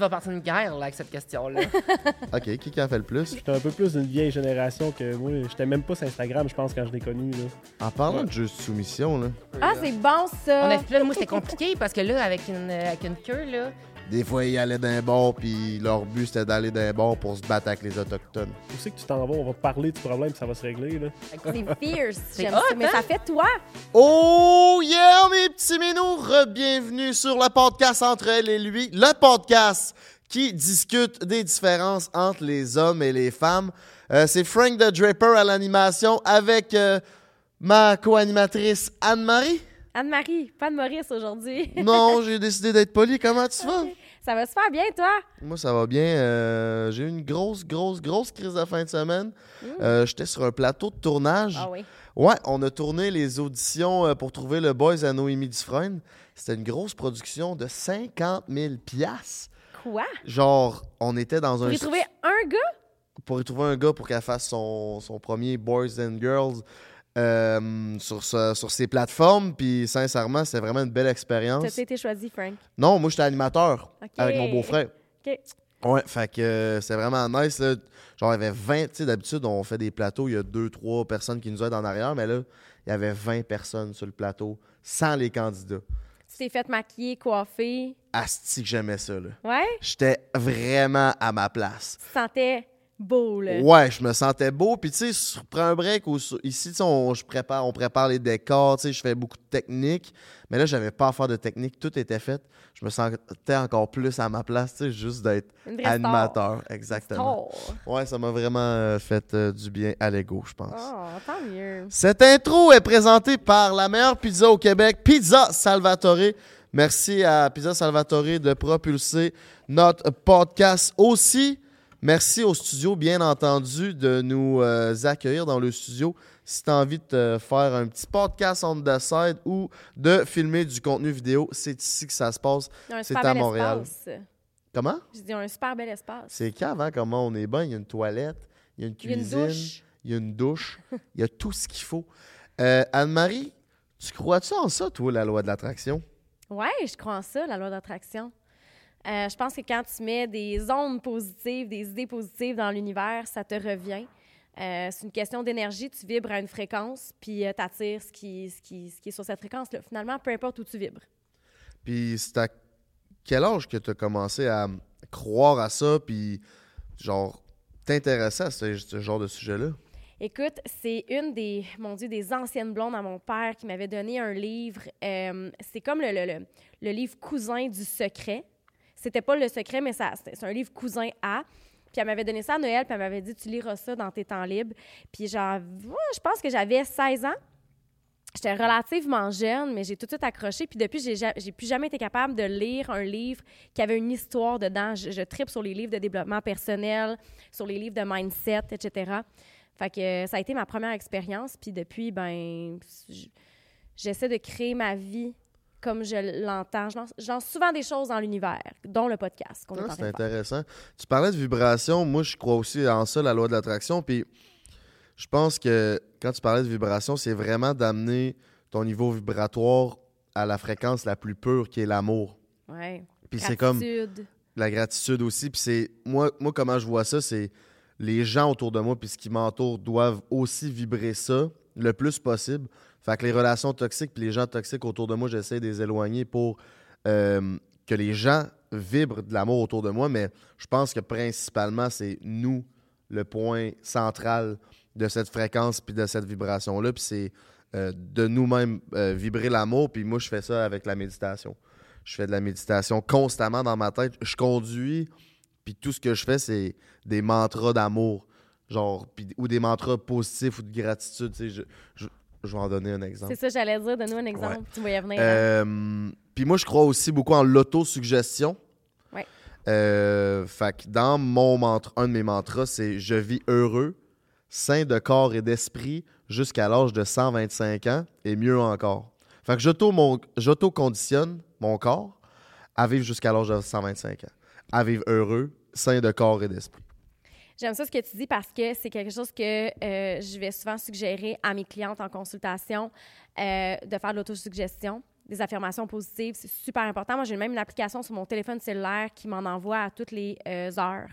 tu vas partir une guerre là, avec cette question-là. OK, qui qui en fait le plus? J'étais un peu plus d'une vieille génération que moi. J'étais même pas sur Instagram, je pense, quand je l'ai connu. Là. En parlant de jeu de soumission, là, Ah, c'est bon, ça! On a fait, là, moi, c'était compliqué parce que là, avec une, avec une queue, là, des fois, ils allaient d'un bord, puis leur but, c'était d'aller d'un bord pour se battre avec les Autochtones. Où c'est que tu t'en vas? On va parler du problème, ça va se régler. Là. C'est fierce. J'aime ça. Mais hein? ça fait toi. Oh yeah, mes petits minous! Bienvenue sur le podcast Entre elle et lui, le podcast qui discute des différences entre les hommes et les femmes. Euh, C'est Frank the Draper à l'animation avec euh, ma co-animatrice Anne-Marie. Anne-Marie, pas de Maurice aujourd'hui. Non, j'ai décidé d'être poli. Comment tu vas? Ça va super bien, toi? Moi, ça va bien. Euh, j'ai eu une grosse, grosse, grosse crise de fin de semaine. Euh, J'étais sur un plateau de tournage. Ah oui. Ouais, on a tourné les auditions euh, pour trouver le Boys à Noémie Dufresne. C'était une grosse production de 50 000 piastres. Quoi? Genre, on était dans Pour un... y trouver un gars? Pour y trouver un gars pour qu'elle fasse son, son premier Boys and Girls euh, sur, ce- sur ces plateformes. Puis sincèrement, c'était vraiment une belle expérience. T'as été choisi, Frank. Non, moi, j'étais animateur avec mon beau-frère. OK. Ouais, fait que euh, c'est vraiment nice. Là. Genre, il y avait 20. Tu sais, d'habitude, on fait des plateaux, il y a deux, trois personnes qui nous aident en arrière, mais là, il y avait 20 personnes sur le plateau sans les candidats. Tu t'es fait maquiller, coiffer. Asti que j'aimais ça, là. Ouais? J'étais vraiment à ma place. Tu sentais beau, là. Ouais, je me sentais beau. Puis, tu sais, Prends un break, ou sur- ici, on, je prépare, on prépare les décors, tu sais, je fais beaucoup de techniques. Mais là, j'avais pas à faire de technique, tout était fait. Je me sentais encore plus à ma place, tu sais, juste d'être star. animateur. Exactement. Star. Ouais, ça m'a vraiment euh, fait euh, du bien à l'ego, je pense. Oh, tant mieux. Cette intro est présentée par la meilleure pizza au Québec, Pizza Salvatore. Merci à Pizza Salvatore de propulser notre podcast aussi. Merci au studio, bien entendu, de nous euh, accueillir dans le studio. Si tu as envie de te faire un petit podcast on the side ou de filmer du contenu vidéo, c'est ici que ça se passe. C'est à Montréal. espace. Comment? Je dis un super bel espace. C'est cave, hein, comment on est bien. Il y a une toilette, il y a une Il y a une cuisine, douche. il y a une douche, il y a tout ce qu'il faut. Euh, Anne-Marie, tu crois-tu en ça, toi, la loi de l'attraction? Ouais, je crois en ça, la loi d'attraction. Euh, je pense que quand tu mets des ondes positives, des idées positives dans l'univers, ça te revient. Euh, c'est une question d'énergie. Tu vibres à une fréquence, puis tu attires ce qui, ce, qui, ce qui est sur cette fréquence-là. Finalement, peu importe où tu vibres. Puis c'est à quel âge que tu as commencé à croire à ça, puis genre t'intéresser à ce, ce genre de sujet-là? Écoute, c'est une des, mon Dieu, des anciennes blondes à mon père qui m'avait donné un livre. euh, c'est comme le, le- le- le livre cousin du secret. C'était pas le secret, mais c'est un livre cousin à. Puis elle m'avait donné ça à Noël, puis elle m'avait dit, tu liras ça dans tes temps libres. Puis genre, je pense que j'avais 16 ans. J'étais relativement jeune, mais j'ai tout de suite accroché. Puis depuis, j'ai ja- j'ai plus jamais été capable de lire un livre qui avait une histoire dedans. Je, je tripe sur les livres de développement personnel, sur les livres de mindset, etc. Fait que ça a été ma première expérience. Puis depuis, ben, j'essaie de créer ma vie comme je l'entends. Je lance, souvent des choses dans l'univers, dont le podcast Ah, c'est intéressant. Tu parlais de vibration. Moi, je crois aussi en ça, la loi de l'attraction. Puis je pense que quand tu parlais de vibration, c'est vraiment d'amener ton niveau vibratoire à la fréquence la plus pure qui est l'amour. Ouais. Puis c'est comme Gratitude. la gratitude aussi. Puis c'est moi, moi, comment je vois ça, c'est les gens autour de moi puis ce qui m'entoure doivent aussi vibrer ça le plus possible. Fait que les relations toxiques puis les gens toxiques autour de moi, j'essaie de les éloigner pour euh, que les gens vibrent de l'amour autour de moi. Mais je pense que principalement, c'est nous le point central de cette fréquence puis de cette vibration-là. Puis c'est euh, de nous-mêmes euh, vibrer l'amour. Puis moi, je fais ça avec la méditation. Je fais de la méditation constamment dans ma tête. Je conduis, puis tout ce que je fais, c'est des mantras d'amour. Genre, ou des mantras positifs ou de gratitude. Je vais en donner un exemple. C'est ça, j'allais dire. Donne-nous un exemple. Tu y venir. hein? Euh, puis moi, je crois aussi beaucoup en l'autosuggestion. Ouais. Euh, fait que dans mon mantra, un de mes mantras, c'est Je vis heureux, sain de corps et d'esprit jusqu'à l'âge de 125 ans et mieux encore. Fait que j'auto-conditionne mon corps à vivre jusqu'à l'âge de 125 ans. À vivre heureux, sain de corps et d'esprit. J'aime ça ce que tu dis parce que c'est quelque chose que euh, je vais souvent suggérer à mes clientes en consultation euh, de faire de l'autosuggestion, des affirmations positives, c'est super important. Moi, j'ai même une application sur mon téléphone cellulaire qui m'en envoie à toutes les euh, heures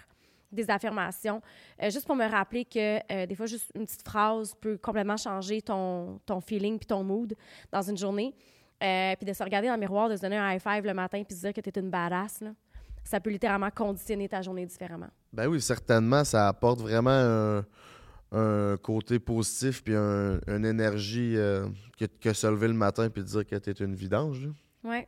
des affirmations, juste pour me rappeler que des fois, juste une petite phrase peut complètement changer ton, ton feeling puis ton mood dans une journée. Puis de se regarder dans le miroir, de se donner un high five le matin puis de se dire que tu es une badass, là, ça peut littéralement conditionner ta journée différemment. Ben oui, certainement, ça apporte vraiment un, un côté positif puis un- une énergie euh, que, que se lever le matin puis dire que tu es une vidange. Oui.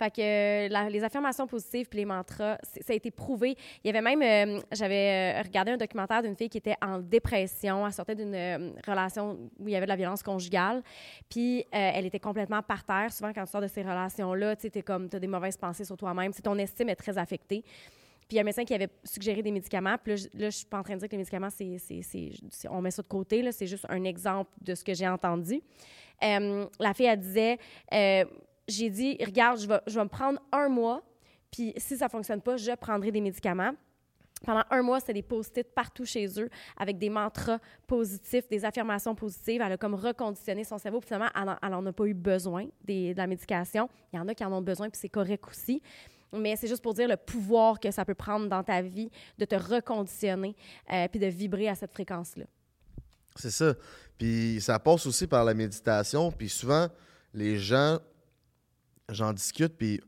Fait que euh, les affirmations positives puis les mantras, ça a été prouvé. Il y avait même, euh, j'avais euh, regardé un documentaire d'une fille qui était en dépression. Elle sortait d'une relation où il y avait de la violence conjugale. Puis elle était complètement par terre. Souvent, quand tu sors de ces relations-là, tu sais, comme, t'as des mauvaises pensées sur toi-même. Ton estime est très affectée. Puis il y a un médecin qui avait suggéré des médicaments. Puis là, là, je suis pas en train de dire que les médicaments, c'est, on met ça de côté. C'est juste un exemple de ce que j'ai entendu. La fille, elle disait, j'ai dit, regarde, je vais, me prendre un mois, puis si ça fonctionne pas, je prendrai des médicaments. Pendant un mois, c'était des post-it partout chez eux avec des mantras positifs, des affirmations positives. Elle a comme reconditionné son cerveau. Finalement, elle n'en a pas eu besoin de la médication. Il y en a qui en ont besoin, puis c'est correct aussi. Mais c'est juste pour dire le pouvoir que ça peut prendre dans ta vie de te reconditionner euh, puis de vibrer à cette fréquence-là. C'est ça. Puis ça passe aussi par la méditation. Puis souvent, les gens, j'en discute, puis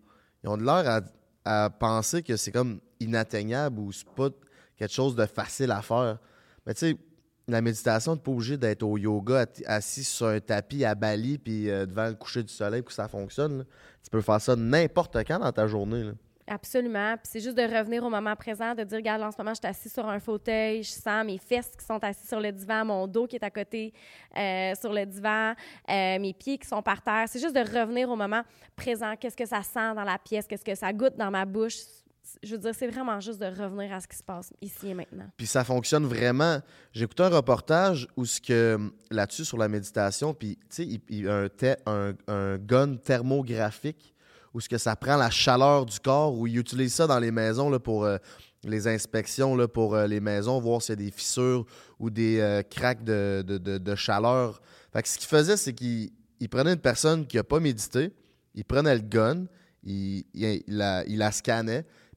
ils ont de l'air à, penser que c'est comme inatteignable ou c'est pas quelque chose de facile à faire. Mais tu sais, la méditation, tu n'es pas obligé d'être au yoga assis sur un tapis à Bali puis euh, devant le coucher du soleil pour que ça fonctionne. Tu peux faire ça n'importe quand dans ta journée. Absolument. Puis c'est juste de revenir au moment présent, de dire, regarde, en ce moment, je suis assis sur un fauteuil, je sens mes fesses qui sont assises sur le divan, mon dos qui est à côté euh, sur le divan, euh, mes pieds qui sont par terre. C'est juste de revenir au moment présent. Qu'est-ce que ça sent dans la pièce? Qu'est-ce que ça goûte dans ma bouche? Je veux dire, c'est vraiment juste de revenir à ce qui se passe ici et maintenant. Puis ça fonctionne vraiment. J'ai écouté un reportage où ce que là-dessus sur la méditation, puis tu sais, il, y a un, un gun thermographique où ce que ça prend la chaleur du corps, où ils utilisent ça dans les maisons pour euh, les inspections pour euh, les maisons, voir s'il y a des fissures ou des euh, cracks de, chaleur. Fait ce qu'il faisait, c'est qu'il il prenait une personne qui n'a pas médité, il prenait le gun, il, la, il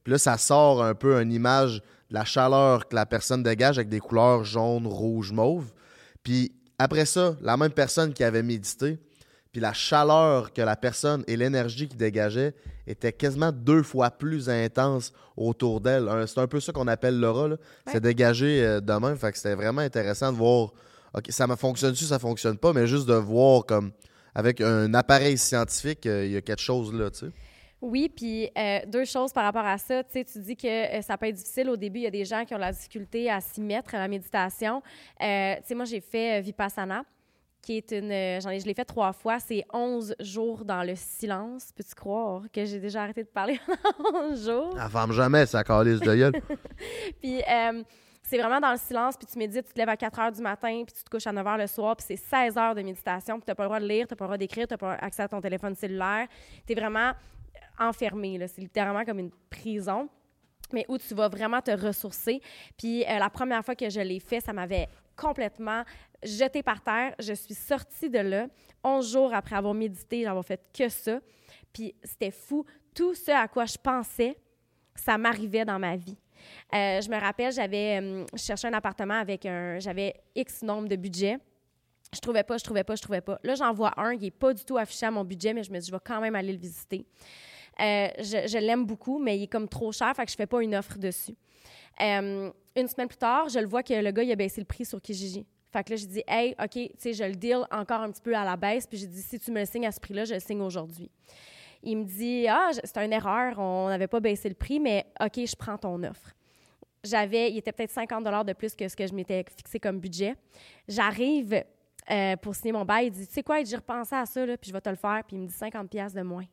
puis là, ça sort un peu une image de la chaleur que la personne dégage avec des couleurs jaune, rouge, mauve. Puis après ça, la même personne qui avait médité, puis la chaleur que la personne et l'énergie qui dégageait était quasiment deux fois plus intense autour d'elle. C'est un peu ça qu'on appelle l'aura. là. C'est dégagé euh, de même. Fait que c'était vraiment intéressant de voir, OK, ça me fonctionne-tu, ça fonctionne pas, mais juste de voir comme avec un appareil scientifique, euh, il y a quelque chose là, tu sais. Oui, puis euh, deux choses par rapport à ça. Tu sais, tu dis que euh, ça peut être difficile au début. Il y a des gens qui ont la difficulté à s'y mettre à la méditation. Euh, tu sais, moi, j'ai fait Vipassana, qui est une... euh, j'en ai, je l'ai fait trois fois. C'est 11 jours dans le silence. Peux-tu croire que j'ai déjà arrêté de parler pendant 11 jours? La femme jamais, ça calisse de gueule. Puis euh, c'est vraiment dans le silence, puis tu médites, tu te lèves à 4 heures du matin, puis tu te couches à 9 heures le soir, puis c'est 16 heures de méditation, puis tu n'as pas le droit de lire, tu n'as pas le droit d'écrire, tu n'as pas accès à ton téléphone cellulaire. Tu es vraiment enfermé, c'est littéralement comme une prison mais où tu vas vraiment te ressourcer. Puis euh, la première fois que je l'ai fait, ça m'avait complètement jeté par terre. Je suis sortie de là 11 jours après avoir médité, j'avais fait que ça. Puis c'était fou. Tout ce à quoi je pensais, ça m'arrivait dans ma vie. Euh, je me rappelle, j'avais euh, je cherchais un appartement avec un j'avais X nombre de budget. Je trouvais pas, je trouvais pas, je trouvais pas. Là, j'en vois un, il est pas du tout affiché à mon budget, mais je me dis, je vais quand même aller le visiter. Euh, je je l'aime beaucoup, mais il est comme trop cher, fait que je fais pas une offre dessus. Euh, une semaine plus tard, je le vois que le gars, il a baissé le prix sur Kijiji. Fait que là, j'ai dit, hey, OK, tu sais, je le deal encore un petit peu à la baisse. Puis j'ai dit, si tu me le signes à ce prix-là, je le signe aujourd'hui. Il me dit, ah, je- c'est une erreur, on n'avait pas baissé le prix, mais OK, je prends ton offre. J'avais, il était peut-être 50 de plus que ce que je m'étais fixé comme budget. J'arrive euh, pour signer mon bail, il dit, tu sais quoi, j'ai repensé à ça, là, puis je vais te le faire. Puis il me dit 50 pièces de moins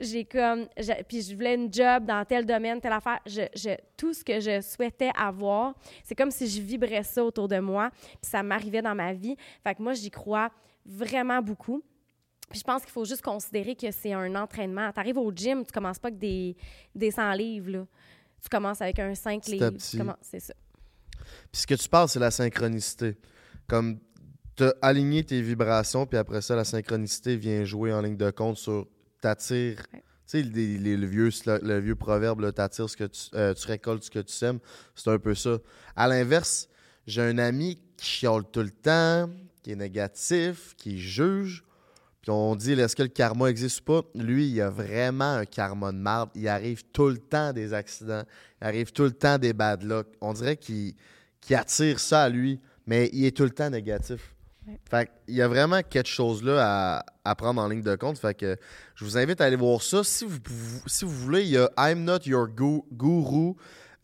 j'ai comme puis je voulais une job dans tel domaine telle affaire. Je, je- tout ce que je souhaitais avoir c'est comme si je vibrais ça autour de moi puis ça m'arrivait dans ma vie. Fait que moi j'y crois vraiment beaucoup. Puis je pense qu'il faut juste considérer que c'est un entraînement. Tu arrives au gym tu commences pas avec des, des 100 livres là. tu commences avec un 5 Petit. À livres c'est ça. Puis ce que tu parles, c'est la synchronicité. Comme t'as aligné tes vibrations, puis après ça, la synchronicité vient jouer en ligne de compte sur t'attires. Ouais. Tu sais, les- les- le, vieux, slo- le vieux proverbe, t'attires ce que tu, euh, tu récoltes ce que tu sèmes, c'est un peu ça. À l'inverse, j'ai un ami qui chiale tout le temps, qui est négatif, qui juge. Puis on dit, est-ce que le karma existe ou pas? Lui, il a vraiment un karma de marde. Il arrive tout le temps des accidents. Il arrive tout le temps des bad luck. On dirait qu'il qu'il attire ça à lui, mais il est tout le temps négatif. Ouais. Fait il y a vraiment quelque chose là à, à prendre en ligne de compte. Fait que je vous invite à aller voir ça. Si vous, si vous voulez, il y a I'm Not Your Gu- Guru.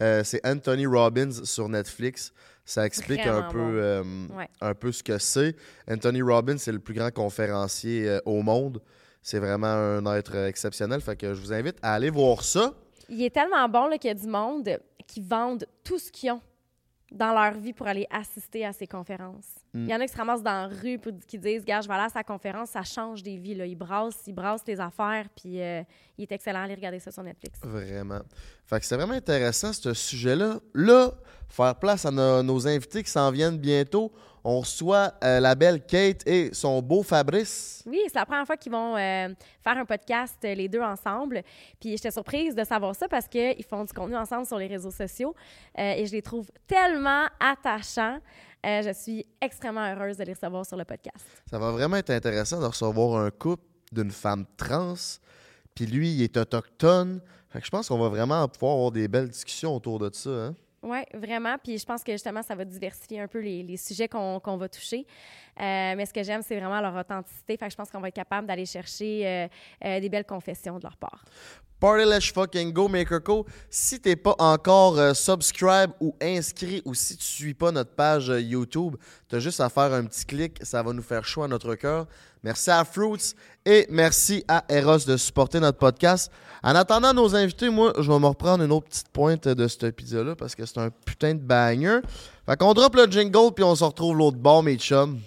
Euh, c'est Anthony Robbins sur Netflix. Ça explique un peu, bon. euh, Ouais. un peu ce que c'est. Anthony Robbins, c'est le plus grand conférencier euh, au monde. C'est vraiment un être exceptionnel. Fait que je vous invite à aller voir ça. Il est tellement bon qu'il y a du monde qui vendent tout ce qu'ils ont dans leur vie pour aller assister à ces conférences. Mm. Il y en a qui se ramassent dans la rue pour, qui disent Gars, je vais aller à sa conférence, ça change des vies. Là. Ils brassent, ils brassent les affaires, puis euh, il est excellent. Allez regarder ça sur Netflix. Vraiment. Fait que c'est vraiment intéressant, ce sujet-là. Là, faire place à no- nos invités qui s'en viennent bientôt. On reçoit euh, la belle Kate et son beau Fabrice. Oui, c'est la première fois qu'ils vont euh, faire un podcast euh, les deux ensemble. Puis j'étais surprise de savoir ça parce qu'ils font du contenu ensemble sur les réseaux sociaux et je les trouve tellement attachants. Je suis extrêmement heureuse de les recevoir sur le podcast. Ça va vraiment être intéressant de recevoir un couple d'une femme trans. Puis lui, il est autochtone. Fait que je pense qu'on va vraiment pouvoir avoir des belles discussions autour de ça. hein. Oui, vraiment. Puis je pense que justement, ça va diversifier un peu les, les sujets qu'on qu'on va toucher. Euh, mais ce que j'aime, c'est vraiment leur authenticité. Fait que je pense qu'on va être capable d'aller chercher euh, euh, des belles confessions de leur part. Party Fucking Go, Maker Co. Si t'es pas encore euh, subscribe ou inscrit ou si tu suis pas notre page euh, YouTube, t'as juste à faire un petit clic, ça va nous faire chaud à notre cœur. Merci à Fruits et merci à Eros de supporter notre podcast. En attendant nos invités, moi, je vais me reprendre une autre petite pointe de cet épisode-là parce que c'est un putain de banger. Fait qu'on drop le jingle puis on se retrouve l'autre bord, mes chums.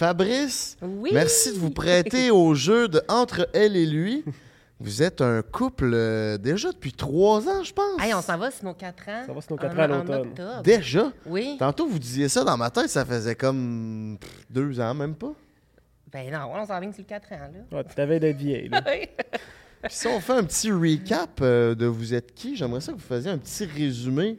Fabrice, Oui. Merci de vous prêter au jeu de Entre elle et lui. Vous êtes un couple euh, déjà depuis trois ans, je pense. Hey, on s'en va, c'est nos 4 ans. Ça va, c'est nos quatre En- ans à en l'automne. octobre. Déjà? Oui. Tantôt, vous disiez ça dans ma tête, ça faisait comme pff, deux ans, même pas. Ben non, on s'en vient sur le 4 ans, là. Ouais, tu t'avais d'être vieille. là. Oui. Puis si on fait un petit recap euh, de vous êtes qui, j'aimerais ça que vous fassiez un petit résumé.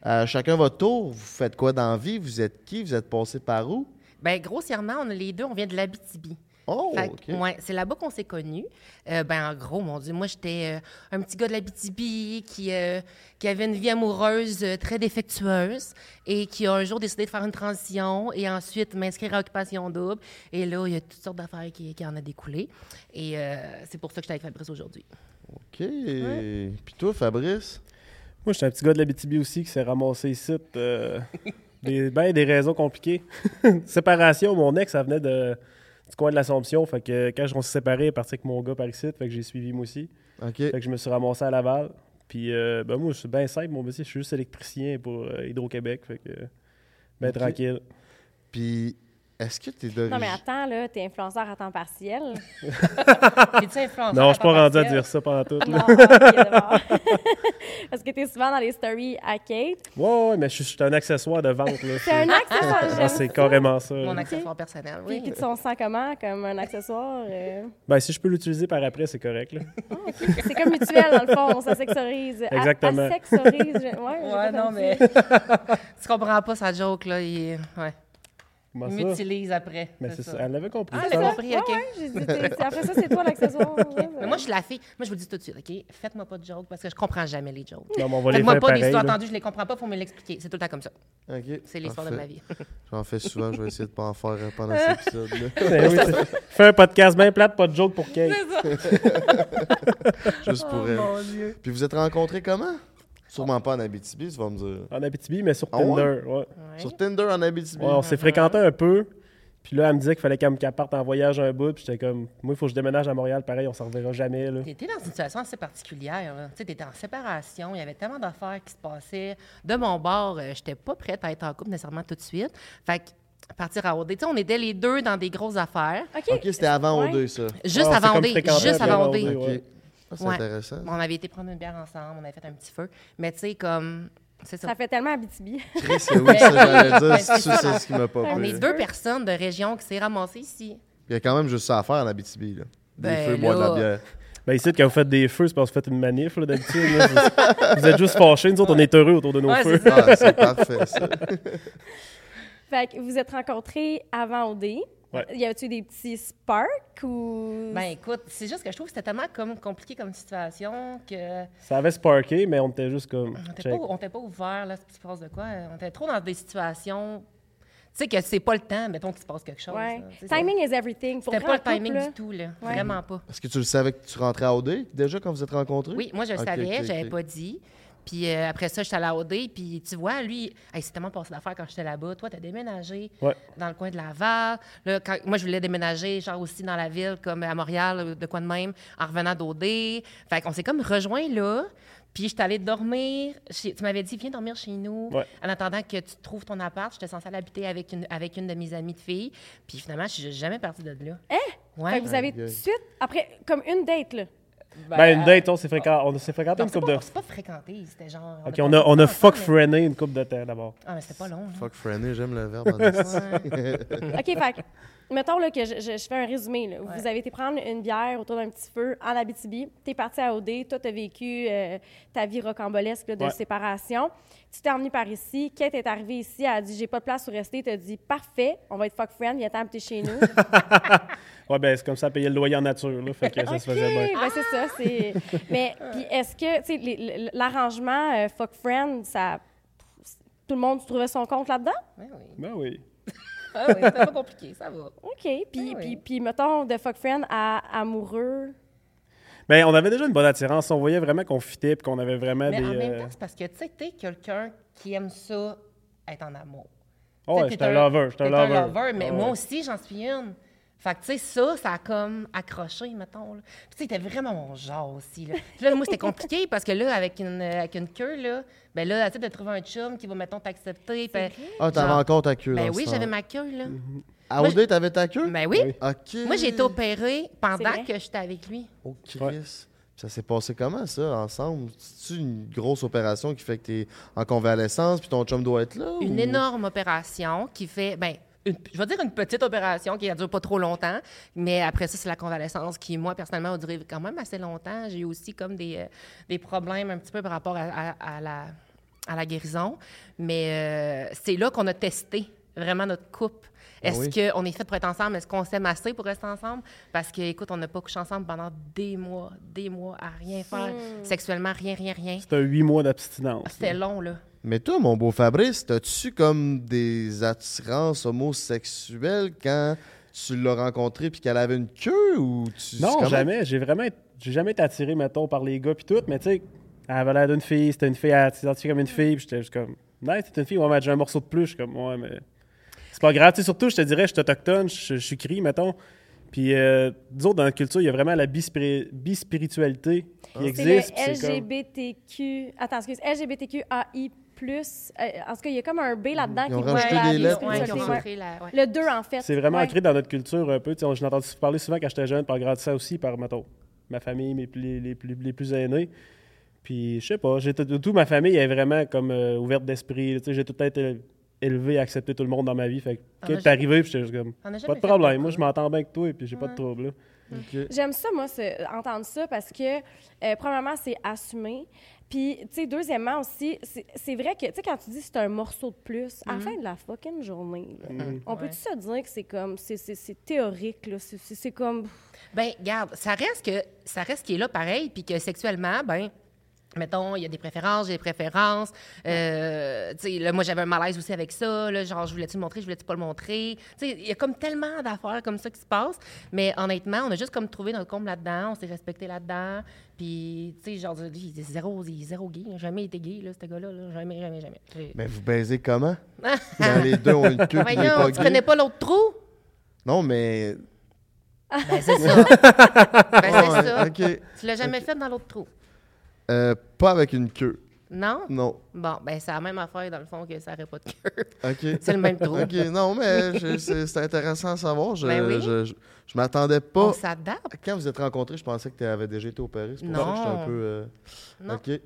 À chacun votre tour, vous faites quoi dans la vie? Vous êtes qui? Vous êtes passé par où? Ben, grossièrement, on a les deux, on vient de l'Abitibi. Oh, Fait OK. que, ouais, c'est là-bas qu'on s'est connus. Euh, ben, en gros, mon Dieu, moi, j'étais euh, un petit gars de l'Abitibi qui, euh, qui avait une vie amoureuse euh, très défectueuse et qui a un jour décidé de faire une transition et ensuite m'inscrire à Occupation Double. Et là, il y a toutes sortes d'affaires qui, qui en a découlé. Et euh, c'est pour ça que je suis avec Fabrice aujourd'hui. OK. Puis toi, Fabrice? Moi, j'étais un petit gars de la BTB aussi qui s'est ramassé ici. des, ben, des raisons compliquées. Séparation, mon ex, ça venait de, du coin de l'Assomption. Fait que quand on s'est séparés, elle est partie avec mon gars par ici. Fait que j'ai suivi moi aussi. Fait que je me suis ramassé à Laval. Puis, euh, ben, moi, je suis bien simple, mon métier. Je suis juste électricien pour euh, Hydro-Québec. Fait que, ben, tranquille. Puis, est-ce que t'es d'origine... Non, mais attends, là, t'es influenceur à temps partiel. Influenceur Non, je suis pas rendu à dire ça pendant tout. non. Parce que t'es souvent dans les stories à Kate. Ouais, ouais, mais je suis- un accessoire de vente. là. C'est un accessoire, Ah, c'est ça. carrément ça. Mon là. accessoire personnel, Puis, oui. puis tu on se sent comment, comme un accessoire? euh? Ben, si je peux l'utiliser par après, c'est correct. Là. C'est comme mutuel, dans le fond, ça sexorise. Exactement. Asexorise, je- ouais, Ouais, non, mais. tu comprends pas sa joke, là. Il, ouais. Comment il ça? m'utilise après. Mais c'est ça. ça. Elle l'avait compris. Ah, elle compris, OK. ouais, j'ai dit, t'es- c'est- après ça, c'est toi l'accessoire. ouais, Mais moi, je suis la fille. Moi, je vous le dis tout de suite, OK? Faites-moi pas de joke parce que je comprends jamais les jokes. Non, mais on va les Faites-moi faire pas des pareil. histoires là. entendues, je les comprends pas, faut me l'expliquer. C'est tout le temps comme ça. OK. C'est l'histoire de Parfait. ma vie. J'en fais souvent, je vais essayer de pas en faire euh, pendant cet épisode-là. Ben oui, c'est- Fais un podcast bien plate, pas de joke pour Kate. Juste pour elle. Oh, Dieu. Puis vous êtes rencontrés comment? Sûrement pas en Abitibi, tu vas me dire. En Abitibi, mais sur Ah? Tinder. Ouais. Ouais. Sur Tinder en Abitibi. Ouais, on s'est fréquenté un peu. Puis là, elle me disait qu'il fallait qu'elle parte en voyage un bout. Puis j'étais comme, moi, il faut que je déménage à Montréal. Pareil, on s'en reverra jamais. Là. T'étais dans une situation assez particulière. Tu sais, t'étais en séparation, il y avait tellement d'affaires qui se passaient. De mon bord, euh, j'étais pas prête à être en couple nécessairement tout de suite. Fait que partir à OD, tu sais, on était les deux dans des grosses affaires. OK. Ok, c'était avant Ouais. O2, ça. Juste s'est avant OD, juste avant OD, OD. C'est Ouais. intéressant. On avait été prendre une bière ensemble, on avait fait un petit feu. Mais tu sais, comme, c'est ça. Ça fait tellement Abitibi. Chris, oui, ça, j'allais dire. C'est c'est ça, c'est ce qui m'a pas On plu. est deux personnes de région qui s'est ramassées ici. Il y a quand même juste ça à faire en Abitibi. Là. Des Ben feux, boire de la bière. Ben ici, quand vous faites des feux, c'est parce que vous faites une manif, là, d'habitude. là. vous, vous êtes juste fâchés. Nous autres, on est heureux autour de nos Ouais, feux. c'est. Ah, c'est parfait, ça. Fait que vous êtes rencontrés avant OD. Ouais. Y avait-tu des petits sparks ou? Ben écoute, c'est juste que je trouve que c'était tellement comme compliqué comme situation que Ça avait sparké, mais on était juste comme. on n'était check. pas, on était pas ouvert là, ce qui se passe de quoi. On était trop dans des situations. Tu sais que c'est pas le temps, mettons qu'il se passe quelque chose. ouais. là. Tu sais, Timing is everything. Pour C'était pas le couple, timing là. du tout, là. Ouais. Vraiment pas. Est-ce que tu le savais que tu rentrais à OD déjà quand vous êtes rencontrés? Oui, moi, je le savais, ok, j'avais pas dit. Puis euh, après ça, j'étais allée à OD, puis tu vois, lui, hey, c'est tellement passé d'affaires quand j'étais là-bas. Toi, t'as déménagé Ouais. dans le coin de Laval. Là, quand, moi, je voulais déménager, genre aussi dans la ville, comme à Montréal, de quoi de même, en revenant d'OD. Fait qu'on s'est comme rejoint là. Puis j'étais allée dormir. chez- tu m'avais dit, viens dormir chez nous. Ouais. En attendant que tu trouves ton appart, j'étais censée aller habiter avec une, avec une de mes amies de filles. Puis finalement, je suis jamais partie de là. Hein? Ouais. Fait que vous avez tout de suite, après, comme une date, là. Ben, une date, on s'est fréquenté, on s'est fréquenté Non, une pas, de. c'est pas fréquenté, c'était genre. Ok, on a, on a fuck freiné une couple de temps d'abord. Ah, mais c'était pas long. là. Fuck Franny, j'aime le verbe. en. OK, fait mettons là, que je, je- je fais un résumé. Là. Ouais. Vous avez été prendre une bière autour d'un petit feu en Abitibi. Tu es parti à OD. Toi, tu as vécu euh, ta vie rocambolesque là, de Ouais. séparation. Tu t'es emmené par ici. Kate est arrivée ici. Elle a dit J'ai pas de place où rester. Tu as dit Parfait, on va être fuck friend. Viens t'habiter chez nous. Ouais, ben, c'est comme ça, payer le loyer en nature, là. Fait que ça se OK, faisait bien. ben c'est ça. c'est- Mais puis est-ce que, tu sais, les- l'arrangement euh, fuck friend, ça. Tout le monde trouvait son compte là-dedans? Ouais, oui. Ben oui. Ah oui, c'était pas compliqué, ça va. OK. Puis, oui. puis, puis mettons, de fuck friend à amoureux. Ben, on avait déjà une bonne attirance. On voyait vraiment qu'on fitait puis qu'on avait vraiment Mais des. en même euh, temps, c'est parce que, tu sais, t'es quelqu'un qui aime ça, être en amour. oh, ouais, j'étais un lover. J'étais un lover. mais Ah moi ouais. aussi, j'en suis une. Fait que, tu sais, ça, ça a comme accroché, mettons. Là. Puis, tu sais, c'était vraiment mon genre aussi. Là, Puis là moi, c'était compliqué parce que là, avec une, avec une queue, là, ben là, tu sais, de trouver un chum qui va, mettons, t'accepter. ben- Ah, t'avais Genre- encore ta queue Ben dans oui, j'avais ma queue, là. À OD, t'avais ta queue? Ben oui. Oui. OK. Moi, j'ai été opérée pendant que j'étais avec lui. Oh, Chris. Ouais. Ça s'est passé comment, ça, ensemble? C'est-tu une grosse opération qui fait que t'es en convalescence puis ton chum doit être là? Une ou- énorme opération qui fait, ben, une- je vais dire une petite opération qui ne dure pas trop longtemps, mais après ça, c'est la convalescence qui, moi, personnellement, a duré quand même assez longtemps. J'ai eu aussi comme des, euh, des problèmes un petit peu par rapport à, à- à la, à la guérison. Mais euh, c'est là qu'on a testé vraiment notre couple. Ah Est-ce oui? qu'on est fait pour être ensemble? Est-ce qu'on s'aime assez pour rester ensemble? Parce que, écoute, on n'a pas couché ensemble pendant des mois, des mois à rien faire. Sexuellement, rien, rien, rien. C'était huit mois d'abstinence. C'était long, là. Mais toi, mon beau Fabrice, t'as-tu comme des attirances homosexuelles quand tu l'as rencontrée puis qu'elle avait une queue ou tu... Non, comment- jamais. J'ai vraiment j'ai jamais été attiré, mettons, par les gars puis tout, mais tu sais, elle avait l'air d'une fille, c'était une fille, elle s'identifiait comme une fille, puis j'étais juste comme, nice, c'est une fille, ouais, mais j'ai un morceau de plus, je suis comme, ouais, mais c'est pas grave, tu sais, surtout, je te dirais, je suis autochtone, je, je suis cri, mettons, puis euh, autres, dans notre culture, il y a vraiment la bispiri- bispiritualité qui C'est existe, le c'est comme... LGBTQ. Attends, excuse. LGBTQAI. Euh, en tout cas, il y a comme un B là-dedans Ils ont qui voit la des lettres, Ouais, la- ouais. Le 2, en fait. C'est vraiment Ouais. ancré dans notre culture un peu. J'ai entendu parler souvent quand j'étais jeune, par grandissant aussi par, mettons, ma famille, mes, plus- les, les plus, les plus aînés. Puis, je sais pas, j'ai tout, tout ma famille est vraiment comme euh, ouverte d'esprit. J'ai tout été élevé à accepter tout le monde dans ma vie. Fait que t'es arrivé, puis j'étais juste comme, pas de problème. de Moi, je m'entends bien avec toi, et puis j'ai pas de trouble. là. J'aime ça, moi, ce- entendre ça parce que, euh, premièrement, c'est assumé. Puis, tu sais, deuxièmement aussi, c'est c'est vrai que, tu sais, quand tu dis c'est un morceau de plus, à la fin de la fucking journée, là, Mhm. on Ouais. peut-tu se dire que c'est comme, c'est- c'est c'est théorique, là, c'est comme, Ben, garde, ça reste que ça reste qui est là pareil, puis que sexuellement, ben, mettons, il y a des préférences, j'ai des préférences. Euh, tu sais, là, moi, j'avais un malaise aussi avec ça. Là, genre, je voulais-tu le montrer, je voulais-tu pas le montrer? Tu sais, il y a comme tellement d'affaires comme ça qui se passent. Mais honnêtement, on a juste comme trouvé notre comble là-dedans, on s'est respecté là-dedans. Puis, tu sais, genre, il est zéro, il est zéro gay. Il a jamais été gay, là, ce gars-là. là. Jamais, jamais, jamais. Mais vous baisez comment? Quand les deux ont une queue pas tu gay? connais pas l'autre trou? Non, mais. Ben, c'est ça. ben, c'est Ouais, ça. Tu l'as jamais fait dans l'autre trou? Euh, pas avec une queue. Non? Non. Bon, ben, c'est la même affaire, dans le fond, que ça n'aurait pas de queue. OK. C'est le même trou. OK, non, mais je- c'est c'est intéressant à savoir. Je, Ben oui. je, je, je m'attendais On pas. s'adapte. Quand vous êtes rencontrés, je pensais que tu avais déjà été opéré. C'est pour ça que j'étais Non. un peu. euh, Non. OK.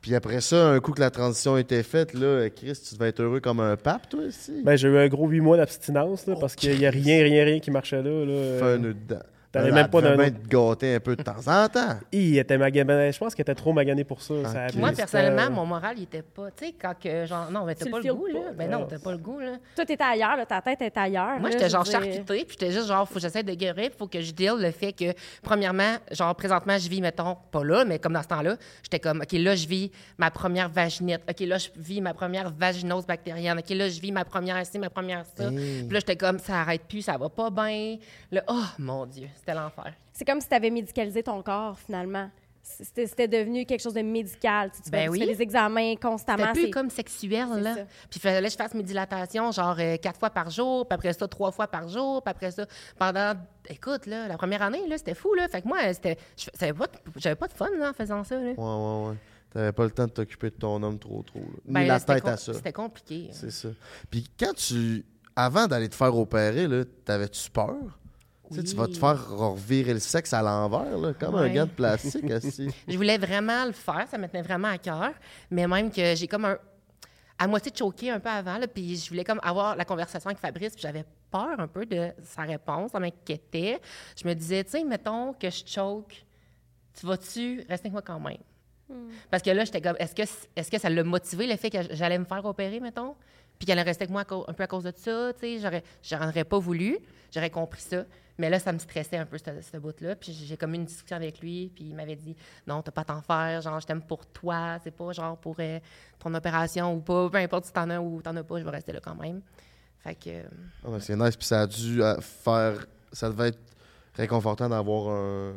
Puis après ça, un coup que la transition était faite, là, Chris, tu devais être heureux comme un pape, toi aussi. Ben, j'ai eu un gros 8 mois d'abstinence, là, parce qu'il n'y a rien, rien, rien qui marchait là. là. Fais un nœud dedans. T'avais même pas d'un bien te gâter un peu de temps en temps. Il était magané. Je pense qu'il était trop magané pour ça. Moi, personnellement, mon moral, il était pas. Tu sais, quand que, genre, non, mais t'as pas le goût, là. Ben non, Ouais. t'as pas le goût, là. Toi, t'étais ailleurs, là, ta tête était ailleurs. Moi, j'étais genre dire. charcutée, puis j'étais juste genre, faut que j'essaie de guérir, faut que je deal le fait que, premièrement, genre, présentement, je vis, mettons, pas là, mais comme dans ce temps-là, j'étais comme, OK, là, je vis ma première vaginite. OK, là, je vis ma première vaginose bactérienne. OK, là, je vis ma première ci, ma première ça. Hey. Puis là, j'étais comme, ça arrête plus, ça va pas bien. Là, oh, mon Dieu, c'était l'enfer. C'est comme si tu avais médicalisé ton corps, finalement. C'était devenu quelque chose de médical. Tu, Ben fais, tu oui. fais des examens constamment. C'était plus comme sexuel, là. ça. Puis il fallait que je fasse mes dilatations, genre euh, quatre fois par jour, puis après ça, trois fois par jour, puis après ça, pendant. Écoute, là, la première année, là, c'était fou, là. Fait que moi, c'était. J'avais pas, de- j'avais pas de fun, là, en faisant ça, là. Ouais, ouais, ouais. T'avais pas le temps de t'occuper de ton homme trop, trop. Ni Ben, la tête à ça. C'était compliqué. C'est ça. Puis quand tu. Avant d'aller te faire opérer, là, t'avais-tu peur? Tu sais, tu vas te faire revirer le sexe à l'envers, là, comme un gant de plastique assis. Je voulais vraiment le faire, ça me tenait vraiment à cœur, mais même que j'ai comme un. à moitié choqué un peu avant, là, puis je voulais comme avoir la conversation avec Fabrice, puis j'avais peur un peu de sa réponse, ça m'inquiétait. Je me disais, tu sais, mettons que je choque, tu vas-tu rester avec moi quand même? Parce que là, j'étais comme, est-ce que, est-ce que ça l'a motivé le fait que j'allais me faire opérer, mettons? Puis qu'elle allait rester avec moi un peu à cause de ça, tu sais? J'aurais, j'en aurais pas voulu, j'aurais compris ça. Mais là, ça me stressait un peu, ce, ce bout-là. Puis j'ai comme une discussion avec lui, puis il m'avait dit, non, t'as pas à t'en faire, genre, je t'aime pour toi, c'est pas genre pour euh, ton opération ou pas, peu importe si t'en as ou t'en as pas, je vais rester là quand même. Fait euh, Ah, c'est nice, puis ça a dû euh, faire. Ça devait être réconfortant d'avoir un-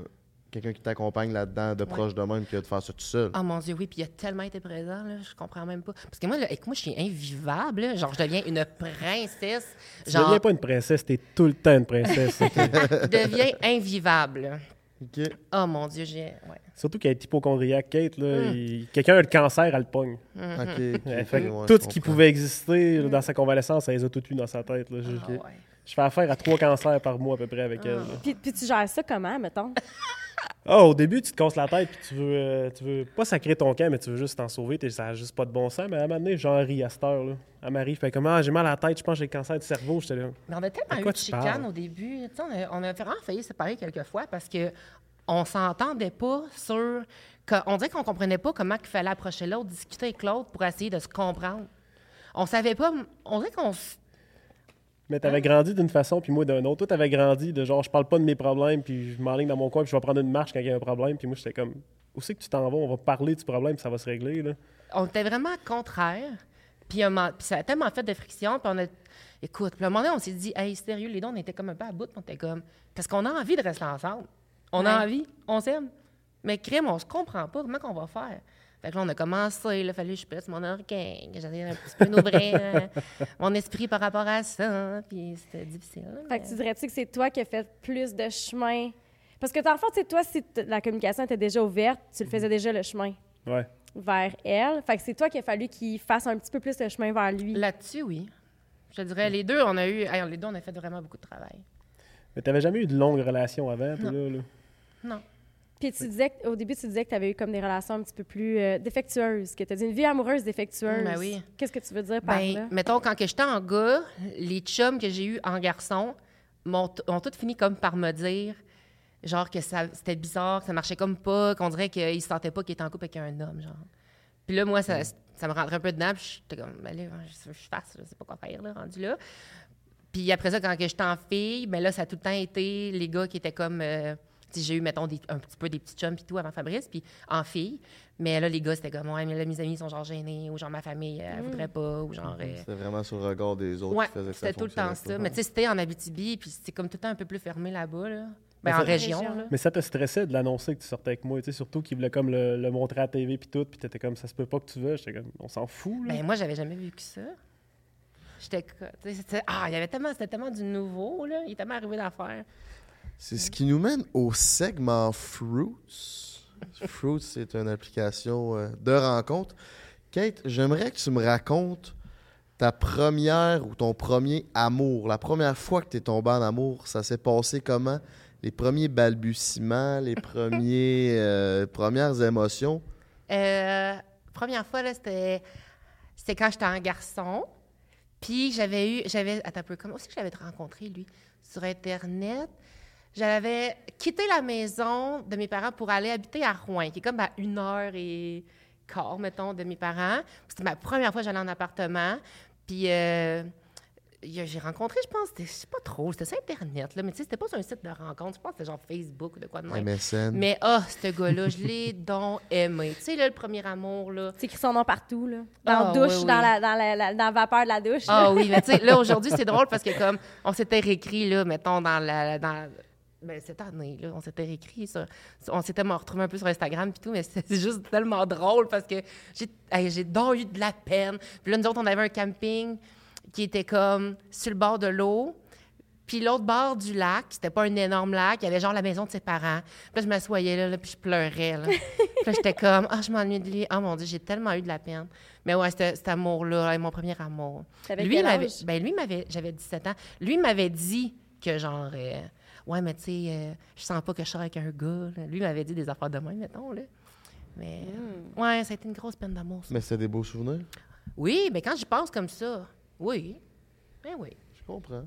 quelqu'un qui t'accompagne là-dedans de proche de même que de faire ça tout seul. oh mon Dieu, oui, puis il a tellement été présent, là, je comprends même pas. Parce que moi, là, avec moi, je suis invivable, là. genre, je deviens une princesse. Tu Genre, deviens pas une princesse, t'es tout le temps une princesse. je deviens invivable. OK. Oh mon Dieu, j'ai. Ouais. Surtout qu'elle est hypochondriaque, Kate. Là, Mm. il- Quelqu'un a le cancer, elle le pogne. Ouais, tout je ce qui pouvait exister dans sa convalescence, elle les a tout eu dans sa tête. là. Je, Ah ouais. Je fais affaire à trois cancers par mois à peu près avec elle. là. Puis, puis tu gères ça comment, mettons? Ah, au début, tu te casses la tête puis tu veux, euh, tu veux pas sacrer ton camp, mais tu veux juste t'en sauver. t'es- Ça n'a juste pas de bon sens. Mais à un moment donné, j'en ris à cette heure. Là. Elle m'arrive, fait comme Ah, j'ai mal à la tête, je pense que j'ai le cancer du cerveau. J'étais là. Mais on a tellement eu de tu chicanes parles? au début. Tu sais, on, a, on a vraiment failli se séparer quelques fois parce que on s'entendait pas sur. que- on dirait qu'on comprenait pas comment il fallait approcher l'autre, discuter avec l'autre pour essayer de se comprendre. On savait pas. On dirait qu'on. s- Mais t'avais grandi d'une façon, puis moi d'une autre. Toi, t'avais grandi de genre, je parle pas de mes problèmes, puis je m'enligne dans mon coin, puis je vais prendre une marche quand il y a un problème. Puis moi, j'étais comme, où c'est que tu t'en vas? On va parler du problème, puis ça va se régler. Là. On était vraiment contraire. Puis, un moment- puis ça a tellement fait de friction. Puis on a. Écoute, puis à un moment donné, on s'est dit, hey, sérieux, les deux, on était comme un peu à bout. puis On était comme. Parce qu'on a envie de rester ensemble. On a envie, on s'aime. Mais crime, on se comprend pas. Comment qu'on va faire? Fait que là, on a commencé, il a fallu que je pèse mon orgueil, que j'allais un petit peu d'ouvrir euh, mon esprit par rapport à ça. Puis c'était difficile. Fait que tu dirais-tu que c'est toi qui as fait plus de chemin? Parce que, dans le fond, tu sais, toi, si la communication était déjà ouverte, tu le faisais déjà le chemin Ouais. vers elle. Fait que c'est toi qui a fallu qu'il fasse un petit peu plus le chemin vers lui. Là-dessus, oui. Je te dirais, les deux, on a eu. hey, les deux, on a fait vraiment beaucoup de travail. Mais t'avais jamais eu de longue relation avant, toi, là, là? Non. Puis tu disais, au début, tu disais que tu avais eu comme des relations un petit peu plus euh, défectueuses, que tu as dit une vie amoureuse défectueuse. Ben oui. Qu'est-ce que tu veux dire par Ben, là? mettons, quand que j'étais en gars, les chums que j'ai eus en garçon m'ont ont tous fini comme par me dire, genre, que ça, c'était bizarre, que ça marchait comme pas, qu'on dirait qu'ils se sentaient pas qu'ils étaient en couple avec un homme, genre. Puis là, moi, ça, ça me rentrait un peu dedans, puis j'étais comme, ben là, je, je fasse, je sais pas quoi faire, là, rendu là. Puis après ça, quand que j'étais en fille, ben là, ça a tout le temps été les gars qui étaient comme. euh, j'ai eu, mettons, des- un petit peu des petits chums puis tout avant Fabrice, puis en fille. Mais là, les gars, c'était comme, ouais, mais là, mes amis sont genre gênés, ou genre ma famille, elle voudrait pas, ou genre. euh, C'était vraiment sur le regard des autres Ouais, qui faisait que ça c'était tout le temps ça. Mais tu sais, c'était en Abitibi, puis c'était comme tout le temps un peu plus fermé là-bas, là. Ben, en région, Région. là. Mais ça te stressait de l'annoncer que tu sortais avec moi, tu sais, surtout qu'il voulait comme le, le montrer à la TV puis tout, puis t'étais comme ça se peut pas que tu veux. J'étais comme on s'en fout là. Ben, moi, j'avais jamais vu que ça. j'étais. Ah, il y avait tellement. C'était tellement du nouveau, là. Il est tellement arrivé d'affaires. C'est ce qui nous mène au segment Fruits. Fruits, c'est une application euh, de rencontre. Kate, j'aimerais que tu me racontes ta première ou ton premier amour. La première fois que tu es tombé en amour, ça s'est passé comment? Les premiers balbutiements, les premiers, euh, premières émotions? Euh, première fois, c'était, quand j'étais un garçon. Puis j'avais eu, j'avais, attends un peu, comment aussi que j'avais rencontré, lui? Sur Internet. J'avais quitté la maison de mes parents pour aller habiter à Rouen, qui est comme à une heure et quart, mettons, de mes parents. C'était ma première fois que j'allais en appartement. Puis euh, j'ai rencontré, je pense, c'était, je sais pas trop, c'était sur Internet, là, mais tu sais, c'était pas sur un site de rencontre. Je pense que c'était genre Facebook ou de quoi de même. MSN. Mais ah, ce gars-là, je l'ai donc aimé. Tu sais, là, le premier amour, là. Tu écris son nom partout, là. Dans Ah, la douche, oui, oui. Dans, la, dans, la, la- dans la vapeur de la douche. Ah oui, mais tu sais, là, aujourd'hui, c'est drôle parce que comme on s'était réécrit, là, mettons, dans la. Dans, ben, cette année, là, on s'était réécrit ça. On s'était retrouvé un peu sur Instagram puis tout, mais c'est juste tellement drôle parce que j'ai j'ai donc eu de la peine. Puis là, nous autres, on avait un camping qui était comme sur le bord de l'eau. Puis l'autre bord du lac, c'était pas un énorme lac, il y avait genre la maison de ses parents. Puis là, je m'assoyais là, là, puis je pleurais. Là. puis là, j'étais comme, ah, je m'ennuie de lui. Oh mon Dieu, j'ai tellement eu de la peine. Mais ouais, c'était cet amour-là, mon premier amour. Lui, quel m'avait, âge? ben lui m'avait, j'avais 17 ans. Lui m'avait dit que genre, euh, ouais, mais tu sais, euh, je sens pas que je sors avec un gars. là. Lui m'avait dit des affaires de même, mettons là. Mais Hmm. ouais, ça a été une grosse peine d'amour. Mais c'était des beaux souvenirs? Oui, mais quand j'y pense comme ça, oui, ben oui. Je comprends.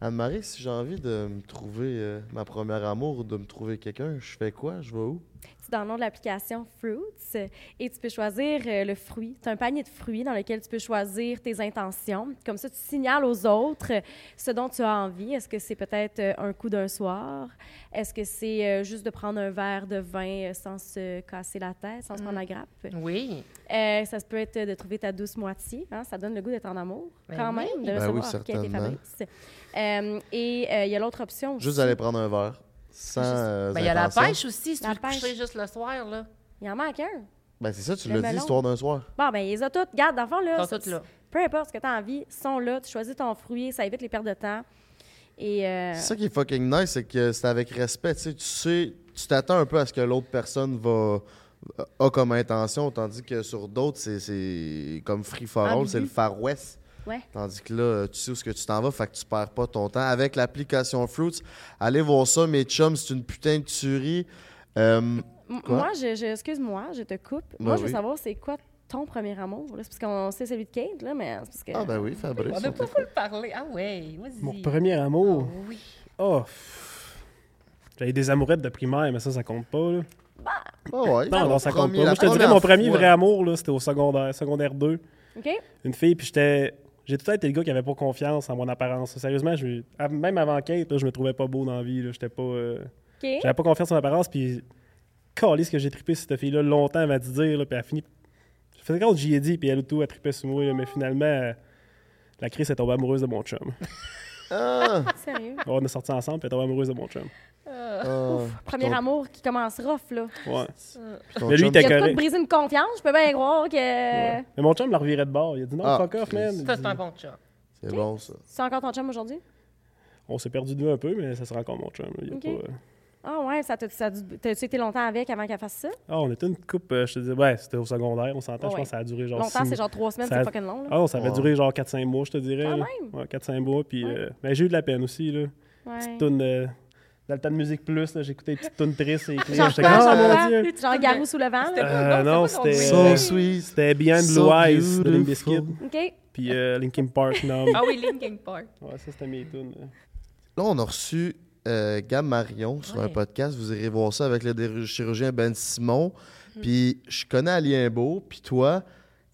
Anne-Marie, si j'ai envie de me trouver euh, ma première amour ou de me trouver quelqu'un, je fais quoi? Je vais où? C'est dans le nom de l'application Fruits euh, et tu peux choisir euh, le fruit. Tu as un panier de fruits dans lequel tu peux choisir tes intentions. Comme ça, tu signales aux autres euh, ce dont tu as envie. Est-ce que c'est peut-être un coup d'un soir? Est-ce que c'est euh, juste de prendre un verre de vin sans se casser la tête, sans se prendre la grappe? Oui. Euh, ça peut être de trouver ta douce moitié. hein, Ça donne le goût d'être en amour, Ben quand oui. même, de Ben oui, savoir qui a été certainement. Fabrice. Euh, et euh, il y a l'autre option Juste aussi. aller prendre un verre. Sans. Euh, Ben, il y a la intentions. pêche aussi, si La tu veux te coucher pêche. juste le soir, là. Il en manque un. Ben, c'est ça, tu Le l'as dit, melon. histoire d'un soir. Bon, ben, ils les ont toutes. Garde, dans le fond, là. Ils sont c'est- toutes là. Peu importe ce que tu as envie, ils sont là. Tu choisis ton fruit, ça évite les pertes de temps. Et. euh, C'est ça qui est fucking nice, c'est que c'est avec respect. Tu sais, tu sais, tu t'attends un peu à ce que l'autre personne va a comme intention, tandis que sur d'autres, c'est- c'est comme free for all, Ambigu. c'est le Far West. Ouais. Tandis que là, tu sais où ce que tu t'en vas, fait que tu perds pas ton temps. Avec l'application Fruits, allez voir ça, mes chums, c'est une putain de tuerie. Euh? Moi, je, je- excuse-moi, je te coupe. moi, Ben je veux oui. savoir, c'est quoi ton premier amour? là? C'est parce qu'on sait celui de Kate, là, mais c'est parce que. Ah ben oui, Fabrice. On n'a pas le parler. Ah ouais, vas-y. Mon premier amour? Ah oui. Oh. J'avais des amourettes de primaire, mais ça, ça compte pas. Là. Ah ouais, Non, non, ça compte premier- pas. Moi, je te dirais, mon premier fois. vrai amour, là, c'était au secondaire, secondaire 2. OK? Une fille, puis j'étais. J'ai tout temps été le gars qui avait pas confiance en mon apparence. Sérieusement, je... à- même avant Kate, là, je me trouvais pas beau dans la vie. J'étais pas. euh. J'avais pas confiance en mon apparence, puis. Calé ce que j'ai trippé cette fille-là longtemps, elle m'a dit dire, là, puis elle a fini. Je faisais compte que j'y ai dit, puis elle tout, elle trippait sur moi, là, mais finalement, euh, la crise est tombée amoureuse de mon chum. Ah, Sérieux? on est sortis ensemble, puis elle est amoureuse de mon chum. ah. Premier Ton- amour qui commence rough, là. Ouais. ton Mais lui, chum- il était Il a tout correct. brisé une confiance, je peux bien croire que. Ouais. Mais mon chum l'a reviré de bord. Il a dit non, Ah, fuck off, man. Ça, c'est un bon chat. C'est bon, ça. C'est encore ton chum aujourd'hui? On s'est perdu de vue un peu, mais ça sera encore mon chum. Il y a pas, euh, Ah ouais, ça t'a- ça a dû- t'as-tu été longtemps avec avant qu'elle fasse ça? Ah, on était une coupe, euh, je te dis, ouais, c'était au secondaire, on s'entend. Je ouais. pense que ça a duré genre. Longtemps, six- c'est genre trois semaines, ça c'est a- fucking long. Là. Ah, non, ça avait Ouais. duré genre 4-5 mois, je te dirais. Quand là. même? Ouais, 4-5 mois. Puis, Ouais. euh, mais j'ai eu de la peine aussi. Là. Ouais. Petite toune, euh, dans le temps de musique plus, là, j'écoutais des petites tunes tristes et Genre J'étais comme, genre oh mon dieu. Genre Garou sous le vent, là? non, non, c'était So sweet. C'était Behind So Blue Eyes de Limp. Bizkit. OK. Puis Linkin Park, non. Ah oui, Linkin Park. Ouais, ça, c'était mes tunes. Là, on a reçu euh, Gab Marion sur un podcast. Vous irez voir ça avec le chirurgien Ben Simon. Mm. Puis je connais Alien Beau. Puis toi,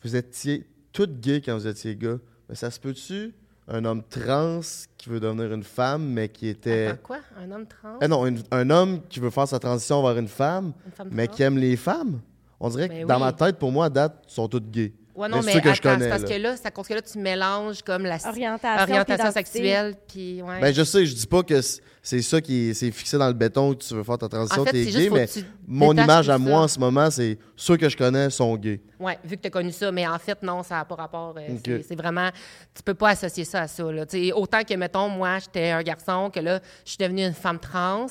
vous étiez toutes gays quand vous étiez gars. Mais ça se peut-tu, un homme trans qui veut devenir une femme, mais qui était. Attends, quoi? Un homme trans? Eh non, une- un homme qui veut faire sa transition vers une femme, Une femme mais trans? qui aime les femmes? On dirait que Ben dans ma tête, pour moi, à date, ils sont toutes gays. Ouais, non, Mais mais, attends, connais, parce là. que là, à cause que là, tu mélanges comme la Orientation, orientation sexuelle, puis ouais. Ben, je sais, je dis pas que c'est ça qui est, c'est fixé dans le béton que tu veux faire ta transition, en fait, t'es gay, mais mon image à moi ça. en ce moment, c'est ceux que je connais sont gays. Oui, vu que tu as connu ça, mais en fait, non, ça n'a pas rapport. euh, Ok. c'est- vraiment. Tu peux pas associer ça à ça. Là. Autant que, mettons, moi, j'étais un garçon, que là, je suis devenue une femme trans,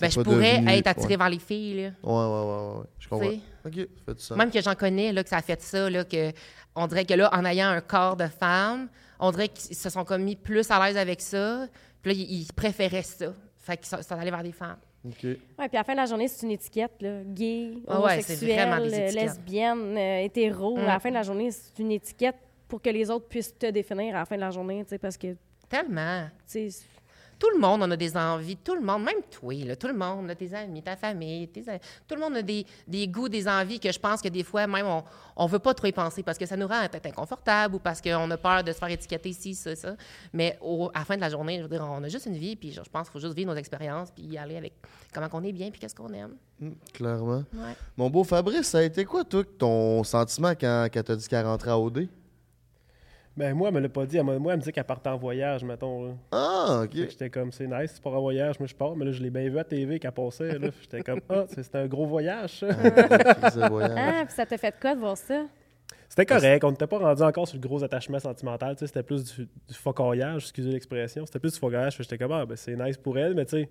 ben, je pourrais être attirée ouais. vers les filles. Là. Ouais, ouais, ouais, ouais, ouais. Je comprends. sais. Ok, ça fait du sens. Même que j'en connais, là, que ça a fait ça, là, que on dirait que là, en ayant un corps de femme, on dirait qu'ils se sont comme mis plus à l'aise avec ça. Puis là, ils, préféraient ça. Fait qu'ils sont, sont allés vers des femmes. Ok. Ouais, puis à la fin de la journée, c'est une étiquette, là. Gay, Ah ouais, homosexuel, lesbienne, euh, hétéro. Mm. À la fin de la journée, c'est une étiquette pour que les autres puissent te définir à la fin de la journée, tu sais, parce que, tu Tellement. sais, Tout le monde en a des envies, tout le monde, même toi, là, tout le monde, là, tes amis, ta famille, tes tout le monde a des, des goûts, des envies que je pense que des fois, même, on ne veut pas trop y penser parce que ça nous rend peut-être inconfortable ou parce qu'on a peur de se faire étiqueter ici, ça, ça. Mais au- à la fin de la journée, je veux dire, on a juste une vie, puis je pense qu'il faut juste vivre nos expériences, puis y aller avec comment qu'on est bien, puis qu'est-ce qu'on aime. Hmm, clairement. Ouais. Mon beau Fabrice, ça a été quoi, toi, ton sentiment quand, quand t'as dit qu'elle rentrait à OD? Ben, moi, elle me l'a pas dit. Elle moi, elle me dit qu'elle partait en voyage, mettons. là. Ah, Fait que ok. J'étais comme, c'est nice, c'est pour un voyage, moi je pars. Mais là, je l'ai bien vu à TV qu'elle passait. là. J'étais comme, ah, c'était un gros voyage, ça. Ce voyage. ah, puis ça t'a fait quoi de voir ça? C'était correct, on n'était pas rendu encore sur le gros attachement sentimental. tu sais, C'était plus du, du focaillage, excusez l'expression. C'était plus du focaillage. Fait que J'étais comme, ah, ben, c'est nice pour elle, mais tu sais,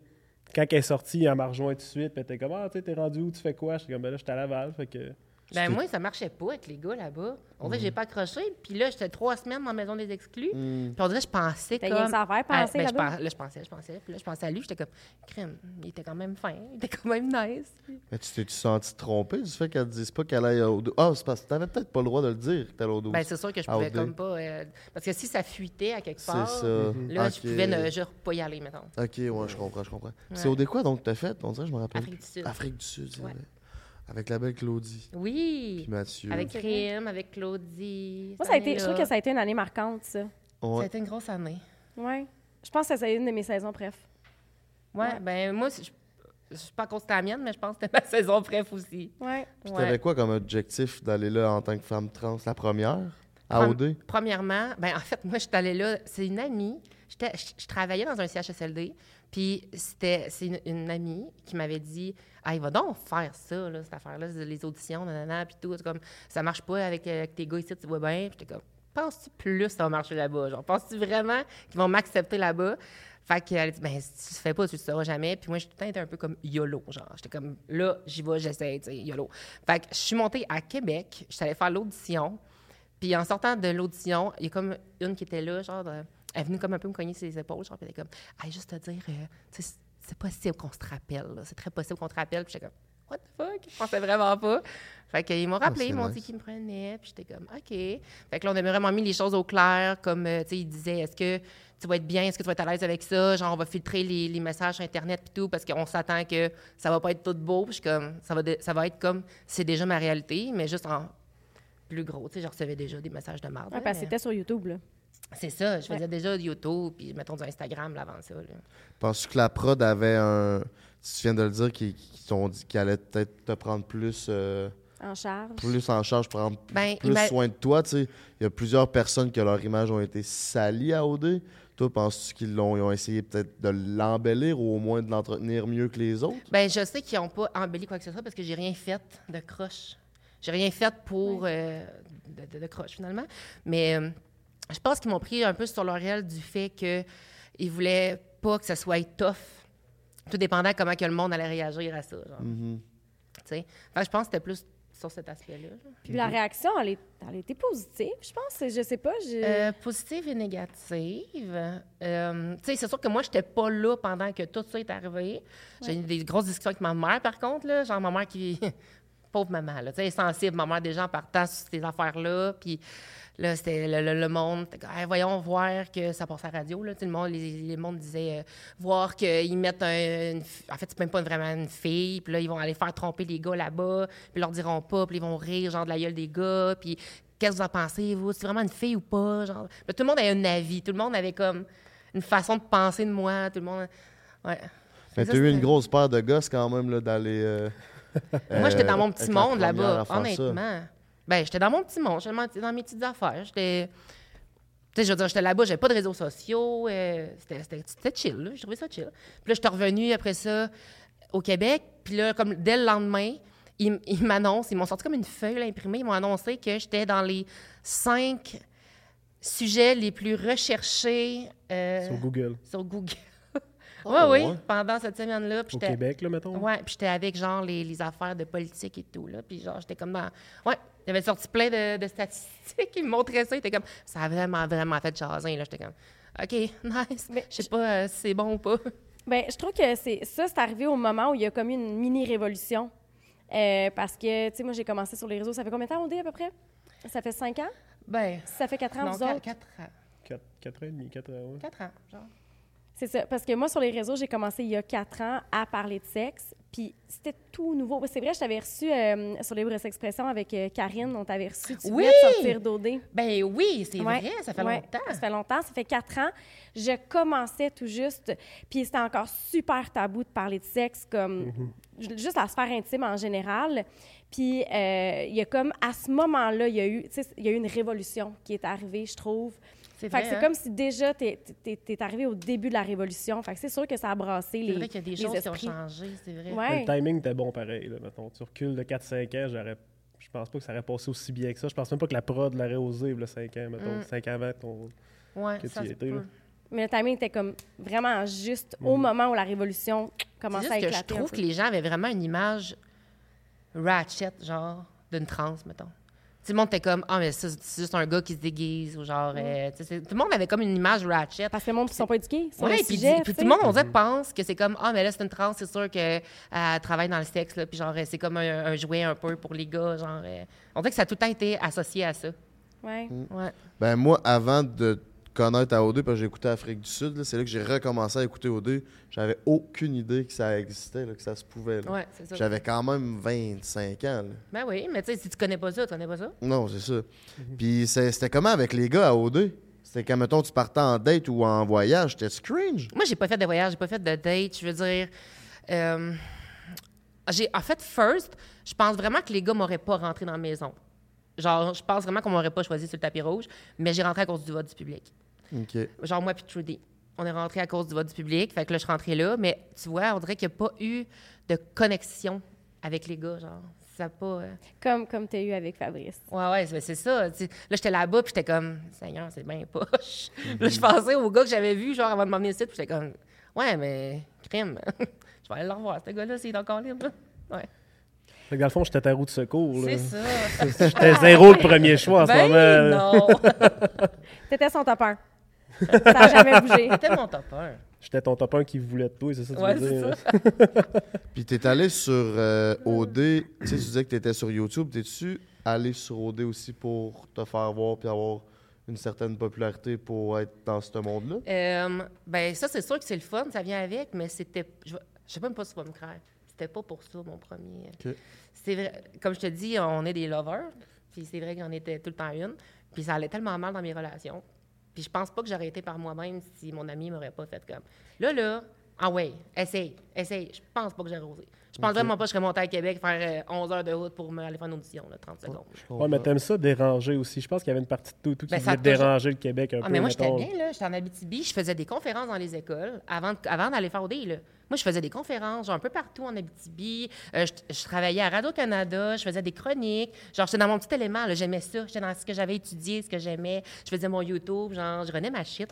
quand elle est sortie, elle m'a rejoint tout de suite. Puis elle était comme, ah, tu sais, t'es rendu où, tu fais quoi? J'étais comme, ben là, j'étais à Laval. Fait que. Ben moi, ça marchait pas avec les gars là-bas. On dirait que j'ai pas accroché. Puis là, j'étais trois semaines dans la maison des exclus. Hmm. Puis on dirait que je pensais T'as comme... rien à faire, Ah, penser ben, je là-bas? pens- là, je pensais, je pensais. Puis là, je pensais à lui. J'étais comme, crème, il était quand même fin. Il était quand même nice. Mais tu t'es-tu senti trompé du fait qu'elle dise pas qu'elle aille au dos? Ah, c'est parce que t'avais peut-être pas le droit de le dire que t'allais au dos. Ben, c'est sûr que je pouvais comme pas... euh, parce que si ça fuitait à quelque c'est part, ça. là, Ok. je pouvais ne juste pas y aller, mettons. Ok, ouais, je comprends, je comprends. C'est au dé quoi donc t'as fait? On dirait, je me rappelle. Afrique du Sud. Afrique du Sud, c'est Ouais. Avec la belle Claudie. Oui. Puis Mathieu. Avec Crime, avec Claudie. Moi, ça a été, je trouve que ça a été une année marquante, ça. Ça Ouais. a été une grosse année. Ouais. Je pense que c'est une de mes saisons, bref. Ouais, Ouais. ben moi, je je suis pas de la mienne, mais je pense que c'était ma saison bref aussi. Ouais. Puis Ouais. t'avais quoi comme objectif d'aller là en tant que femme trans? La première? À OD? Premièrement, ben en fait, moi, je suis allée là, c'est une amie. Je travaillais dans un CHSLD, puis c'était c'est une, amie qui m'avait dit Hey, va donc faire ça, là, cette affaire-là, les auditions, nanana, puis tout. Comme, ça marche pas avec, euh, avec tes gars ici, tu vois bien. J'étais comme, penses-tu plus ça va marcher là-bas? Genre, penses-tu vraiment qu'ils vont m'accepter là-bas? Fait qu'elle dit, ben, si tu le fais pas, tu le sauras jamais. Puis moi, suis tout le temps été un peu comme YOLO, genre. J'étais comme, là, j'y vais, j'essaie, tu sais, YOLO. Fait que je suis montée à Québec, je allée faire l'audition. Puis en sortant de l'audition, il y a comme une qui était là, genre, elle est venue comme un peu me cogner ses épaules, genre, puis elle était comme, hey, juste te dire, euh, c'est possible qu'on se rappelle, c'est très possible qu'on te rappelle. Puis j'étais comme, what the fuck? Je pensais vraiment pas. Fait qu'ils m'ont rappelé, c'est ils m'ont nice. dit qu'ils me prenaient, puis j'étais comme, OK. Fait que là, on a vraiment mis les choses au clair, comme, euh, tu sais, ils disaient, est-ce que tu vas être bien, est-ce que tu vas être à l'aise avec ça? Genre, on va filtrer les, les messages sur Internet puis tout, parce qu'on s'attend que ça va pas être tout beau. Puis je suis comme, ça va, de- ça va être comme, c'est déjà ma réalité, mais juste en plus gros. Tu sais, je recevais déjà des messages de marde. Ouais, là, parce que mais- c'était sur YouTube, là. C'est ça, je faisais Ouais. déjà du YouTube, puis mettons du Instagram là, avant ça. Là. Penses-tu que la prod avait un. Tu viens de le dire, qu'ils dit qu'elle allait peut-être te prendre plus, euh, En charge. plus en charge, prendre Ben, plus soin de toi. Tu sais, il y a plusieurs personnes que leur image ont été salies à OD. Toi, penses-tu qu'ils l'ont ils ont essayé peut-être de l'embellir ou au moins de l'entretenir mieux que les autres? Ben, je sais qu'ils n'ont pas embelli quoi que ce soit parce que j'ai rien fait de croche. J'ai rien fait pour euh, de, de- de croche finalement. Mais euh, je pense qu'ils m'ont pris un peu sur l'oreille du fait qu'ils voulaient pas que ça soit tough, tout dépendant comment que le monde allait réagir à ça. Genre, Mhm. tu sais. Fait que je pense que c'était plus sur cet aspect-là. là. Puis la réaction, elle, est, elle été positive, je pense. Je sais pas. Je... Euh, positive et négative. Euh, tu sais, c'est sûr que moi, je n'étais pas là pendant que tout ça est arrivé. J'ai eu des grosses discussions avec ma mère, par contre, là, genre ma mère qui... Pauvre maman, là, tu sais, elle est sensible, ma mère, déjà, en partant sur ces affaires-là, puis là, c'était le, le- le monde, Hey, voyons voir que ça passe à la radio, là, tu sais, le monde, les, les mondes disaient, euh, voir qu'ils mettent un, une en fait, c'est même pas vraiment une fille, puis là, ils vont aller faire tromper les gars là-bas, puis ils leur diront pas, puis ils vont rire, genre, de la gueule des gars, puis qu'est-ce que vous en pensez, vous, c'est vraiment une fille ou pas, genre, tout le monde avait un avis, tout le monde avait comme une façon de penser de moi, tout le monde, ouais. Mais Ça, t'as eu une grosse paire de gosses quand même là, d'aller. euh, Moi, j'étais dans euh, mon petit monde là-bas, honnêtement. Ben, j'étais dans mon petit monde, j'étais dans- mes petites affaires. J'étais. Tu sais, je veux dire, j'étais là-bas, j'avais pas de réseaux sociaux. euh, c'était- chill, là. Je trouvais ça chill. Puis là, j'étais revenue après ça au Québec. Puis là, comme dès le lendemain, ils, ils m'annoncent, ils m'ont sorti comme une feuille là, imprimée, ils m'ont annoncé que j'étais dans les cinq sujets les plus recherchés euh, Sur Google. sur Google. Oh, ouais, oui, ouais. pendant cette semaine-là. Puis Au Québec, là, mettons. Ouais, puis j'étais avec genre les, les affaires de politique et tout là, puis genre j'étais comme dans ouais, j'avais sorti plein de, de statistiques, ils me montraient ça, ils étaient comme ça a vraiment vraiment fait jaser là, j'étais comme OK, nice. Mais Je sais pas euh, si c'est bon ou pas. Ben, je trouve que c'est ça, c'est arrivé au moment où il y a comme eu une mini-révolution. Euh, parce que, tu sais, moi, j'ai commencé sur les réseaux. Ça fait combien de temps, on dit, à peu près? Ça fait cinq ans? Ben, Ça fait quatre ans, non, vous quatre, autres? quatre ans. Quatre, quatre ans et demi, quatre ans, ouais. Quatre ans, genre. C'est ça. Parce que moi, sur les réseaux, j'ai commencé il y a quatre ans à parler de sexe. Puis c'était tout nouveau. C'est vrai, je t'avais reçu euh, sur Libre Expression avec euh, Karine. On t'avait reçu. Tu Oui! de sortir d'OD. Ben oui, c'est Ouais, vrai, ça fait ouais, longtemps. Ça fait longtemps, ça fait quatre ans. Je commençais tout juste, puis c'était encore super tabou de parler de sexe, comme ju- juste la sphère intime en général. Puis euh, il y a comme, à ce moment-là, il y a eu, tu sais, il y a eu une révolution qui est arrivée, je trouve. C'est Fait vrai. que c'est hein? comme si déjà, t'es es, es, arrivé au début de la révolution. Fait que c'est sûr que ça a brassé les C'est vrai qu'il y a des les choses qui ont changé, c'est vrai. Ouais. Le timing était bon pareil, là, mettons. Tu recules de 4-5 ans, j'aurais... Je pense pas que ça aurait passé aussi bien que ça. Je pense même pas que la prod l'aurait osé, le 5 ans, mettons. Mm. 5 ans avant ton... Ouais, que ça tu y étais, là. Mais le timing était comme vraiment juste au moment où la révolution C'est commençait juste à que je éclater. trouve que les gens avaient vraiment une image ratchet, genre, d'une trans, mettons. Tout le monde était comme, ah, mais ça, c'est juste un gars qui se déguise, ou genre, euh, sais, c'est- tout le monde avait comme une image ratchet. Parce que le monde ne sont pas éduqués Ouais, puis, puis tout le monde, on dirait, pense que c'est comme, ah, mais là, c'est une trans, c'est sûr qu'elle travaille dans le sexe, là, puis genre, c'est comme un, un jouet un peu pour les gars, genre. euh, on dirait que ça a tout le temps été associé à ça. Ouais. Ouais. Ben moi, avant de connaître AOD, parce que j'ai écouté Afrique du Sud, c'est là que j'ai recommencé à écouter OD. J'avais aucune idée que ça existait, là, que ça se pouvait. Ouais. J'avais quand même 25 ans. là. Ben oui, mais tu sais, si tu connais pas ça, tu connais pas ça. Non, c'est ça. Puis c'est- c'était comment avec les gars à OD? C'était quand, mettons, tu partais en date ou en voyage, c'était cringe. Moi, j'ai pas fait de voyage, j'ai pas fait de date. Je veux dire, euh, j'ai en fait first, je pense vraiment que les gars m'auraient pas rentré dans la maison. Genre, je pense vraiment qu'on m'aurait pas choisi sur le tapis rouge, mais j'ai rentré à cause du vote du public. Genre moi puis Trudy, on est rentré à cause du vote du public, fait que là je suis rentrée là, mais tu vois, on dirait qu'il n'y a pas eu de connexion avec les gars, genre. Ça pas. euh, Comme, comme tu as eu avec Fabrice. Ouais, ouais, c'est- c'est ça. Là, j'étais là-bas, puis j'étais comme, Seigneur, c'est bien poche. Là, je pensais au gars que j'avais vu, genre, avant de m'emmener ici, puis j'étais comme, ouais, mais, crime. je vais aller le revoir, ce gars-là, s'il est encore libre. là. Ouais. Fait que dans le fond, j'étais ta roue de secours. là. C'est ça. J'étais zéro le premier choix en ce ben, moment. non. T'étais son top 1. Ça n'a jamais bougé. C'était mon top 1. J'étais ton top 1 qui voulait de toi, c'est ça que tu Ouais, veux c'est dire? ça. Puis t'es allé sur euh, OD, tu sais, tu disais que t'étais sur YouTube. T'es-tu allé sur OD aussi pour te faire voir puis avoir une certaine popularité pour être dans ce monde-là? Euh, ben, ça, c'est sûr que c'est le fun, ça vient avec, mais c'était. Je sais même pas si tu vas me croire. C'était pas pour ça, mon premier. C'est vrai. Comme je te dis, on est des lovers, puis c'est vrai qu'on était tout le temps une. Puis ça allait tellement mal dans mes relations. Puis je pense pas que j'aurais été par moi-même si mon ami m'aurait pas fait comme. Là, là, ah ouais, essaye, essaye. Je pense pas que j'aurais osé. Je pense OK. vraiment pas que je serais montée à Québec faire euh, 11 heures de route pour aller faire une audition, là, 30 secondes. Ouais, mais t'aimes ça déranger aussi. Je pense qu'il y avait une partie de tout, tout qui Ben, voulait déranger le Québec un Ah, peu. mais moi, j'étais bien, là. J'étais en Abitibi. Je faisais des conférences dans les écoles avant, avant d'aller faire OD, là. Moi, je faisais des conférences, genre, un peu partout en Abitibi. Euh, je, travaillais à Radio-Canada. Je faisais des chroniques. Genre, j'étais dans mon petit élément. J'aimais ça. J'étais dans ce que j'avais étudié, ce que j'aimais. Je faisais mon YouTube. Genre, je renais ma shit.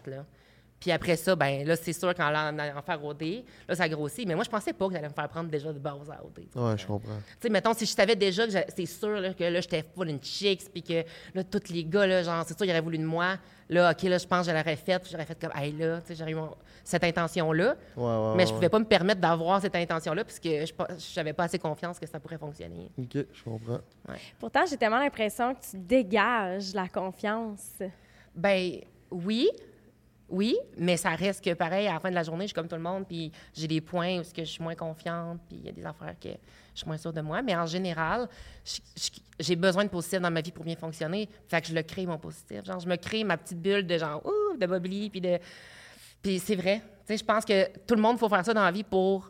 Puis après ça, ben là, c'est sûr qu'en allant en faire OD, là, ça grossit. Mais moi, je pensais pas que j'allais me faire prendre déjà de base à OD. Ouais, je comprends. Tu sais, mettons, si je savais déjà que c'est sûr là, que là, j'étais full une chicks, puis que là, tous les gars, là, genre, c'est sûr, ils auraient voulu de moi. Là, OK, là, je pense que je l'aurais fait, puis j'aurais fait comme, hey, là, tu sais, j'aurais eu cette intention-là. Ouais, ouais, mais je ouais. pouvais pas me permettre d'avoir cette intention-là, puisque je n'avais pas assez confiance que ça pourrait fonctionner. OK, je comprends. Pourtant, j'ai tellement l'impression que tu dégages la confiance. Ben oui, oui, mais ça reste pareil, à la fin de la journée, je suis comme tout le monde, puis j'ai des points où je suis moins confiante, puis il y a des affaires que je suis moins sûre de moi. Mais en général, j'ai besoin de positif dans ma vie pour bien fonctionner. Fait que je le crée, mon positif. Genre, je me crée ma petite bulle de genre, ouh, de bubbly, puis de. Puis c'est vrai. Tu sais, je pense que tout le monde, faut faire ça dans la vie pour.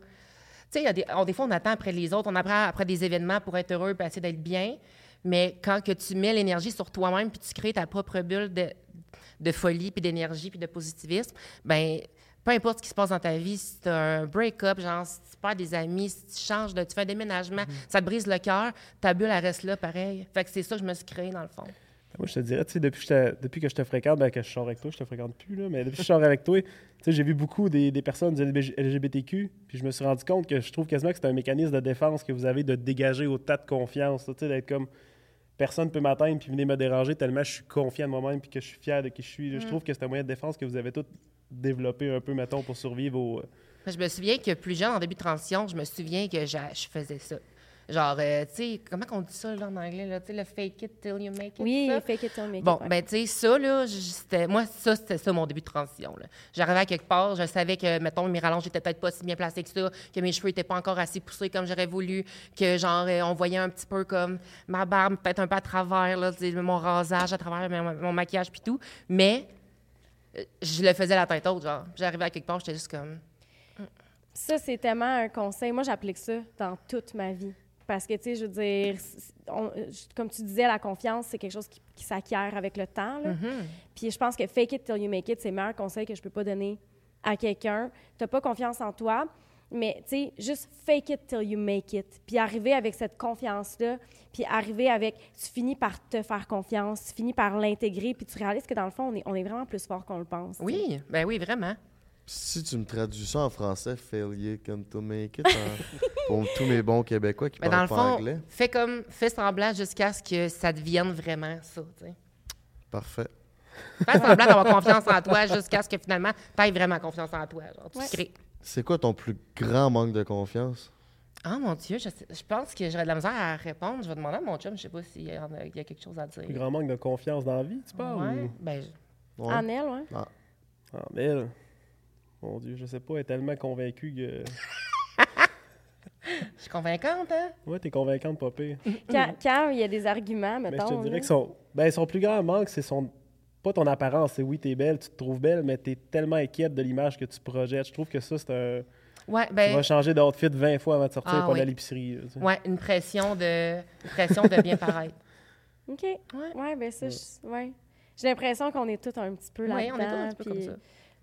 Tu sais, des, on- des fois, on attend après les autres, on apprend après des événements pour être heureux, puis essayer d'être bien. Mais quand que tu mets l'énergie sur toi-même puis tu crées ta propre bulle de, de folie, puis d'énergie, puis de positivisme, ben peu importe ce qui se passe dans ta vie, si tu as un break-up, genre si tu perds des amis, si tu changes de, tu fais un déménagement, ça te brise le cœur, ta bulle, elle reste là pareil. Fait que c'est ça que je me suis créé dans le fond. Moi, je te dirais, tu sais, depuis, que je te- depuis que je te fréquente, ben, que je sors avec toi, je te fréquente plus, là, mais depuis que je sors avec toi, tu sais, j'ai vu beaucoup des, des personnes du LGBTQ, puis je me suis rendu compte que je trouve quasiment que c'est un mécanisme de défense que vous avez de dégager au tas de confiance, tu sais, d'être comme personne peut m'atteindre puis venir me déranger tellement je suis confiant de moi-même puis que je suis fier de qui je suis. Je trouve que c'est un moyen de défense que vous avez tous développé un peu, mettons, pour survivre au. euh, Je me souviens que plus jeune, en début de transition, je me souviens que je faisais ça. Genre, euh, tu sais, comment on dit ça là, en anglais, là, tu sais, le fake it till you make it. Oui, ça? fake it till make it, Bon, ben, tu sais, ça, là, c'était, moi, ça, c'était ça mon début de transition. là. J'arrivais à quelque part, je savais que, mettons, mes rallonges étaient peut-être pas si bien placés que ça, que mes cheveux étaient pas encore assez poussés comme j'aurais voulu, que, genre, euh, on voyait un petit peu comme ma barbe peut-être un peu à travers, là, mon rasage à travers mon, mon maquillage puis tout. Mais euh, je le faisais la tête haute, genre. J'arrivais à quelque part, j'étais juste comme. Ça, c'est tellement un conseil. Moi, j'applique ça dans toute ma vie. Parce que, tu sais, je veux dire, on- je- comme tu disais, la confiance, c'est quelque chose qui, qui s'acquiert avec le temps. là. Puis je pense que fake it till you make it, c'est le meilleur conseil que je peux pas donner à quelqu'un. Tu n'as pas confiance en toi, mais, tu sais, juste fake it till you make it. Puis arriver avec cette confiance-là, puis arriver avec... Tu finis par te faire confiance, tu finis par l'intégrer, puis tu réalises que, dans le fond, on est, on est vraiment plus fort qu'on le pense. Oui, ben oui, vraiment. Si tu me traduis ça en français, failure come to make it, en- pour tous mes bons Québécois qui Mais dans parlent le pas fond, anglais, fais comme, fais semblant jusqu'à ce que ça devienne vraiment ça, tu sais. parfait. Fais semblant d'avoir confiance en toi jusqu'à ce que finalement, tu aies vraiment confiance en toi. Genre, tu Ouais. crées. C'est quoi ton plus grand manque de confiance? Oh mon Dieu, je, sais- je pense que j'aurais de la misère à répondre. Je vais demander à mon chum, je sais pas s'il y, en a- il y a quelque chose à dire. plus grand manque de confiance dans la vie, tu parles? Ouais, ou- ben, je- Ouais. En elle, oui. Ah, mais elle, mon Dieu, je sais pas, elle est tellement convaincue que. je suis convaincante, hein? Ouais, t'es convaincante, pas pire. Quand, quand il y a des arguments, Mais je mettons... te dirais là. que son, ben, son plus grand manque, c'est son. Pas ton apparence, c'est oui, t'es belle, tu te trouves belle, mais t'es tellement inquiète de l'image que tu projettes. Je trouve que ça, c'est un. Ouais, Tu ben, vas changer d'outfit 20 fois avant de sortir Ah, pour aller à oui. l'épicerie. tu sais. ouais, une pression de, une pression de bien paraître. OK. Ouais. Ouais, ben ça, ouais. J'ai l'impression qu'on est tous un petit peu Oui, là-dedans. on est tous un petit peu comme puis- ça.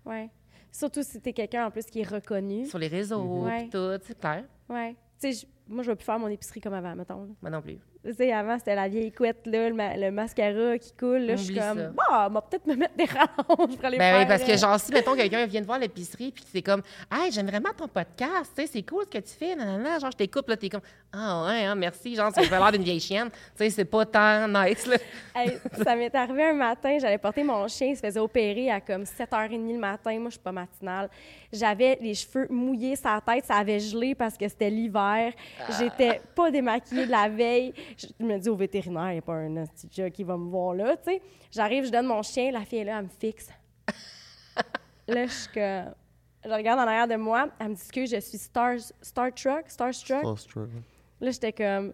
Ouais. Surtout si t'es quelqu'un en plus qui est reconnu. Sur les réseaux, Ouais. pis tout, c'est clair. Ouais. Tu sais, je- moi, je vais plus faire mon épicerie comme avant, mettons. là. Moi non plus. Tu sais, avant, c'était la vieille couette, là, le, ma- le mascara qui coule. Là, je suis comme, ça. bah, m'a peut-être me mettre des rallonges pour aller Ben faire. oui, parce que euh, genre, si, mettons, quelqu'un vient de voir l'épicerie, puis c'est comme, hey, j'aime vraiment ton podcast, tu sais, c'est cool ce que tu fais, nanana. Genre, je t'écoute, là, t'es comme, ah ouais, hein, merci, genre, ça fait l'air d'une vieille chienne. Tu sais, c'est pas tant nice, là. Hey, ça m'est arrivé un matin, j'allais porter mon chien, il se faisait opérer à comme 7h30 le matin. Moi, je suis pas matinale. J'avais les cheveux mouillés, sa tête, ça avait gelé parce que c'était l'hiver. J'étais pas démaquillée de la veille. Je me dis au vétérinaire, il n'y a pas un petit qui va me voir là, tu sais. J'arrive, je donne mon chien, la fille est là, elle me fixe. là, je suis comme... Je regarde en arrière de moi, elle me dit que je suis star, Starstruck, Starstruck. Starstruck, ouais. Là, j'étais comme...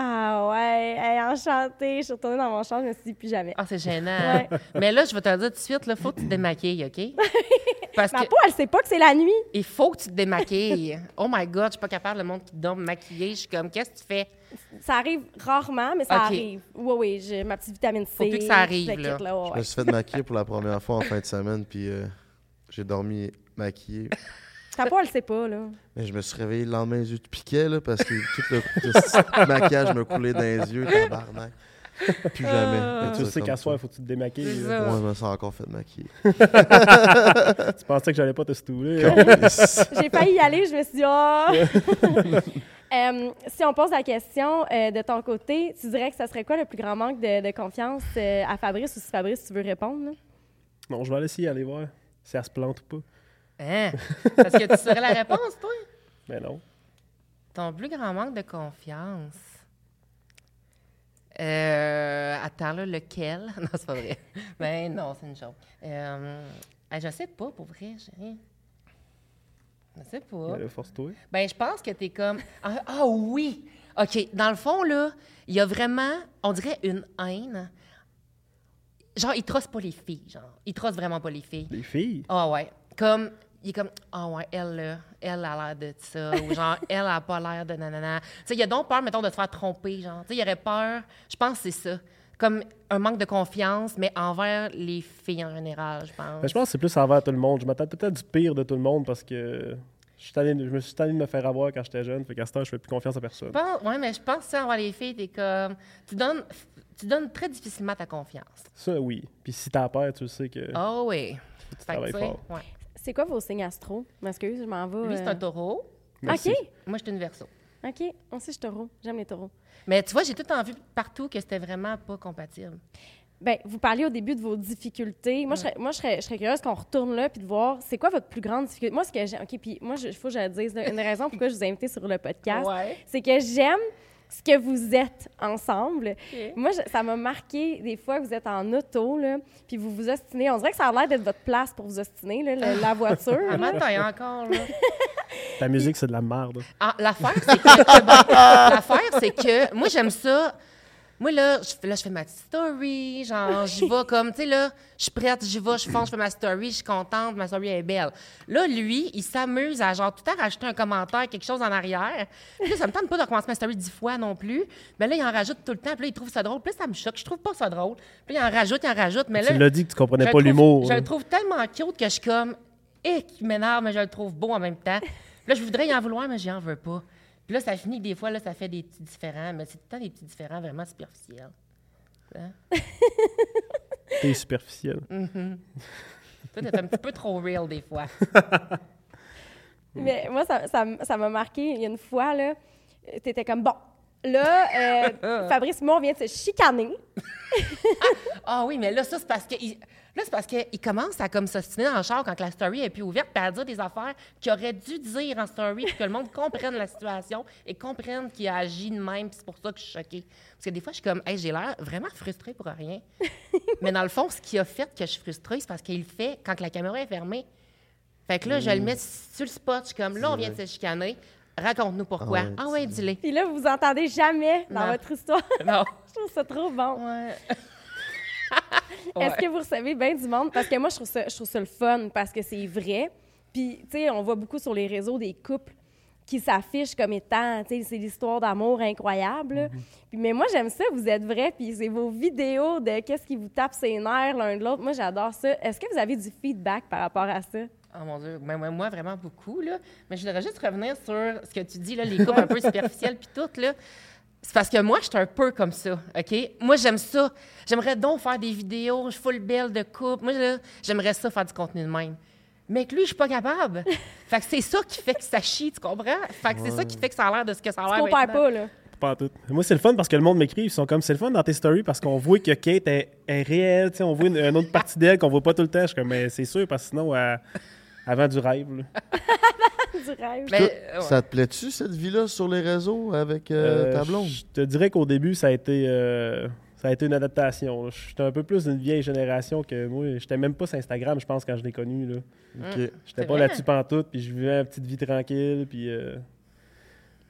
Ah ouais, hey, enchantée. Je suis retournée dans mon champ, je me suis dit plus jamais. Ah, c'est gênant. Ouais. Mais là, je vais te le dire tout de suite, là, faut que tu te démaquilles, OK? Parce Ma que peau, elle sait pas que c'est la nuit. il faut que tu te démaquilles. Oh my God, je suis pas capable, le monde qui dorme maquillé. Je suis comme, qu'est-ce que tu fais? Ça arrive rarement, mais ça arrive. Oui, oui, j'ai ma petite vitamine C. Faut plus que ça arrive, là. ouais, Je me suis fait maquiller pour la première fois en fin de semaine, puis euh, j'ai dormi maquillé. Ta peau, elle sait pas, là. Mais je me suis réveillé le lendemain, les yeux de piquet, là, parce que tout le, maquillage me coulait dans les yeux, tabarnak. Plus jamais. Ah. Fait Tu sais qu'à soir, il faut que tu te démaquilles. C'est. Moi, je me suis encore fait maquiller. Tu pensais que j'allais pas te stouler. J'ai failli y aller, je me suis dit, ah! Euh, si on pose la question euh, de ton côté, tu dirais que ça serait quoi le plus grand manque de, de confiance euh, à Fabrice ou si Fabrice, tu veux répondre? là? non, je vais aller essayer aller voir si elle se plante ou pas. Hein? Parce que tu saurais la réponse, toi? Mais non. Ton plus grand manque de confiance. Euh, attends, là, lequel? Non, c'est pas vrai. Ben non, c'est une chose. Euh, je sais pas, pour vrai. Je, je sais pas. Mais là, Force-toi. Ben, je pense que t'es comme. Ah, ah oui! OK. Dans le fond, là, il y a vraiment, on dirait une haine. Genre, ils trossent pas les filles, genre. Ils trossent vraiment pas les filles. Les filles? Ah ouais. Comme, il est comme, ah ouais, elle, là, elle a l'air de ça, ou genre, elle a pas l'air de nanana. Tu sais, il a donc peur, mettons, de se faire tromper, genre. Tu sais, il aurait peur, je pense que c'est ça. Comme un manque de confiance, mais envers les filles en général, je pense. Ben, je pense que c'est plus envers tout le monde. Je m'attends peut-être du pire de tout le monde parce que je, suis tanné- je me suis tanné de me faire avoir quand j'étais jeune. Fait qu'à ce temps, je fais plus confiance à personne. Ouais, mais je pense que ça, envers les filles, t'es comme. Tu donnes, tu donnes très difficilement ta confiance. Ça, oui. Puis si t'as peur, tu sais que Oh oui. tu Fait que, travailles fort. ouais. C'est quoi vos signes astro? M'excuse, je m'en vais. Lui, c'est euh, un taureau. Merci. OK. Moi, je suis une verso. OK. Moi aussi, je suis taureau. J'aime les taureaux. Mais tu vois, j'ai tout en vu partout que c'était vraiment pas compatible. Ben, vous parliez au début de vos difficultés. Moi, je serais, moi, je serais, je serais curieuse qu'on retourne là puis de voir c'est quoi votre plus grande difficulté. Moi, ce que j'aime. OK, puis moi, il faut que je le dise. une raison pourquoi je vous ai invité sur le podcast, Ouais. c'est que j'aime ce que vous êtes ensemble. Moi, je- ça m'a marqué des fois que vous êtes en auto, là, puis vous vous ostinez. On dirait que ça a l'air d'être votre place pour vous ostiner, là, le- la voiture. Ah, là. mais attends, il y a encore, là. Ta musique, c'est de la merde. Ah, l'affaire, c'est que. bon, l'affaire, c'est que moi, j'aime ça. Moi, là, je, fais- là, je fais ma petite story. Genre, j'y vais comme, tu sais, là, je suis prête, j'y vais, je fonce, je fais ma story, je suis contente, ma story est belle. Là, lui, il s'amuse à, genre, tout le temps rajouter un commentaire, quelque chose en arrière. Puis là, ça me tente pas de recommencer ma story dix fois non plus. Mais là, il en rajoute tout le temps. Puis là, il trouve ça drôle. Puis là, ça me choque. Je trouve pas ça drôle. Puis là, il en rajoute, il en rajoute. Mais là, tu l'as dit que tu comprenais pas l'humour. Je le trouve tellement cute que je suis comme, eh, qui m'énerve, mais je le trouve beau en même temps. Puis là, je voudrais y en vouloir, mais j'y en veux pas. Puis là, ça finit que des fois, là, ça fait des petits différents, mais c'est tout le temps des petits différents vraiment superficiels. Hein? T'es superficiel. Toi, t'es un petit peu trop real des fois. Mais moi, ça ça m- ça m'a marqué. Il y a une fois, là, tu étais comme, bon, là, euh, Fabrice, moi, on vient de se chicaner. Ah oui, mais là, ça, c'est parce que. il- Là, c'est parce qu'il commence à comme s'ostiner dans le char quand la story est plus ouverte, puis à dire des affaires qu'il aurait dû dire en story, pour que le monde comprenne la situation et comprenne qu'il a agi de même, puis c'est pour ça que je suis choquée. Parce que des fois, je suis comme, hey, j'ai l'air vraiment frustrée pour rien. mais dans le fond, ce qui a fait que je suis frustrée, c'est parce qu'il le fait quand la caméra est fermée. Fait que là, je le mets sur le spot, je suis comme, là, on vient de se chicaner, raconte-nous pourquoi. Ah ouais, Ah ouais, dis-le. Puis là, vous vous entendez jamais dans Non. votre histoire. Non. je trouve ça trop bon. Ouais. Est-ce que vous recevez bien du monde? Parce que moi, je trouve ça, je trouve ça le fun parce que c'est vrai. Puis, tu sais, on voit beaucoup sur les réseaux des couples qui s'affichent comme étant, tu sais, c'est l'histoire d'amour incroyable. là. Puis, mais moi, j'aime ça, vous êtes vrai, puis c'est vos vidéos de qu'est-ce qui vous tape ses nerfs l'un de l'autre. Moi, j'adore ça. Est-ce que vous avez du feedback par rapport à ça? Oh mon Dieu, Ben, moi, moi, vraiment beaucoup, là. Mais je voudrais juste revenir sur ce que tu dis, là, les couples un peu superficiels puis tout, là. C'est parce que moi, je suis un peu comme ça, OK? Moi, j'aime ça. J'aimerais donc faire des vidéos, je full belle de couple. Moi, là, j'aimerais ça faire du contenu de même. Mais que lui, je suis pas capable. fait que c'est ça qui fait que ça chie, tu comprends? Fait que c'est ça qui fait que ça a l'air de ce que ça a Tu l'air compares maintenant. pas, là. Pas tout. Moi, c'est le fun parce que le monde m'écrit. Ils sont comme, c'est le fun dans tes stories parce qu'on voit que Kate est, est réelle. tu On voit une, une autre partie d'elle qu'on voit pas tout le temps. Je suis comme, mais c'est sûr parce que sinon, elle- avant du rêve. là. Du rêve. Mais, Toi, euh, ouais. Ça te plaît-tu, cette vie-là, sur les réseaux avec euh, Euh, ta blonde? Je te dirais qu'au début, ça a été, euh, ça a été une adaptation. J'étais un peu plus d'une vieille génération que moi. J'étais même pas sur Instagram, je pense, quand je l'ai connu. là. OK. J'étais C'est pas là-dessus pantoute, puis je vivais une petite vie tranquille, puis euh,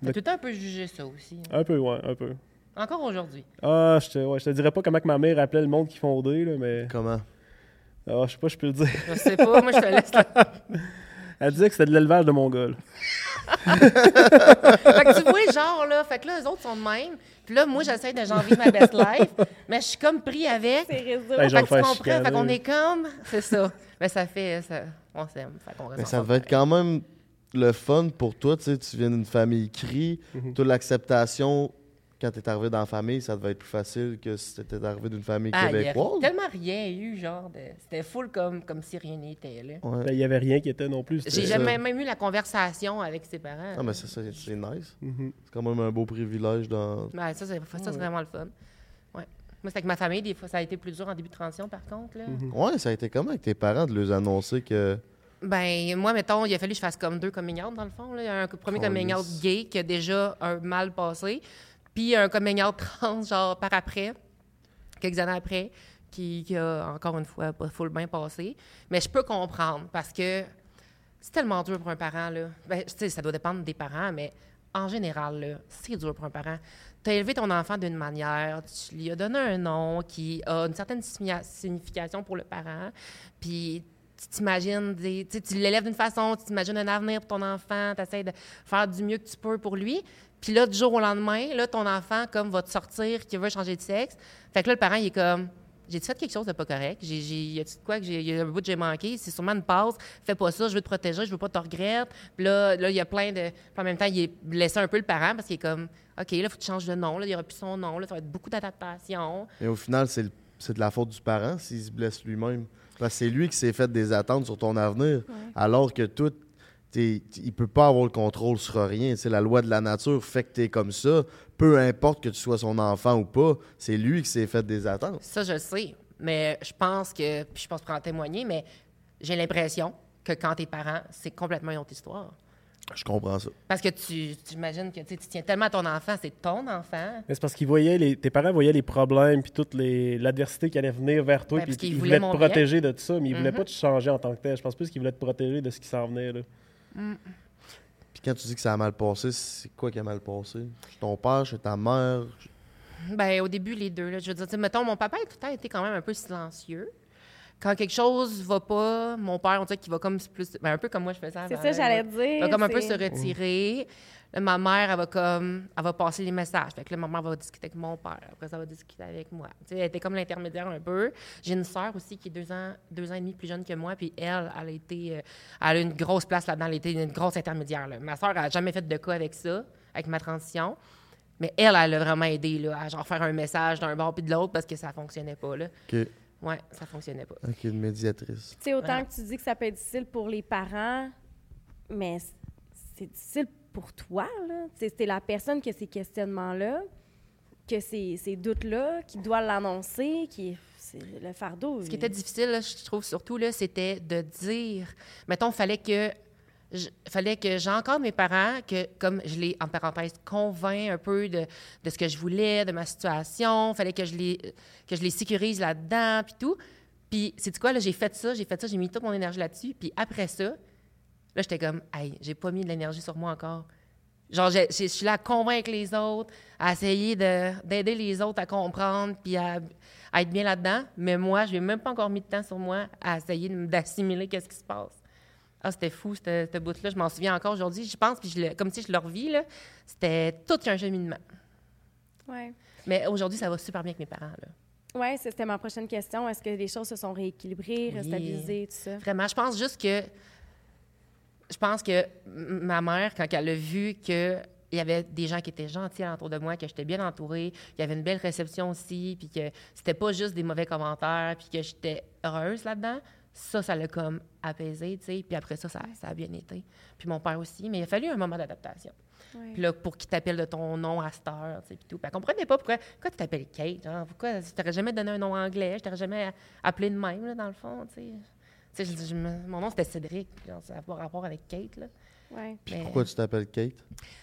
T'as tout le temps un peu jugé ça aussi. hein? un peu, ouais, un peu. Encore aujourd'hui? Ah, je te, ouais, je te dirais pas comment que ma mère appelait le monde qui fondait, là, mais Comment? Ah, je sais pas, je peux le dire. Je sais pas, moi, je te laisse là. Elle disait que c'était de l'élevage de Mongols. Fait que tu vois, genre, là, fait que là, eux autres sont de même. Puis là, moi, j'essaie de genre vivre ma best life, mais je suis comme pris avec. C'est réseau. Ben, Fait que tu comprends, chicaner. fait qu'on est comme... C'est ça. Mais ça fait... Ça, on s'aime, fait Mais ça devait être quand même le fun pour toi. Tu sais, tu viens d'une famille cri. Mhm. Toute l'acceptation, quand tu es arrivé dans la famille, ça devait être plus facile que si tu étais arrivé d'une famille Ah, il y a québécoise. tellement rien eu, genre, de... c'était full comme, comme si rien n'était, là. Ouais. Ben, Il y avait rien qui était non plus. J'ai ça. jamais même eu la conversation avec ses parents. Ah, mais c'est ça, c'est nice. Mhm. C'est quand même un beau privilège dans. Ouais, ça, c'est ça, c'est vraiment le fun. Ouais. Moi, c'est avec ma famille, des fois, ça a été plus dur en début de transition, par contre, là. Mhm. Ouais, ça a été comment avec tes parents de leur annoncer que. Ben, moi, mettons, il a fallu que je fasse comme deux coming out, dans le fond. Là. Il y a un premier coming out gay qui a déjà un mal passé, puis un coming out trans, genre, par après, quelques années après, qui, a, encore une fois, pas full bien passé. Mais je peux comprendre, parce que c'est tellement dur pour un parent, là. Ben, tu sais, ça doit dépendre des parents, mais en général, c'est dur pour un parent. Tu as élevé ton enfant d'une manière, tu lui as donné un nom qui a une certaine significa- signification pour le parent, puis tu t'imagines, tu l'élèves d'une façon, tu t'imagines un avenir pour ton enfant, tu essaies de faire du mieux que tu peux pour lui. Puis là, du jour au lendemain, là, ton enfant, comme, va te sortir, qui veut changer de sexe. Fait que là, le parent, il est comme, j'ai fait quelque chose de pas correct? J'ai, y a-tu de quoi que j'ai, y a un bout que j'ai manqué? C'est sûrement une passe. Fais pas ça, je veux te protéger, je veux pas te regretter. Puis là, là, il y a plein de. Puis en même temps, il est blessé un peu le parent parce qu'il est comme, OK, là, faut que tu changes de nom. Là, il y aura plus son nom. Là, ça va être beaucoup d'adaptation. Et au final, c'est de la faute du parent s'il se blesse lui-même. Parce que c'est lui qui s'est fait des attentes sur ton avenir. Alors que tout, il peut pas avoir le contrôle sur rien. Sais, la loi de la nature fait que tu es comme ça. Peu importe que tu sois son enfant ou pas, c'est lui qui s'est fait des attentes. Ça, je le sais. Mais je pense que, puis je pense pour en témoigner, mais j'ai l'impression que quand t'es parent, c'est complètement une autre histoire. Je comprends ça. Parce que tu, tu imagines que tu sais, tu tiens tellement à ton enfant, c'est ton enfant. Mais c'est parce qu'ils voyaient, les, tes parents voyaient les problèmes puis toute les- l'adversité qui allait venir vers toi. Ouais, puis parce qu'ils ils voulaient voulaient te bien. protéger de tout ça, mais ils voulaient Mhm. pas te changer en tant que tel. Je pense plus qu'ils voulaient te protéger de ce qui s'en venait. Là. Puis quand tu dis que ça a mal passé, c'est quoi qui a mal passé? Chez ton père, chez ta mère? Ben, au début, les deux. Là, je veux dire, tu sais, mettons, mon papa a tout le temps été quand même un peu silencieux. Quand quelque chose va pas, mon père, on dirait qu'il va comme plus. Ben, un peu comme moi, je faisais C'est avant, ça, là. j'allais Il dire. va comme un peu se c'est- retirer. Là, ma mère, elle va comme, elle va passer les messages. Fait que là, ma mère va discuter avec mon père. Après, ça va discuter avec moi. Tu sais, elle était comme l'intermédiaire un peu. J'ai une sœur aussi qui est deux ans, deux ans et demi plus jeune que moi. Puis elle, elle a été, euh, elle a une grosse place là-dedans. Elle a été une grosse intermédiaire. là. Ma sœur, elle a jamais fait de cas avec ça, avec ma transition. Mais elle, elle a vraiment aidé là, à genre faire un message d'un bord puis de l'autre parce que ça fonctionnait pas. Là. OK. Ouais, ça fonctionnait pas. OK, une médiatrice. Tu sais, autant que tu dis que ça peut être difficile pour les parents, mais c'est difficile pour toi, c'est la personne qui a ces questionnements-là, que ces, ces doutes-là, qui doit l'annoncer, qui c'est le fardeau. Ce qui était difficile, là, je trouve surtout, c'était de dire. Mettons, fallait que. je- fallait que j'encadre mes parents, que comme je les, en parenthèse, convainc un peu de, de ce que je voulais, de ma situation. fallait que je les, que je les sécurise là-dedans, puis tout. Puis, c'est quoi, là, j'ai fait ça, j'ai fait ça, j'ai mis toute mon énergie là-dessus. Puis après ça, là, j'étais comme, hey, j'ai pas mis de l'énergie sur moi encore. Genre, je suis là à convaincre les autres, à essayer de- d'aider les autres à comprendre, puis à, à être bien là-dedans. Mais moi, je n'ai même pas encore mis de temps sur moi à essayer d'assimiler qu'est-ce qui se passe. Ah, c'était fou, ce bout-là. Je m'en souviens encore aujourd'hui. Je pense, puis je le- comme si je le revis, là, c'était tout un cheminement. Ouais. Mais aujourd'hui, ça va super bien avec mes parents. Là. Oui, c'était ma prochaine question. Est-ce que les choses se sont rééquilibrées, Oui. restabilisées, tout ça? Vraiment, je pense juste que. Je pense que ma mère, quand elle a vu que il y avait des gens qui étaient gentils autour de moi, que j'étais bien entourée, il y avait une belle réception aussi, puis que c'était pas juste des mauvais commentaires, puis que j'étais heureuse là-dedans, ça, ça l'a comme apaisé, tu sais. Puis après ça, ça, ça a bien été. Puis mon père aussi, mais il a fallu un moment d'adaptation. Puis là, pour qu'il t'appelle de ton nom à cette heure, tu sais, puis tout. Puis elle comprenait pas pourquoi, pourquoi tu t'appelles Kate, genre, pourquoi je t'aurais jamais donné un nom anglais, je t'aurais jamais appelé de même, là, dans le fond, tu sais. Tu sais, je dis, je me- mon nom, c'était Cédric, genre, ça n'a pas rapport avec Kate, là. Ouais. Mais- Pourquoi tu t'appelles Kate?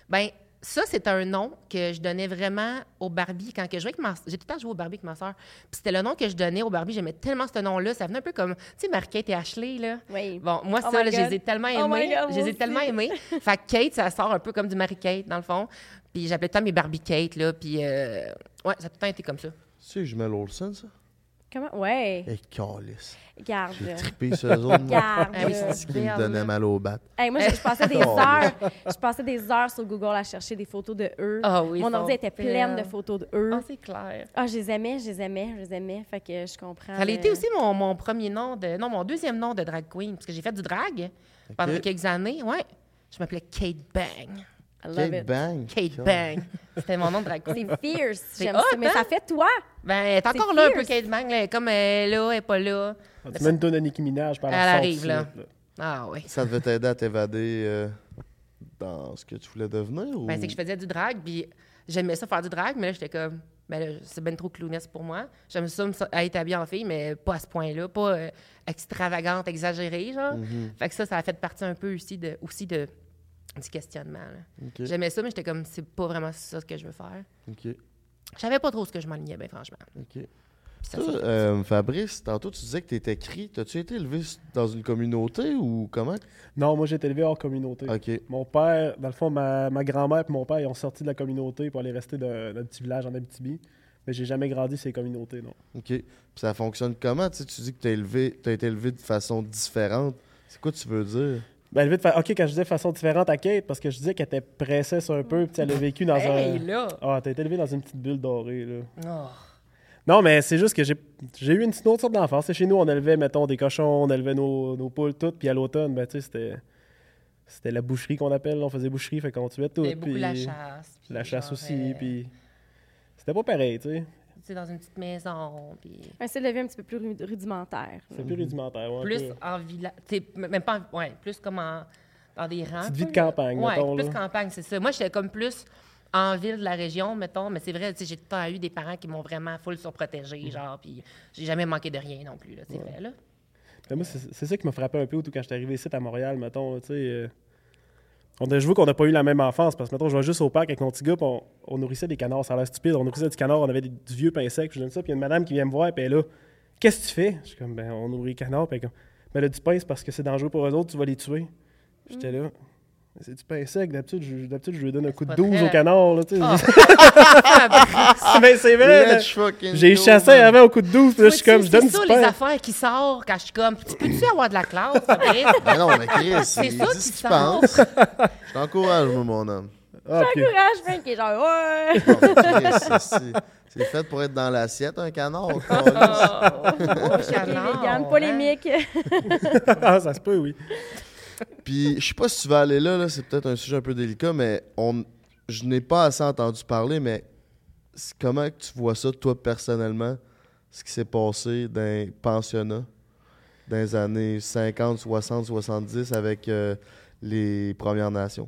ben ça, c'est un nom que je donnais vraiment au Barbie quand que je jouais avec ma J'ai tout le temps joué au Barbie avec ma soeur. Puis c'était le nom que je donnais au Barbie. J'aimais tellement ce nom-là. Ça venait un peu comme, tu sais, Marie-Kate et Ashley, là. Oui. Bon, moi, Oh ça, là, je les ai tellement Oh aimés. Je les ai tellement aimés. fait que Kate, ça sort un peu comme du Marie-Kate, dans le fond. Puis j'appelais tout le temps mes Barbie Kate, là. Puis, euh, ouais, ça a tout le temps été comme ça. Tu sais, je mets Olsen, ça? Comment? Ouais. Eh, calice. Garde. J'ai trippé sur eux autres. moi. Garde. Ah oui, C'est qui me donnait mal au bat. Hey, moi, je, je passais des heures, je passais des heures sur Google à chercher des photos de eux. Ah oui, Mon ordi était pleine de photos de eux. Ah, c'est clair. Ah, je les aimais, je les aimais, je les aimais. Fait que je comprends. Ça a le- été aussi mon, mon premier nom de. Non, mon deuxième nom de drag queen, parce que j'ai fait du drag pendant quelques années. Ouais. Je m'appelais Kate Bang. I love Kate it. Bang. Kate Bang. C'était mon nom de drag queen. C'est fierce. C'est J'aime ça. Mais hein? ça fait toi. Ben, elle est encore là un peu. Kate Bang. là. Comme elle est là, elle est pas là. Ah, tu mets une tonne Nicki Minaj par la Elle arrive, là. Ah oui. Ça devait t'aider à t'évader euh, dans ce que tu voulais devenir? Ou... Ben, c'est que je faisais du drag, puis j'aimais ça faire du drag, mais là, j'étais comme, ben là, c'est ben trop clownesse pour moi. J'aime ça être habillée en fille, mais pas à ce point-là, pas euh, extravagante, exagérée, genre. Mhm, Fait que ça, ça a fait partie un peu aussi de, aussi de, du questionnement. J'aimais ça, mais j'étais comme, c'est pas vraiment ça ce que je veux faire. OK. Je savais pas trop ce que je m'alignais, ben franchement. OK. Ça Toi, euh, Fabrice, tantôt tu disais que tu étais écrit. T'as-tu été élevé dans une communauté ou comment? Non, moi j'ai été élevé hors communauté. Mon père, dans le fond, ma, ma grand-mère et mon père, ils ont sorti de la communauté pour aller rester d'un d'un petit village en Abitibi. Mais j'ai jamais grandi ces communautés, non. OK. Puis ça fonctionne comment? Tu, dis que tu élevé, as été élevé de façon différente. C'est quoi tu veux dire? Ben, OK, quand je disais de façon différente à Kate, parce que je disais qu'elle était princesse un peu, puis elle a vécu dans Hey, un... là! Ah, t'as été élevé dans une petite bulle dorée, là. Oh. Non, mais c'est juste que j'ai j'ai eu une petite autre sorte d'enfance. Chez nous, on élevait, mettons, des cochons, on élevait nos, nos poules toutes, puis à l'automne, ben, tu sais, c'était... C'était la boucherie qu'on appelle, on faisait boucherie, fait qu'on tuait tout. Puis la chasse. puis La chasse aussi, euh, puis... C'était pas pareil, tu sais. Tu sais, dans une petite maison, puis... Un style de vie un petit peu plus ru- rudimentaire. C'est plus rudimentaire, ouais. un Plus peu. en village... Même pas... en- Ouais, plus comme en... dans des rangs. Petite vie de campagne, Ouais, mettons, plus là. campagne, c'est ça. Moi, j'étais comme plus en ville de la région, mettons, mais c'est vrai, tu sais, j'ai tout le temps eu des parents qui m'ont vraiment full Mm. surprotégé, genre, puis j'ai jamais manqué de rien non plus, là, c'est vrai, là. Mais moi, c'est c'est ça qui m'a frappé un peu tout quand je suis arrivé ici à Montréal, mettons, tu sais. euh, on a, je qu'on n'a pas eu la même enfance, parce que, mettons, je vais juste au parc avec mon petit gars, on, on nourrissait des canards. Ça a l'air stupide. On nourrissait du canard, on avait du vieux pain sec, je donne ça, puis il y a une madame qui vient me voir, puis elle est là, qu'est-ce que tu fais? Je suis comme, ben, on nourrit les canards, puis elle comme, ben, là, du pain, parce que c'est dangereux pour eux autres, tu vas les tuer. J'étais là. C'est du pain sec, d'habitude, je, d'habitude, je lui donne un coup de pas 12 très- au canard, là, tu. Ah. Ben, c'est vrai, J'ai chassé man. avant au coup de 12, puis là, je suis comme, tu je donne C'est du ça, les pain. affaires qui sortent quand je suis comme, tu peux-tu avoir de la classe? Mais non, mais Chris, C'est ça ce qu'il sort. pense. Je t'encourage, moi, mon homme. Ah, puis- Courage, Frank, qui est genre, ouais! C'est- c'est fait pour être dans l'assiette, un canard. câlisse. Oh, canard, polémique. ah, ça se peut, oui. Puis, je sais pas si tu vas aller là, c'est peut-être un sujet un peu délicat, mais on, je n'ai pas assez entendu parler, mais comment tu vois ça, toi, personnellement, ce qui s'est passé dans les pensionnats dans les années 50, 60, 70 avec euh, les Premières Nations?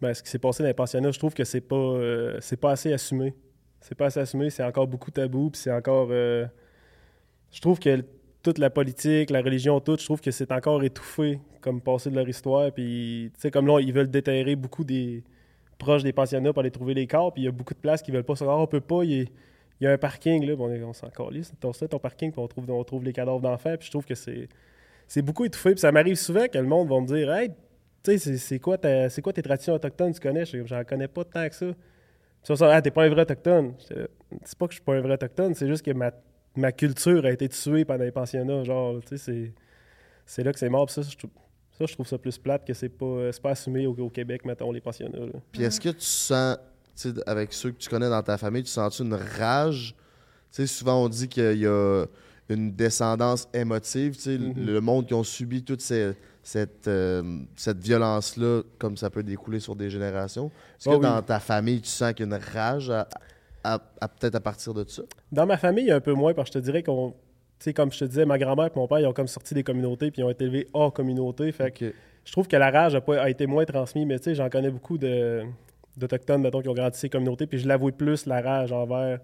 Ben, ce qui s'est passé dans les pensionnats, je trouve que c'est pas, euh, c'est pas assez assumé. C'est pas assez assumé, c'est encore beaucoup tabou, puis c'est encore. euh, je trouve que toute la politique, la religion, tout, je trouve que c'est encore étouffé comme passé de leur histoire. Puis, tu sais, comme là, ils veulent déterrer beaucoup des proches des pensionnats pour aller trouver les corps, puis il y a beaucoup de places qui veulent pas savoir, on peut pas, il y a, un parking, là, bon, on, s'en calisse, ton, ton parking, puis on trouve, on trouve les cadavres d'enfants, puis je trouve que c'est, c'est beaucoup étouffé, puis ça m'arrive souvent que le monde va me dire, hey, tu sais, c'est- quoi, c'est quoi tes traditions autochtones, tu connais? J'en connais pas tant que ça. Ça, ça, ah, t'es pas un vrai autochtone. C'est pas que je suis pas un vrai autochtone, c'est juste que ma, ma culture a été tuée pendant les pensionnats. Genre, tu sais, c'est, là que c'est mort. Puis ça, je trouve, ça, je trouve ça plus plate que c'est pas, pas assumé au, au Québec, mettons, les pensionnats. là. Puis est-ce que tu sens, avec ceux que tu connais dans ta famille, tu sens une rage? Souvent on dit qu'il y a une descendance émotive, Mhm. le monde qui ont subi toute ces- cette, euh, cette violence-là, comme ça peut découler sur des générations. Est-ce Ah que oui. dans ta famille, tu sens qu'il y a une rage à, à- à- peut-être à partir de ça? Dans ma famille, il y a un peu moins, parce que je te dirais qu'on. Tu sais, comme je te disais, ma grand-mère et mon père, ils ont comme sorti des communautés, puis ils ont été élevés hors communauté. Fait que je trouve que la rage a, pas- a été moins transmise, mais tu sais, j'en connais beaucoup d'Autochtones, mettons, qui ont grandi ces communautés, puis je l'avoue plus, la rage envers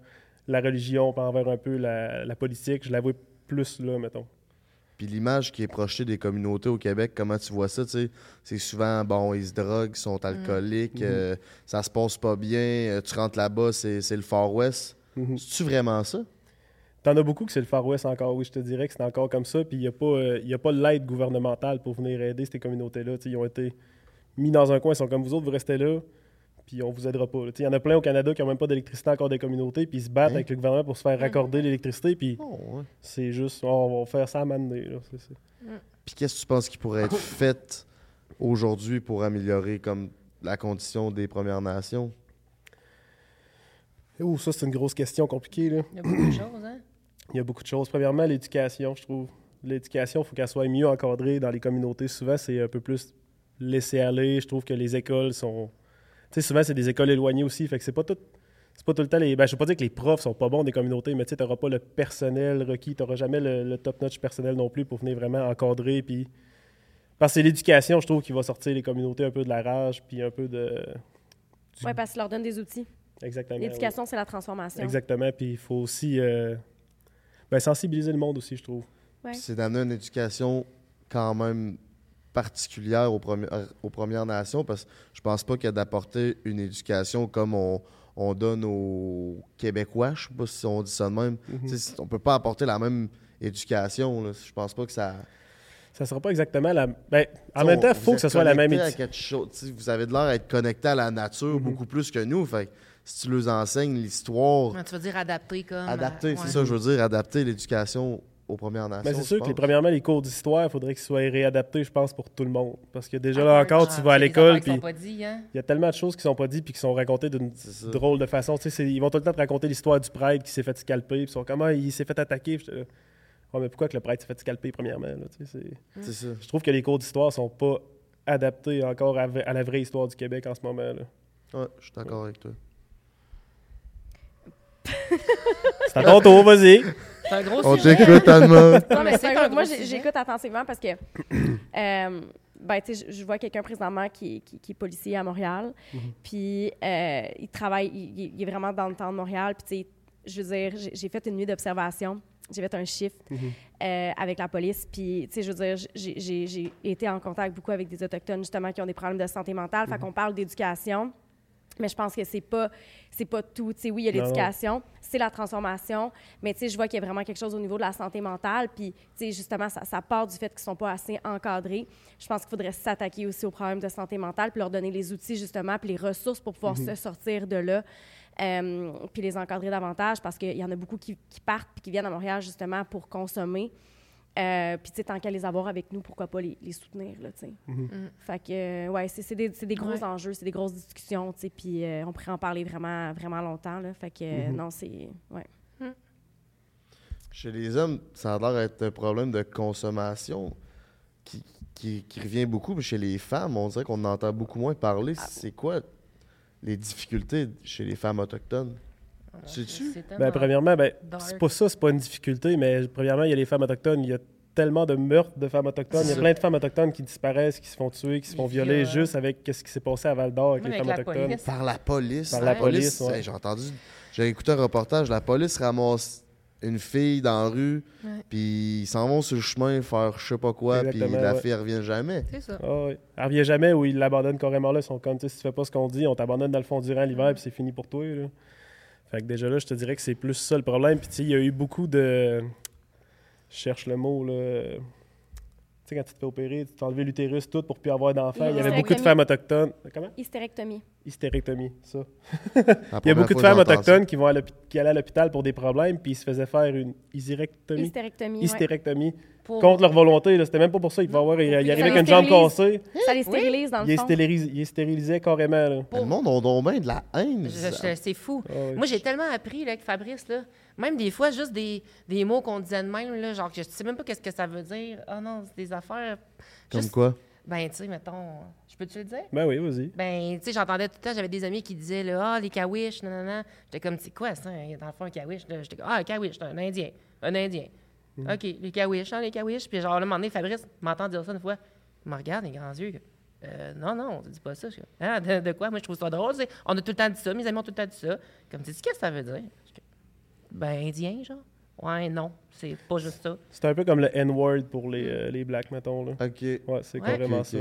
la religion, puis envers un peu la, la politique, je l'avoue plus là, mettons. Puis l'image qui est projetée des communautés au Québec, comment tu vois ça? C'est souvent, bon, ils se droguent, ils sont alcooliques, euh, ça se passe pas bien, euh, tu rentres là-bas, c'est le Far West. Mhm. C'est-tu vraiment ça? T'en as beaucoup que c'est le Far West encore, oui, je te dirais que c'est encore comme ça, puis il n'y a pas, euh, pas l'aide gouvernementale pour venir aider ces communautés-là. Ils ont été mis dans un coin, ils sont comme vous autres, vous restez là, puis on vous aidera pas. Il y en a plein au Canada qui n'ont même pas d'électricité encore des communautés, puis ils se battent Hein? avec le gouvernement pour se faire raccorder l'électricité, puis Oh, ouais. c'est juste, on va faire ça à un moment donné, là, c'est ça. Puis qu'est-ce que tu penses qui pourrait être fait aujourd'hui pour améliorer comme la condition des Premières Nations? Ouh, ça, c'est une grosse question compliquée. Là. Il y a beaucoup de choses, hein? Il y a beaucoup de choses. Premièrement, l'éducation, je trouve. L'éducation, il faut qu'elle soit mieux encadrée dans les communautés. Souvent, c'est un peu plus laissé aller. Je trouve que les écoles sont. Tu sais, souvent, c'est des écoles éloignées aussi. Fait que c'est pas tout. C'est pas tout le temps les. Ben, je veux pas dire que les profs sont pas bons des communautés, mais tu sais, t'auras pas le personnel requis. T'auras jamais le, le top-notch personnel non plus pour venir vraiment encadrer. Puis. Parce que c'est l'éducation, je trouve, qui va sortir les communautés un peu de la rage, puis un peu de. Oui, parce qu'il leur donne des outils. Exactement. L'éducation, c'est la transformation. Exactement. Puis il faut aussi. euh, ben, sensibiliser le monde aussi, je trouve. Ouais. C'est d'amener une éducation quand même particulière aux, Premi- aux Premières Nations parce que je pense pas qu'il y a d'apporter une éducation comme on, on donne aux Québécois. Je sais pas si on dit ça de même. Tu sais, On peut pas apporter la même éducation. là. Je pense pas que ça. Ça sera pas exactement la. Ben, en même temps, il vous faut que ce soit la même à éducation. Vous avez de l'air d'être connecté à la nature Mhm. beaucoup plus que nous. Fait si tu leur enseignes l'histoire, tu veux dire adapter comme. adapter, euh, c'est ouais. ça, je veux dire, adapter l'éducation aux Premières Nations. Ben, c'est sûr que les, premièrement, les cours d'histoire, il faudrait qu'ils soient réadaptés, je pense, pour tout le monde. Parce que déjà, Ah, là encore, ah, tu vas à l'école, puis hein? il y a tellement de choses qui sont pas dites puis qui sont racontées d'une drôle de façon. Tu sais, c'est- ils vont tout le temps te raconter l'histoire du prêtre qui s'est fait scalper, puis ils sont comment il s'est fait attaquer. Puis mais pourquoi que le prêtre s'est fait scalper, premièrement? là, tu sais, c'est- ça. Je trouve que les cours d'histoire sont pas adaptés encore à, à la vraie histoire du Québec en ce moment. Là. Ouais, je suis d'accord avec toi. C'est à ton tour, vas-y. C'est un gros On sujet. t'écoute, Anna. Non, mais c'est un gros Moi, j'ai- sujet. j'écoute attentivement parce que, euh, ben, tu sais, je- je vois quelqu'un présentement qui, qui- qui est policier à Montréal. Puis, euh, il travaille, il, il- il est vraiment dans le temps de Montréal. Puis, tu sais, je veux dire, j'ai- j'ai fait une nuit d'observation. J'ai fait un chiffre euh, avec la police. Puis, tu sais, je veux dire, j'ai- j'ai j'ai été en contact beaucoup avec des Autochtones, justement, qui ont des problèmes de santé mentale. Fait qu'on parle d'éducation. Mais je pense que c'est pas c'est pas tout. Tu sais, oui, il y a Non, non. l'éducation, c'est la transformation, mais tu sais, je vois qu'il y a vraiment quelque chose au niveau de la santé mentale. Puis, tu sais, justement, ça, ça part du fait qu'ils sont pas assez encadrés. Je pense qu'il faudrait s'attaquer aussi aux problèmes de santé mentale, puis leur donner les outils justement, puis les ressources pour pouvoir se sortir de là. Euh, puis les encadrer davantage parce qu'il y en a beaucoup qui, qui partent puis qui viennent à Montréal justement pour consommer. Euh, puis, tu sais, tant qu'à les avoir avec nous, pourquoi pas les, les soutenir, là, tu sais. Fait que, euh, ouais, c'est c'est des, c'est des gros Ouais. enjeux, c'est des grosses discussions, tu sais, puis euh, on pourrait en parler vraiment, vraiment longtemps, là. Fait que, euh, non, c'est... Ouais. Chez les hommes, ça a l'air d'être un problème de consommation qui, qui, qui revient beaucoup, mais chez les femmes, on dirait qu'on en entend beaucoup moins parler. Ah C'est quoi les difficultés chez les femmes autochtones? Sais-tu? C'est Ben, premièrement, ben, c'est pas ça, c'est pas une difficulté, mais premièrement, il y a les femmes autochtones. Il y a tellement de meurtres de femmes autochtones. Il y a plein de femmes autochtones qui disparaissent, qui se font tuer, qui se font violer juste avec ce qui s'est passé à Val d'Or avec Même les avec femmes autochtones. police. Par la police. Par la police, ouais. hey, J'ai entendu, j'ai écouté un reportage, la police ramasse une fille dans la rue, puis ils s'en vont sur le chemin faire je sais pas quoi, puis la ouais. fille elle revient jamais. C'est ça. Ah oui. Elle revient jamais ou ils l'abandonnent carrément là. Ils sont comme, tu sais, si tu fais pas ce qu'on dit, on t'abandonne dans le fond durant l'hiver puis c'est fini pour toi. Là. Fait que déjà là, je te dirais que c'est plus ça le problème. Puis il y a eu beaucoup de. Je cherche le mot, là. Tu sais, quand tu te fais opérer, tu enlevé l'utérus tout pour plus avoir d'enfants. Il y avait beaucoup de femmes autochtones. Comment? Hystérectomie. Hystérectomie, ça. Il y a beaucoup de femmes autochtones qui, vont à qui allaient à l'hôpital pour des problèmes puis ils se faisaient faire une hystérectomie. Hystérectomie, ouais. Hystérectomie. Pour- Contre leur volonté. là. C'était même pas pour ça. Ils pouvaient avoir. Il, il arrivait Ça avec les une jambe cassée. Ça les stérilise, dans Il le est fond. stérilisé, il est stérilisé carrément. Là. Le monde a donc bien de la haine. C'est fou. Ah. Moi, j'ai tellement appris là, avec Fabrice, là, même des fois, juste des, des mots qu'on disait de même, là, genre que je sais même pas qu'est-ce que ça veut dire. Ah non, c'est des affaires. Comme juste- quoi? Ben, tu sais, mettons, je peux-tu le dire? Ben oui, vas-y. Ben, tu sais, j'entendais tout le temps, j'avais des amis qui disaient, là, ah, les kawish, non, non, non. J'étais comme, c'est quoi ça, dans le fond, un kawish? J'étais comme, ah, un kawish, un Indien. Un Indien. OK, les kawish, hein, les kawish. Puis, genre, là, un moment donné, Fabrice m'entend dire ça une fois. Il me regarde, les grands yeux. Euh, non, non, on dit pas ça. Je Ah, de, de quoi? Moi, je trouve ça drôle. tu sais. On a tout le temps dit ça. Mes amis ont tout le temps dit ça. Comme, tu dis, qu'est-ce que ça veut dire? Ben, Indien, genre. Ouais, non, c'est pas juste ça. C'est un peu comme le N-word pour les, euh, les blacks, mettons. Là. Ok. Ouais, c'est Ouais. carrément ça.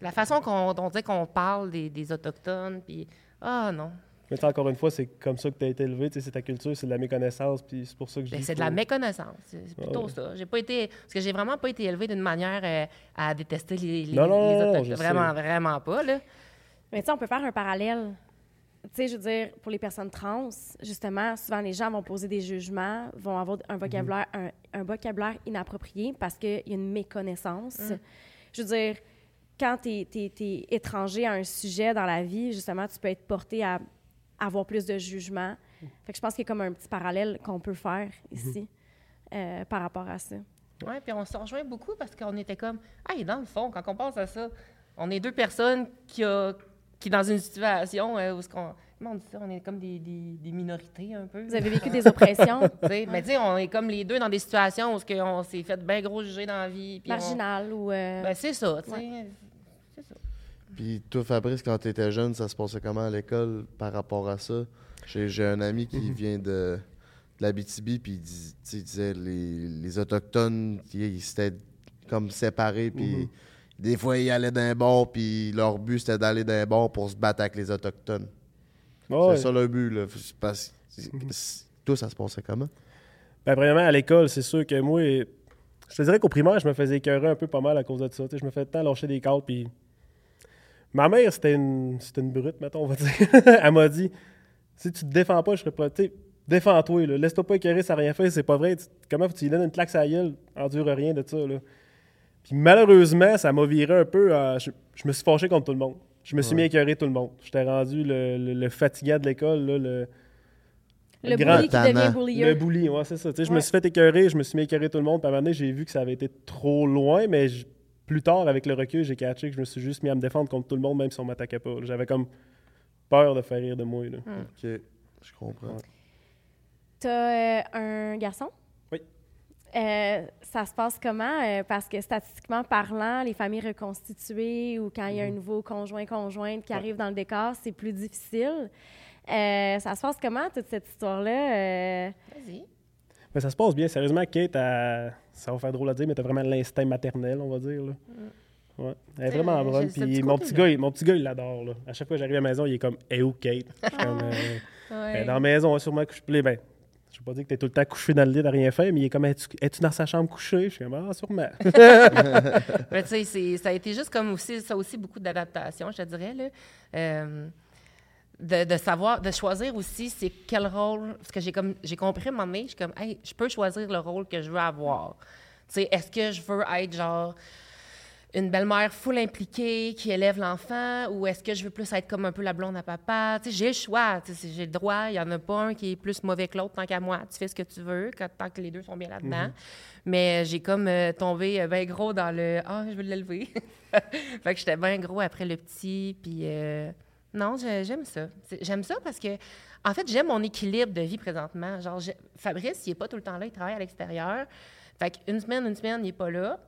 La façon qu'on on dit qu'on parle des, des Autochtones, puis, ah, non. Mais tu sais, encore une fois, c'est comme ça que tu as été élevé. tu sais, C'est ta culture, c'est de la méconnaissance. Puis c'est pour ça que je Ben, c'est de la méconnaissance. C'est c'est plutôt ouais. ça. J'ai pas été. Parce que j'ai vraiment pas été élevé d'une manière euh, à détester les, les, Non, non, les non, Autochtones. je sais. Vraiment, vraiment pas, là. Mais tu sais, on peut faire un parallèle. Tu sais, je veux dire, pour les personnes trans, justement, souvent les gens vont poser des jugements, vont avoir un vocabulaire, un, un vocabulaire inapproprié parce qu'il y a une méconnaissance. Je veux dire, quand tu es, étranger à un sujet dans la vie, justement, tu peux être porté à avoir plus de jugement. Fait que je pense qu'il y a comme un petit parallèle qu'on peut faire ici euh, par rapport à ça. Ouais, puis on se rejoint beaucoup parce qu'on était comme. Ah, dans le fond, quand on pense à ça, on est deux personnes qui, a, qui dans une situation euh, où ce qu'on. Comment on dit ça? On est comme des, des, des minorités un peu. Vous avez vécu des oppressions? Mais tu sais, on est comme les deux dans des situations où ce que on s'est fait bien gros juger dans la vie. on- marginales ou... euh, Ben, c'est ça, tu sais. C'est ça. Puis toi, Fabrice, quand tu étais jeune, ça se passait comment à l'école par rapport à ça? J'ai j'ai un ami qui Mhm. vient de, de l'Abitibi, puis il, dis- disait les, les Autochtones, ils ils s'étaient comme séparés, puis Mhm. Des fois, ils allaient d'un bord, puis leur but, c'était d'aller d'un bord pour se battre avec les Autochtones. C'est ça le but, là. Toi, ça se passait comment? Ben, premièrement, à l'école, c'est sûr que moi, je te dirais qu'au primaire, je me faisais écœurer un peu pas mal à cause de ça. Je me faisais tout temps lâcher des cadres, puis Ma mère, c'était une, c'était une brute, mettons, on va dire. Elle m'a dit si tu te défends pas, je serais pas. Tu sais, défends-toi, là. Laisse-toi pas écœurer, ça rien fait, c'est pas vrai. Comment tu lui donnes une claque à la gueule, endure rien de ça, là. Puis malheureusement, ça m'a viré un peu. à- je, je me suis fâché contre tout le monde. Je me suis Ouais. mis à écœurer tout le monde. J'étais rendu le, le, le fatigant de l'école, le, Le grand bully qui devient le bullier. bully. Ouais, c'est ça. Je me suis fait écœurer, je me suis mis à écœurer tout le monde. Puis à un moment donné, j'ai vu que ça avait été trop loin, mais je- plus tard, avec le recul, j'ai catché que je me suis juste mis à me défendre contre tout le monde, même si on m'attaquait pas. J'avais comme peur de faire rire de moi. Là. Ok, je comprends. T'as euh, un garçon? Euh, ça se passe comment? Euh, parce que statistiquement parlant, les familles reconstituées ou quand il y a un nouveau conjoint-conjointe qui Ouais. arrive dans le décor, c'est plus difficile. Euh, ça se passe comment, toute cette histoire-là? Euh, Vas-y. Mais ça se passe bien. Sérieusement, Kate, elle- ça va faire drôle à dire, mais t'as vraiment l'instinct maternel, on va dire. Là. Ouais. Elle est vraiment bonne. Puis mon petit, gars, il- mon petit gars, il l'adore. À chaque fois que j'arrive à la maison, il est comme Eh où Kate? Je suis comme, euh, Ouais. Elle est dans la maison, elle est sûrement couché. Puis, Ben, je vais pas dire que t'es tout le temps couché dans le lit, à rien faire, mais il est comme Es-tu es-tu dans sa chambre couchée? Je suis comme Ah, sûrement. Mais tu sais, ça a été juste comme aussi, ça aussi beaucoup d'adaptation, je te dirais. Euh, de, de savoir, de choisir aussi c'est quel rôle, parce que j'ai comme, j'ai compris à un moment donné, je suis comme, hey, je peux choisir le rôle que je veux avoir. Tu sais, est-ce que je veux être genre une belle-mère full impliquée qui élève l'enfant ou est-ce que je veux plus être comme un peu la blonde à papa? Tu sais, j'ai le choix, tu sais, j'ai le droit. Il n'y en a pas un qui est plus mauvais que l'autre tant qu'à moi. Tu fais ce que tu veux quand, tant que les deux sont bien là-dedans. Mais j'ai comme euh, tombé bien gros dans le « Ah, je veux l'élever ». fait que j'étais bien gros après le petit. Puis euh, non, j'aime ça. J'aime ça parce que, en fait, j'aime mon équilibre de vie présentement. Genre, Fabrice, il n'est pas tout le temps là, il travaille à l'extérieur. Fait qu'une semaine, une semaine, il n'est pas là.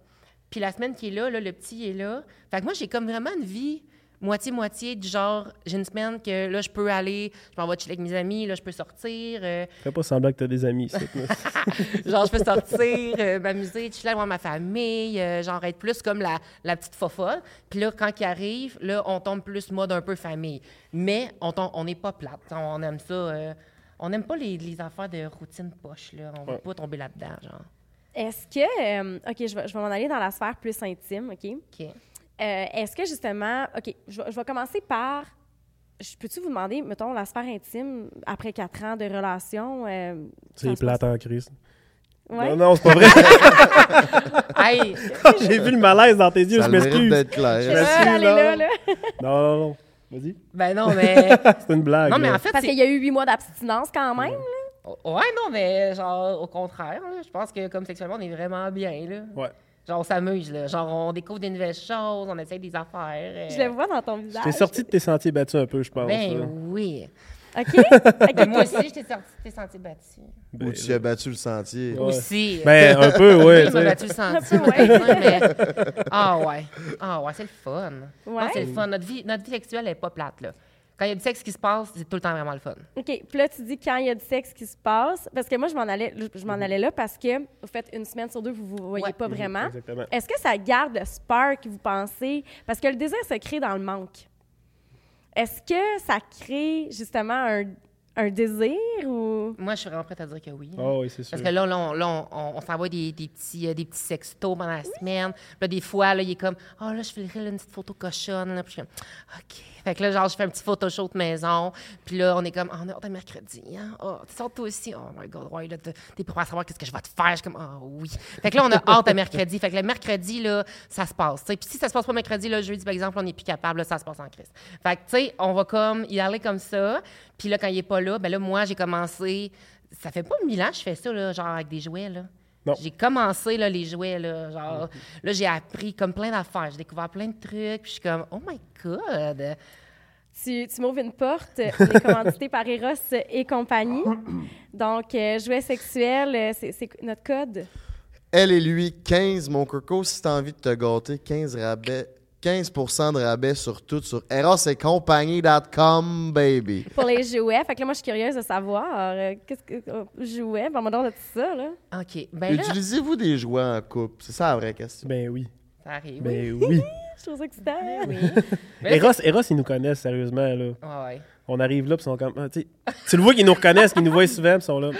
Puis la semaine qui est là, là, le petit est là. Fait que moi, j'ai comme vraiment une vie moitié-moitié du genre, j'ai une semaine que là, je peux aller, je m'en vais chiller avec mes amis, là, je peux sortir. euh, Fais pas semblant que t'as des amis. genre, je peux sortir, euh, m'amuser, chiller avec ma famille, euh, genre être plus comme la, la petite fofolle. Puis là, quand il arrive, là, on tombe plus mode un peu famille. Mais on n'est pas plate. On aime ça. euh, on n'aime pas les, les affaires de routine poche, là. On ne veut pas tomber là-dedans, genre. Est-ce que... euh, OK, je vais, je vais m'en aller dans la sphère plus intime, OK? OK. Euh, Est-ce que justement, OK, je, vais- je vais commencer par. Je peux-tu vous demander, mettons, la sphère intime après quatre ans de relation? euh, C'est plate en crise. Ouais. Non, non, c'est pas vrai. Hey, J'ai vu le malaise dans tes yeux, Ça je m'excuse. d'être Je clair. suis m'excuse, là, non. là. Non, non, non. Vas-y. ben non, mais. C'est une blague. non, mais là. en fait, Parce qu'il y a eu huit mois d'abstinence quand même. Ouais, non, mais genre, au contraire, là, je pense que comme sexuellement, on est vraiment bien, là. Ouais. Genre, on s'amuse, là. Genre, on découvre des nouvelles choses, on essaye des affaires. euh, Je le vois dans ton visage. T'es sorti de tes sentiers battus un peu, je pense. Ben là. oui. OK? Ben, moi aussi, je t'ai sorti, t'es senti battu. Ben, Ou tu as battu le sentier. Ouais. Aussi. Ben, un peu, ouais. il tu sais. battu le senti. Un peu, ouais. ouais, mais- Ah ouais. Ah ouais, c'est le fun. Ouais. Ah, c'est le fun. Notre vie, notre vie sexuelle n'est pas plate, là. Quand il y a du sexe qui se passe, c'est tout le temps vraiment le fun. OK. Puis là, tu dis quand il y a du sexe qui se passe. Parce que moi, je m'en allais, je m'en allais là parce que vous faites une semaine sur deux, vous vous voyez Ouais. pas vraiment. Exactement. Est-ce que ça garde le spark, vous pensez? Parce que le désir se crée dans le manque. Est-ce que ça crée justement un, un désir ou? Moi, je suis vraiment prête à dire que oui. Ah oui, c'est sûr. Parce que là, là, on, là, on- on- on s'envoie des, des petits, euh, des petits sextos pendant la semaine. Puis là, des fois, là, il est comme « Ah, là, je filerai là, une petite photo cochonne. » Là, Puis je suis comme « OK. » Fait que là, genre, je fais un petit photoshoot de maison. Puis là, on est comme « Ah, on hâte à mercredi. Hein? Oh, tu sors toi aussi? Oh my God, ouais, là, t'es à savoir qu'est-ce que je vais te faire? » Je suis comme « Ah, oui. » Fait que là, on a hâte à mercredi. Fait que le mercredi, là, ça se passe. Puis si ça se passe pas mercredi, là, jeudi, par exemple, on n'est plus capable, là, ça se passe en crise. Fait que, tu sais, on va comme y aller comme ça. Puis là, quand il est pas là, ben là, moi, j'ai commencé... Ça fait pas mille ans que je fais ça, là, genre avec des jouets, là. J'ai commencé, là, les jouets, là, genre... Là, j'ai appris comme plein d'affaires. J'ai découvert plein de trucs. Puis je suis comme, oh my God! Tu, tu m'ouvres une porte, on est commandité par Eros et compagnie. Donc, euh, jouets sexuels, euh, c'est c'est notre code? Elle et lui, 15, mon coco, si t'as envie de te gâter, 15 rabais. 15% de rabais sur tout sur erosetcompagnie.com, baby. Pour les jouets. Fait que là, moi, je suis curieuse de savoir euh, qu'est-ce que euh, jouets? Ben, on de tout ça, là. OK. Ben là, Utilisez-vous des jouets en couple? C'est ça la vraie question. Ben oui. ça arrive. Ben oui. Je trouve ça excitant. Oui. Mais là, Eros, Eros, ils nous connaissent, sérieusement, là. Ouais. On arrive là, puis ils sont comme... ah, tu le vois qu'ils nous reconnaissent, qu'ils nous voient souvent, puis ils sont là.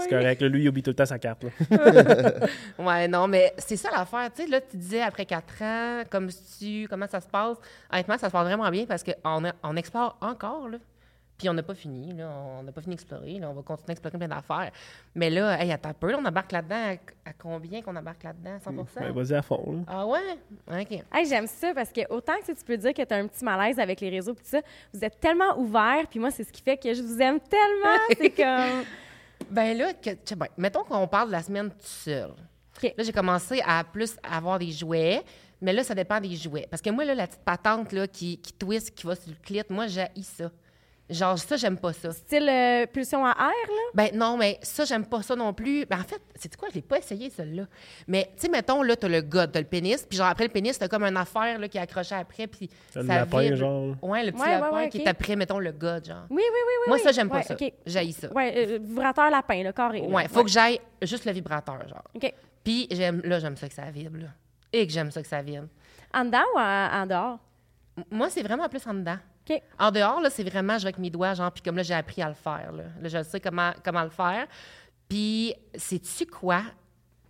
C'est correct. là, Lui, il oublie tout le temps sa carte. là. Ouais, non, mais c'est ça l'affaire. Tu sais, là, tu disais après quatre ans, comme tu, comment ça se passe? Honnêtement, ça se passe vraiment bien parce qu'on on explore encore, là. Puis on n'a pas fini, là. On n'a pas fini d'explorer, là. On va continuer à explorer plein d'affaires. Mais là, hey, attends un peu, là, on embarque là-dedans. À, à combien qu'on embarque là-dedans? 100 Ouais, Vas-y à fond. là. Ah ouais? OK. Hey, j'aime ça parce que autant que tu peux dire que tu as un petit malaise avec les réseaux tout ça, vous êtes tellement ouverts, puis moi, c'est ce qui fait que je vous aime tellement. c'est comme. Ben là, que, ben, mettons qu'on parle de la semaine tout seul. OK. Là, j'ai commencé à plus avoir des jouets, mais là, ça dépend des jouets. Parce que moi, là, la petite patente là, qui, qui twist, qui va sur le clit, moi, j'ai ça. Genre, ça, j'aime pas ça. Style euh, pulsion à air, là? Ben non, mais ça, j'aime pas ça non plus. Ben en fait, c'est quoi, je l'ai pas essayé, celle-là. Mais, tu sais, mettons, là, t'as le gars, t'as le pénis, puis genre, après le pénis, t'as comme une affaire, là, qui est accrochée après, puis Le ça lapin, vibre. genre. Ouais, le petit Ouais, ouais, lapin ouais, qui ok. est après, mettons, le gars, genre. Oui, oui, oui, oui. Moi, oui. ça, j'aime pas Ouais, ça. OK. J'haïs ça. Ouais, euh, vibrateur lapin, là, carré. là. Ouais, faut que j'aille juste le vibrateur, genre. OK. Puis j'aime, là, j'aime ça que ça vibre, là. Et que j'aime ça que ça vibre. En dedans ou en, en dehors? M- Moi, c'est vraiment plus en dedans. En dehors, là, c'est vraiment, je vais avec mes doigts, genre, puis comme là, j'ai appris à le faire, là. Là, je sais comment, comment le faire. Puis, sais-tu quoi?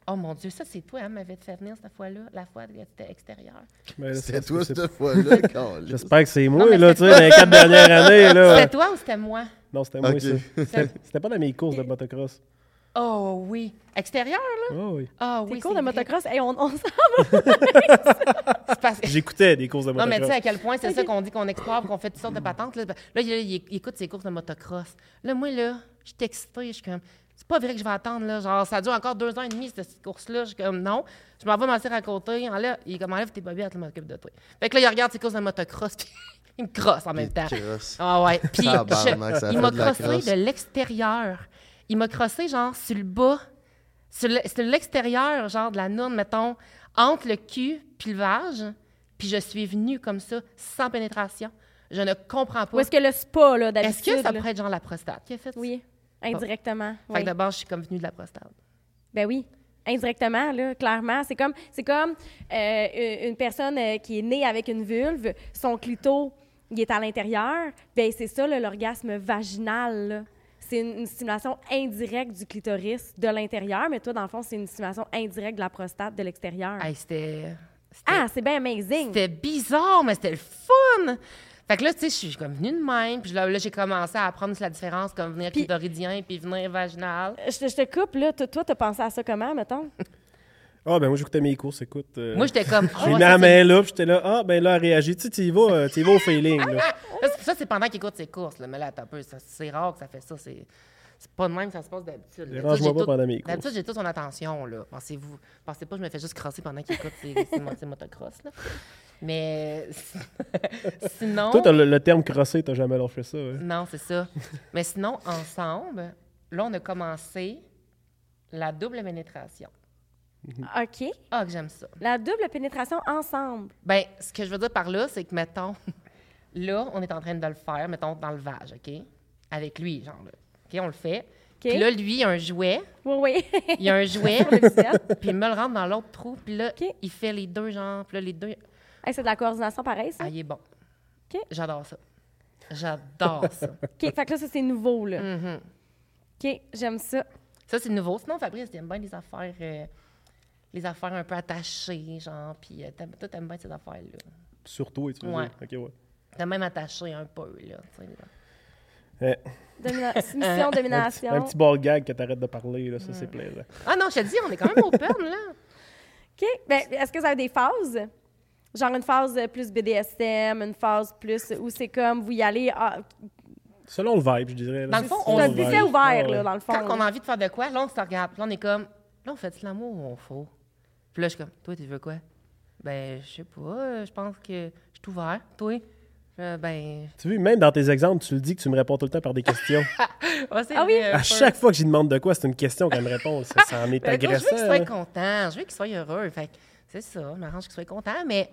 Oh mon Dieu, ça, c'est toi, hein, m'avait fait venir cette fois-là, la fois que c'était extérieur. Ben, C'était c'est- toi c'est- cette fois-là, câlisse. J'espère que c'est moi, là, tu sais, dans les quatre dernières années, là. C'était toi ou c'était moi? Non, c'était moi, ça. C'était c'était pas dans mes courses de motocross. Oh oui. Extérieur, là? Oh, oui. Ah oui. cours c'est de motocross, hey, on, on s'en C'est parce- J'écoutais des courses de Non, mais tu motocross. sais à quel point c'est ça qu'on dit qu'on explore, qu'on fait toutes sortes de patentes. Là, là il, il- il écoute ses courses de motocross. Là, moi, là, je suis excitée. Je suis comme, c'est pas vrai que je vais attendre, là. Genre, ça dure encore deux ans et demi, cette, course-là. Je suis comme, non. Je m'en vais m'asseoir à côté. Enlève, il est comme, enlève tes bobettes, je m'occupe de toi. Fait que là, il regarde ses courses de motocross, puis il me crosse en même temps. Crosse. Ah ouais. Puis je- il m'a crossé crosse. de l'extérieur. Il m'a crossé, genre, sur le bas. Sur le- sur l'extérieur, genre, de la noune, mettons, entre le cul puis le vage. Puis je suis venue comme ça, sans pénétration. Je ne comprends pas. Où est-ce que le spa, là, Est-ce d'habitude? que ça là? pourrait être genre la prostate qui a fait ça? Oui, indirectement. Fait oui. que d'abord, je suis comme venue de la prostate. Ben oui, indirectement, là, clairement. C'est comme, c'est comme euh, une personne euh, qui est née avec une vulve, son clito, il est à l'intérieur. Ben c'est ça, l'orgasme vaginal. là. C'est une, stimulation indirecte du clitoris de l'intérieur, mais toi, dans le fond, c'est une stimulation indirecte de la prostate de l'extérieur. Hey, c'était. ah, c'est bien amazing. C'était bizarre, mais c'était le fun! Fait que là, tu sais, je suis comme venue de même. Puis là, là, j'ai commencé à apprendre la différence, comme venir clitoridien puis venir vaginal. Je te, je te coupe, là. Toi, toi, t'as pensé à ça comment, mettons? Ah, ben moi, j'écoutais mes courses, écoute. euh, Moi, j'étais comme. J'ai Ah, mis ça, la main là, puis j'étais là, ah, ben là, elle réagit. Tu sais, tu y vas, euh, tu y vas au feeling, là. Ça, c'est- pendant qu'il écoute ses courses. Là. Mais là, un peu. C'est rare que ça fait ça. C'est pas de même que ça se passe d'habitude. Dérange-moi J'ai pas tout- pendant mes courses. D'habitude, j'ai toute son attention. là. Pensez-vous. Pensez pas que je me fais juste crosser pendant qu'il écoute ses, ses, mo- ses motocross. Là. Mais sinon. Toi, t'as le, le terme crossé, t'as jamais lâché ça. hein? Non, c'est ça. Mais sinon, ensemble, là, on a commencé la double pénétration. OK. Ah, que j'aime ça. La double pénétration ensemble. Ben, ce que je veux dire par là, c'est que, mettons, là, on est en train de le faire, mettons, dans le vage, OK? Avec lui, genre, là. OK, on le fait. OK? Puis là, lui, il a un jouet. Oui, oui. Il y a un jouet, puis il me le rentre dans l'autre trou. Puis là, il fait les deux, genre, puis là, les deux... Hey, c'est de la coordination pareil, ça? Ah, il est bon. OK. J'adore ça. J'adore ça. OK, fait que là, ça, c'est nouveau, là. Mhm. OK, j'aime ça. Ça, c'est nouveau. Sinon, Fabrice, il aime bien les affaires... euh, les affaires un peu attachées, genre, puis euh, toi, t'aimes bien ces affaires-là. Surtout, et tu veux Ouais. dire. Ok, ouais. T'as même attaché un peu, là, tu sais, là. Eh, Domina- Soumission, un, petit, domination. un petit ball gag que t'arrêtes de parler, là, ça, c'est plaisant. Ah non, je te dis, on est quand même open, là. OK. Ben, est-ce que vous avez des phases? Genre une phase plus BDSM, une phase plus où c'est comme vous y allez. ah, Selon le vibe, je dirais. là. Dans le fond, on un se ouvert, Ah, là, dans le fond. Quand on a envie de faire de quoi, là, on se regarde. Là, on est comme, là, on fait de l'amour ou on faut? Puis là, je suis comme, toi, tu veux quoi? Ben, je sais pas, euh, je pense que je suis ouvert. Toi? Euh, ben. Tu vois, même dans tes exemples, tu le dis que tu me réponds tout le temps par des questions. Ah, c'est Ah oui? vrai, à chaque fois que j'y demande de quoi, c'est une question qu'elle me répond. Ça, ça en est Ben, gars, je veux agressant. qu'il soit content, je veux qu'il soit heureux. Fait que c'est ça, je m'arrange qu'il soit content, mais.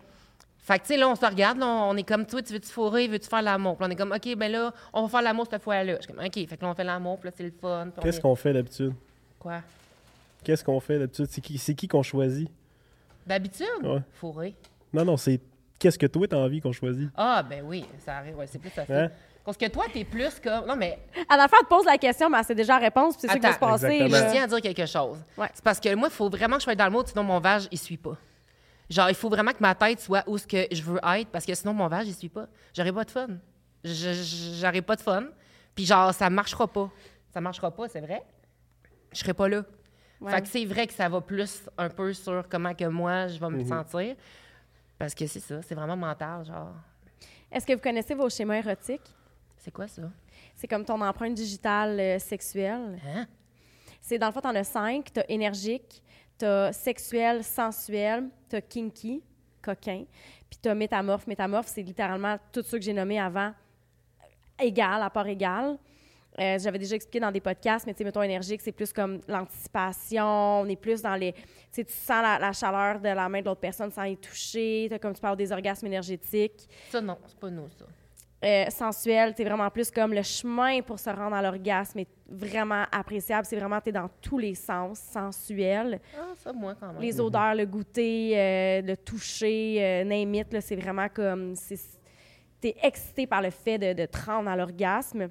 Fait que, tu sais, là, on se regarde, là, on est comme, toi, tu veux-tu fourrer, veux-tu faire l'amour? Puis là, on est comme, OK, ben là, on va faire l'amour cette fois-là. Je suis comme, OK, fait que là, on fait l'amour, puis là, c'est le fun. Qu'est-ce est- qu'on fait d'habitude? Quoi? Qu'est-ce qu'on fait d'habitude? C'est qui, c'est qui qu'on choisit? D'habitude? Ouais. Fourrer. Non, non, c'est qu'est-ce que toi, t'as envie qu'on choisit? Ah, ben oui, ça arrive. Ouais, c'est plus facile. Hein? Parce que toi, t'es plus comme. Non, mais À la fin, elle te pose la question, mais elle sait déjà la réponse, puis c'est ça qui va se Attends, passer. je tiens à dire quelque chose. Ouais. C'est parce que moi, il faut vraiment que je sois dans le mode, sinon mon vage, il suit pas. Genre, il faut vraiment que ma tête soit où ce que je veux être, parce que sinon mon vage, il suit pas. J'aurai pas de fun. J'aurai pas de fun. Puis genre, ça marchera pas. Ça marchera pas, c'est vrai. Je serai pas là. Ouais. Fait que c'est vrai que ça va plus un peu sur comment que moi, je vais me sentir. Parce que c'est ça, c'est vraiment mental, genre. Est-ce que vous connaissez vos schémas érotiques? C'est quoi ça? C'est comme ton empreinte digitale euh, sexuelle. Hein? C'est dans le fond, t'en as cinq. T'as énergique, t'as sexuel, sensuel, t'as kinky, coquin, puis t'as métamorphe. Métamorphe, c'est littéralement tout ce que j'ai nommé avant, égal, à part égal. Euh, J'avais déjà expliqué dans des podcasts, mais tu sais, mettons énergique, c'est plus comme l'anticipation. On est plus dans les. Tu sais, tu sens la, la chaleur de la main de l'autre personne sans y toucher. T'as comme tu parles des orgasmes énergétiques. Ça, non, c'est pas nous, ça. Euh, sensuel, c'est vraiment plus comme le chemin pour se rendre à l'orgasme est vraiment appréciable. C'est vraiment, tu es dans tous les sens, sensuel. Ah, ça, moi, quand même. Les odeurs, le goûter, euh, le toucher, euh, là, c'est vraiment comme... Tu es excité par le fait de, de te rendre à l'orgasme.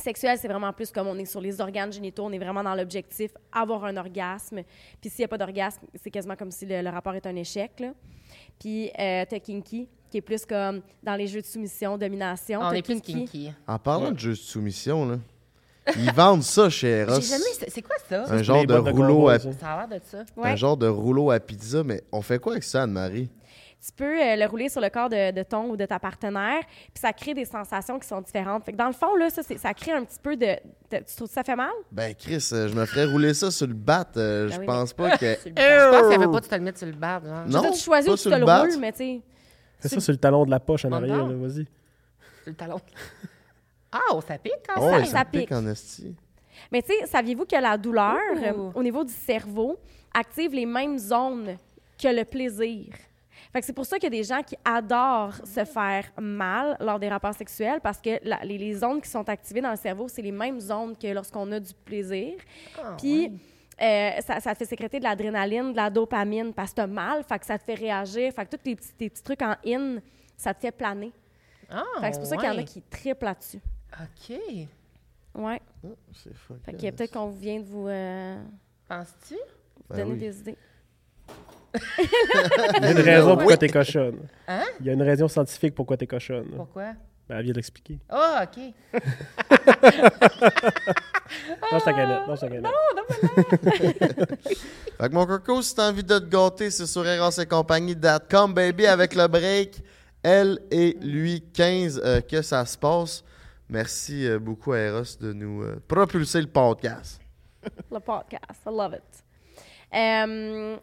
Sexuel, c'est vraiment plus comme on est sur les organes génitaux, on est vraiment dans l'objectif, avoir un orgasme. Puis s'il n'y a pas d'orgasme, c'est quasiment comme si le, le rapport est un échec. Là. Puis euh, t'as kinky, qui est plus comme dans les jeux de soumission, domination. On T'as est plus kinky. En parlant de jeu de soumission, là, ils vendent ça chez Eros. Jamais. C'est quoi ça? Un genre de rouleau à ça. Ça a l'air de ça. Ouais. un genre de rouleau à pizza, mais on fait quoi avec ça, Anne-Marie? Tu peux euh, le rouler sur le corps de, de ton ou de ta partenaire, puis ça crée des sensations qui sont différentes. Fait que dans le fond, là, ça, c'est- ça crée un petit peu de, de- Tu trouves que ça fait mal? Ben, Chris, euh, je me ferais rouler ça sur le bat. euh, Ben je oui, pense pas que. Je pense qu'il n'y avait pas de te le mettre sur le bas. Genre. Non, tu choisis pas où tu te le le bat. roules, mais tu sais. Fais ça sur le talon de la poche en arrière, là, vas-y. Sur le talon. Ah, oh, ça pique quand Oh, ça ça pique. pique en esti. Mais tu sais, saviez-vous que la douleur, euh, au niveau du cerveau, active les mêmes zones que le plaisir? Fait que c'est pour ça qu'il y a des gens qui adorent se faire mal lors des rapports sexuels parce que la- les, les zones qui sont activées dans le cerveau, c'est les mêmes zones que lorsqu'on a du plaisir. Ah, Puis, euh, ça, ça te fait sécréter de l'adrénaline, de la dopamine parce que t'as mal, fait que ça te fait réagir. Fait que tous tes petits, tes petits trucs en in, ça te fait planer. Ah, Fait que c'est pour ça qu'il y en a qui triplent là-dessus. OK. Ouais. Oh, c'est. Fait que peut-être qu'on vient de vous, euh, Penses-tu? vous Ben donner oui. des idées. Il y a une raison pourquoi t'es cochonne. Hein? Il y a une raison scientifique pourquoi t'es cochonne. Pourquoi? Ben, elle vient de l'expliquer. Ah, OK. Non, je t'inquiète, non, je t'inquiète. Fait que mon coco, si t'as envie de te gâter, c'est sur erosetcompagnie.com, baby, avec le break. Elle et lui, 15, euh, que ça se passe. Merci euh, beaucoup à Eros de nous euh, propulser le podcast. Le podcast. I love it. Euh,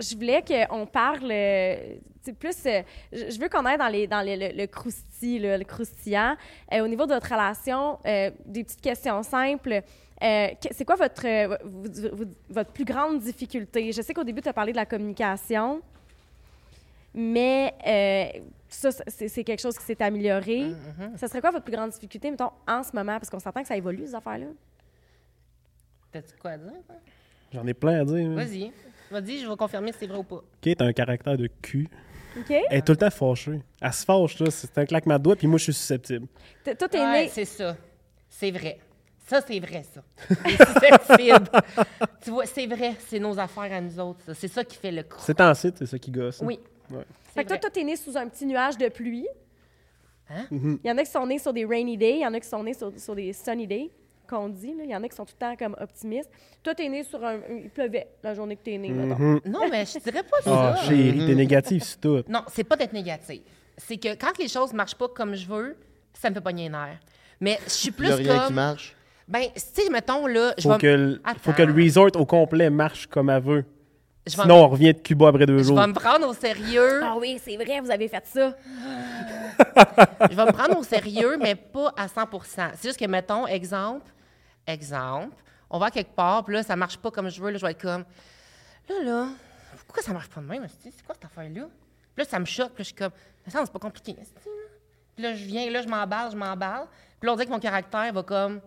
je voulais qu'on parle euh, plus. euh, je veux qu'on aille dans, les, dans les- le, croustillant. Euh, au niveau de votre relation, euh, des petites questions simples. Euh, c'est quoi votre, euh, votre plus grande difficulté? Je sais qu'au début, tu as parlé de la communication, mais euh, ça, c'est quelque chose qui s'est amélioré. Mm-hmm. Ça serait quoi votre plus grande difficulté, mettons, en ce moment? Parce qu'on s'entend que ça évolue, ces affaires-là. T'as-tu quoi à dire? J'en ai plein à dire. hein. Je vais confirmer si c'est vrai ou pas. OK, t'as un caractère de cul? OK? Elle est tout le temps fâchée. Elle se fâche, là. C'est un claquement de doigts, puis moi, je suis susceptible. T- Toi, t'es Ouais, né. c'est ça. C'est vrai. Ça, c'est vrai, ça. Tu vois, c'est vrai. C'est nos affaires à nous autres, ça. C'est ça qui fait le coup. C'est en site, c'est ça qui gosse. hein? Oui. Ouais. C'est Fait que toi, toi, t'es né sous un petit nuage de pluie. Hein? Mhm. Il y en a qui sont nés sur des rainy days, il y en a qui sont nés sur, sur des sunny days, qu'on dit. là. Il y en a qui sont tout le temps comme optimistes. Toi, t'es né sur un. Il pleuvait la journée que t'es né, mettons. Mhm. Non, mais je dirais pas Ah, ça. chérie, t'es négatif sur tout. Non, c'est pas d'être négatif. C'est que quand les choses marchent pas comme je veux, ça me fait pas les nerfs. Mais je suis Il plus y a rien comme... qui marche. Ben, tu sais, mettons, là, je Faut vais... que, faut que le resort au complet marche comme elle veut. Je vais Sinon, on revient de Cuba après deux je jours. vais me prendre au sérieux. Ah oui, c'est vrai, vous avez fait ça. je vais me prendre au sérieux, mais pas à 100% C'est juste que, mettons, exemple, exemple, on va quelque part, puis là, ça marche pas comme je veux, là, je vais être comme, là, là, pourquoi ça marche pas de même, c'est quoi cette affaire-là? Puis là, ça me choque, puis là, je suis comme, mais ça, c'est pas compliqué. Puis là, je viens, là, je m'emballe, je m'emballe, puis là, on dirait que mon caractère va comme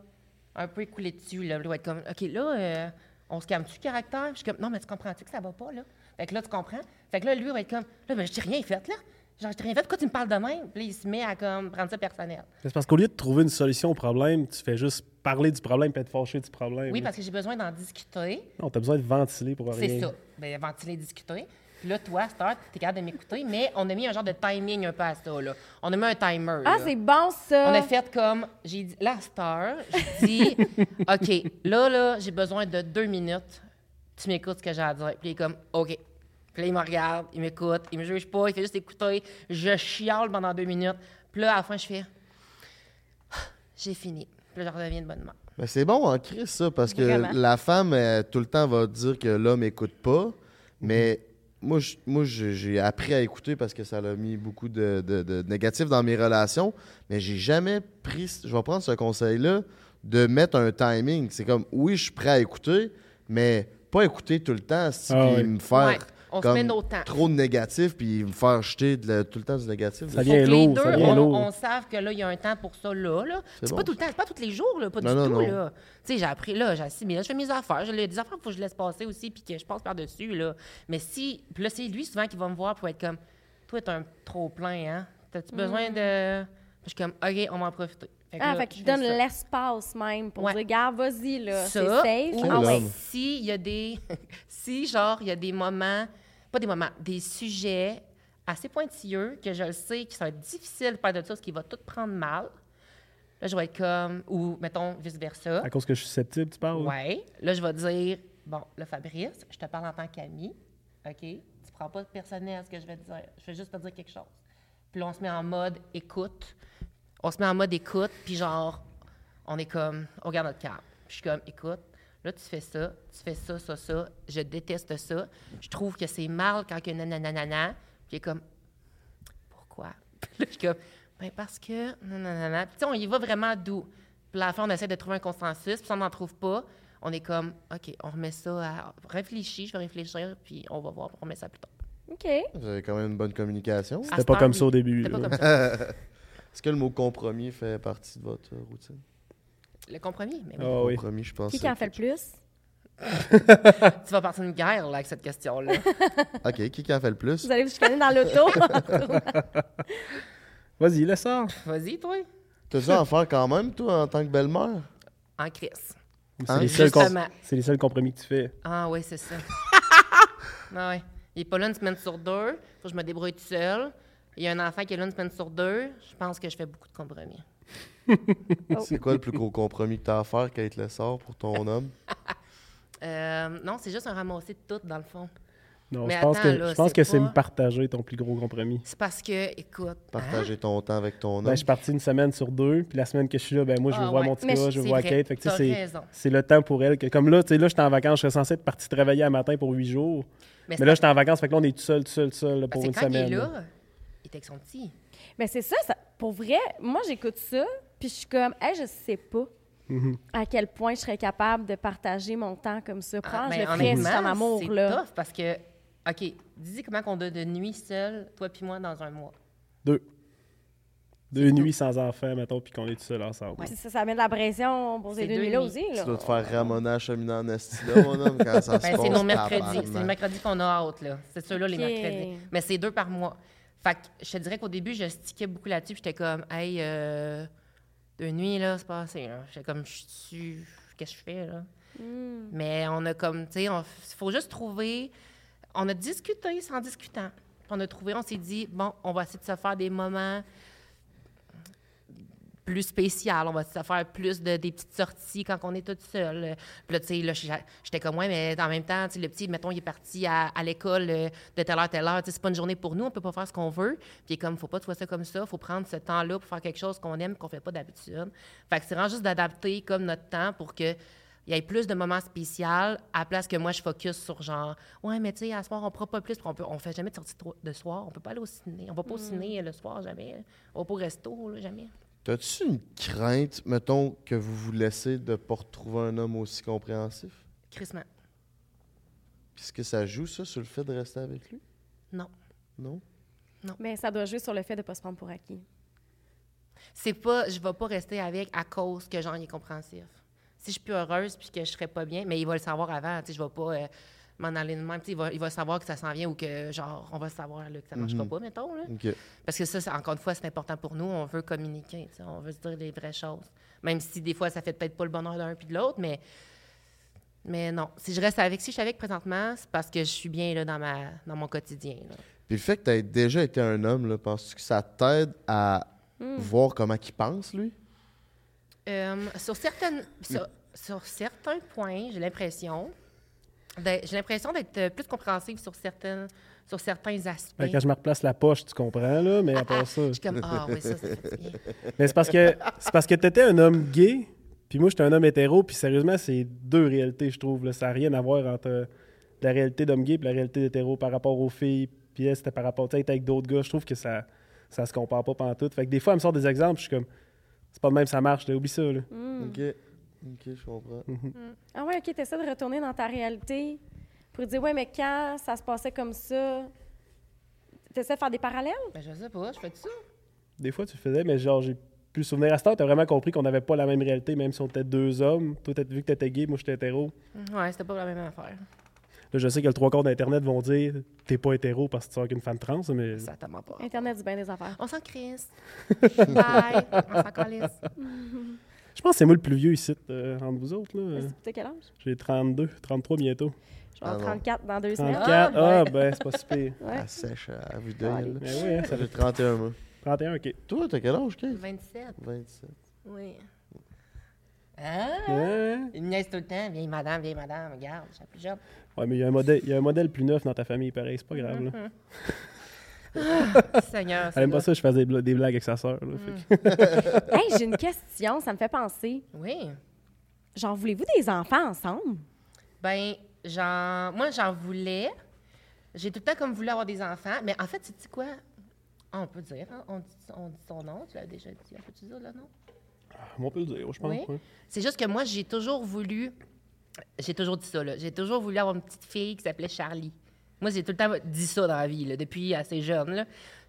un peu écouler dessus, là, Puis là, il va être comme, OK, là, euh, on se calme-tu, caractère? Puis je suis comme, non, mais tu comprends-tu que ça va pas, là? Fait que là, tu comprends? Fait que là, lui, il va être comme, là, ben, je dis rien fait, là. Genre, je t'ai rien fait, pourquoi tu me parles de même? Puis là, il se met à comme, prendre ça personnel. C'est parce qu'au lieu de trouver une solution au problème, tu fais juste parler du problème et être fâché du problème. Oui, parce que j'ai besoin d'en discuter. Non, t'as besoin de ventiler pour rien. C'est ça. Ben, ventiler, discuter. Puis là, toi, Star, t'es capable de m'écouter, mais on a mis un genre de timing un peu à ça, là. On a mis un timer. Ah, là. c'est bon, ça! On a fait comme, j'ai dit, là, Star, j'ai dit, OK, là, là, j'ai besoin de deux minutes. Tu m'écoutes ce que j'ai à dire. Puis il est comme, OK. Puis là, il me regarde, il m'écoute, il me juge pas, il fait juste écouter. Je chiale pendant deux minutes. Puis là, à la fin, je fais, j'ai fini. Puis là, je redeviens de bonne humeur. Mais c'est bon en crise, ça, parce que Vraiment. la femme, elle, tout le temps, va dire que l'homme écoute pas. Mais moi, j'ai appris à écouter parce que ça a mis beaucoup de, de, de négatifs dans mes relations. Mais j'ai jamais pris, je vais prendre ce conseil-là, de mettre un timing. C'est comme, oui, je suis prêt à écouter, mais pas écouter tout le temps, si, Ah me faire Ouais, on se comme met nos temps. trop de négatifs, puis me faire jeter de la- tout le temps du négatif. Ça vient que les lourd, deux, ça vient on, lourd. on savent que là, il y a un temps pour ça, là. là. C'est bon, pas tout le temps, c'est pas tous les jours, là, pas Non, du non, tout, non. là. Tu sais, j'ai appris, là, j'ai assimilé, je fais mes affaires. J'ai des affaires qu'il faut que je laisse passer aussi, puis que je passe par-dessus, là. Mais si, puis là, c'est lui souvent qui va me voir pour être comme, toi, t'es un trop plein, hein? T'as-tu besoin de. Puis je suis comme, OK, on va en profiter. Fait Ah, là, fait qu'il je donne l'espace même pour Ouais. dire, gars, vas-y, là, c'est safe. ou Ah ouais. si il y a des si genre il y a des moments pas des moments des sujets assez pointilleux que je le sais qui sont difficiles de parler de ça parce qu'il va tout prendre mal là je vais être comme ou mettons vice versa À cause que je suis susceptible, tu parles? ouais là je vais dire bon là Fabrice je te parle en tant qu'ami ok? Tu prends pas personnel ce que je vais te dire je vais juste te dire quelque chose puis là on se met en mode écoute on se met en mode écoute puis genre on est comme, on regarde notre carte. Puis je suis comme, écoute, là, tu fais ça, tu fais ça, ça, ça, je déteste ça. Je trouve que c'est mal quand que nananana. Puis il est comme, pourquoi? Puis là, je suis comme, ben parce que nananana. Puis tu sais, on y va vraiment doux. Puis à la fin, on essaie de trouver un consensus. Puis si on n'en trouve pas, on est comme, OK, on remet ça à. Réfléchis, je vais réfléchir, puis on va voir, on remet ça plus tard. OK. Vous avez quand même une bonne communication. C'était pas heure, comme ça au début. C'était pas comme ça. Est-ce que le mot compromis fait partie de votre routine? Le compromis, mais oui. Oui. Compromis, je pense. Qui en fait le plus? Tu vas partir une guerre là, avec cette question-là. OK, qui qui en fait le plus? Vous allez vous chicaner dans l'auto? Vas-y, laisse ça. Vas-y, toi. T'as dû en faire quand même, toi, en tant que belle-mère? En crise. C'est Hein? les, seuls c'est les seuls compromis que tu fais. Ah oui, c'est ça. ah ouais. Il est pas là une semaine sur deux. Faut que je me débrouille tout seul. Il y a un enfant qui est là une semaine sur deux. Je pense que je fais beaucoup de compromis. C'est quoi le plus gros compromis que t'as à faire, Kate Lessard, pour ton homme? Euh, non, c'est juste un ramassé de tout, dans le fond. Non, Mais je pense attends, que, là, je pense c'est que c'est pas- me partager ton plus gros compromis. C'est parce que, écoute. hein? Partager ton temps avec ton homme? Ben, je suis parti une semaine sur deux, puis la semaine que je suis là, ben moi, je veux Ah voir ouais. mon petit Mais gars, je c'est voir Kate. Fait que, tu sais, t'as c'est, le temps pour elle. Que, comme là, tu sais, là, j'étais en vacances, je serais censé être parti travailler un matin pour huit jours. Mais c'est là, j'étais en vacances, fait que là, on est tout seul, tout seul, tout seul là, parce pour une quand il est semaine. là, là. Il est avec son petit. Mais c'est ça, ça- pour vrai, moi, j'écoute ça, puis je suis comme, hey, je sais pas Mhm. à quel point je serais capable de partager mon temps comme ça. Prends, Ah, je ben, le ferais si je suis en amour, c'est là. tough parce que, OK, dis comment qu'on a de nuit seul, toi puis moi, dans un mois. Deux. Deux nuits sans enfants, mettons, puis qu'on est tout seul ensemble. Puis ça, ça met de la pression pour ces C'est deux deux nuits-là nuits. aussi. Là. Tu dois te faire Ramona à cheminant en esti, là, mon homme, quand ça se Ben, passe. c'est nos mercredis. C'est les mercredis qu'on a hâte, là. C'est ceux-là, les mercredis. Mais c'est deux par mois. Fait que je te dirais qu'au début, je stickais beaucoup là-dessus. puis J'étais comme, hey, euh, deux nuits, là, c'est pas assez. là. J'étais comme, je suis. Qu'est-ce que je fais, là? Hmm. Mais on a comme, tu sais, il faut juste trouver. On a discuté sans discutant. On a trouvé, on s'est dit, bon, on va essayer de se faire des moments plus spécial. On va se faire plus de des petites sorties quand on est toute seule. Puis là, tu sais, là, j'étais comme, ouais, mais en même temps, le petit, mettons, il est parti à, à l'école euh, de telle heure, telle heure. C'est pas une journée pour nous, on peut pas faire ce qu'on veut. Puis comme, faut pas vois ça comme ça. faut prendre ce temps-là pour faire quelque chose qu'on aime, qu'on fait pas d'habitude. Fait que c'est vraiment juste d'adapter comme notre temps pour que il y ait plus de moments spéciaux à la place que moi je focus sur genre ouais mais tu sais à ce soir on pourra pas plus on peut on fait jamais de sortie de- de soir on peut pas aller au ciné on va pas au ciné le soir jamais on va pas au resto là, jamais T'as-tu une crainte, mettons, que vous vous laissez de pas retrouver un homme aussi compréhensif? Crissement. Est-ce que ça joue, ça, sur le fait de rester avec lui? non Non? Mais ça doit jouer sur le fait de ne pas se prendre pour acquis. c'est pas je vais pas rester avec à cause que il est compréhensif si je suis plus heureuse puis que je serais pas bien mais il va le savoir avant tu sais je vais pas euh, m'en aller de même. Il va, il va savoir que ça s'en vient ou que, genre, on va savoir là, que ça ne marchera Mhm. pas, mettons. Là. Parce que ça, c'est- encore une fois, c'est important pour nous. On veut communiquer, on veut se dire les vraies choses. Même si des fois, ça fait peut-être pas le bonheur d'un puis de l'autre, mais, mais non. Si je reste avec, si je suis avec présentement, c'est parce que je suis bien là, dans, ma, dans mon quotidien. là. Puis le fait que tu aies déjà été un homme, penses-tu que ça t'aide à Hmm. voir comment il pense, lui? Euh, sur, certaines, sur, sur certains points, j'ai l'impression j'ai l'impression d'être euh, plus compréhensive sur, certaines, sur certains aspects. Ben, quand je me replace la poche, tu comprends, là, mais à part ça. Je suis comme, ah oui, ça, ça fait bien. Mais c'est parce que c'est parce que t'étais un homme gay, puis moi j'étais un homme hétéro, puis sérieusement, c'est deux réalités, je trouve. là. Ça n'a rien à voir entre la réalité d'homme gay et la réalité d'hétéro par rapport aux filles. Puis c'était par rapport à être avec d'autres gars. Je trouve que ça ça se compare pas pantoute. Fait que des fois, elle me sort des exemples, je suis comme c'est pas de même, ça marche, là. oublie ça. Là. OK. OK, je comprends. Ah ouais, OK, t'essaies de retourner dans ta réalité pour dire, ouais, mais quand ça se passait comme ça, t'essaies de faire des parallèles? Ben, je sais pas, je fais ça. Des fois, tu le faisais, mais genre, j'ai plus souvenir. À ce temps, t'as vraiment compris qu'on n'avait pas la même réalité, même si on était deux hommes. Toi, t'as vu que t'étais gay, moi, j'étais hétéro. Ouais, c'était pas la même affaire. Là, je sais que le trois quarts d'Internet vont dire t'es pas hétéro parce que tu sors qu'une femme trans, mais Exactement pas. Internet dit bien des affaires. On s'en crisse. Bye. On s'en calisse. je pense que c'est moi le plus vieux ici, euh, entre vous autres. Là. T'as quel âge? J'ai 32, 33 bientôt. Je vais Ah avoir non. 34 dans deux semaines. 34, Ah, ah, ben. ben, c'est pas si pire. Ouais. À sèche, à vue d'œil. Là. Mais oui, hein, ça fait fait 31 mois. 31, ok. Toi, t'as quel âge, Kate? 27. 27. Oui. Ah! Ouais, Il me tout le temps. Vieille madame, vieille madame. Regarde, je suis plus jeune. Ouais, mais il y, a un modèle, il y a un modèle plus neuf dans ta famille, pareil, c'est pas grave. Là. Seigneur. Elle aime pas ça, je faisais des, bla- des blagues avec sa fait que- Hey, j'ai une question, ça me fait penser. Oui. Genre, voulez-vous des enfants ensemble? Ben, j'en... moi, j'en voulais. J'ai tout le temps comme voulu avoir des enfants. Mais en fait, tu dis quoi? Ah, on peut dire, hein? on, dit, on dit son nom. Tu l'as déjà dit. On peut-tu dire le nom? On peut le dire, je pense. Oui. ouais. C'est juste que moi, j'ai toujours voulu. J'ai toujours dit ça, là. J'ai toujours voulu avoir une petite fille qui s'appelait Charlie. Moi, j'ai tout le temps dit ça dans la vie, là, depuis assez jeune, là.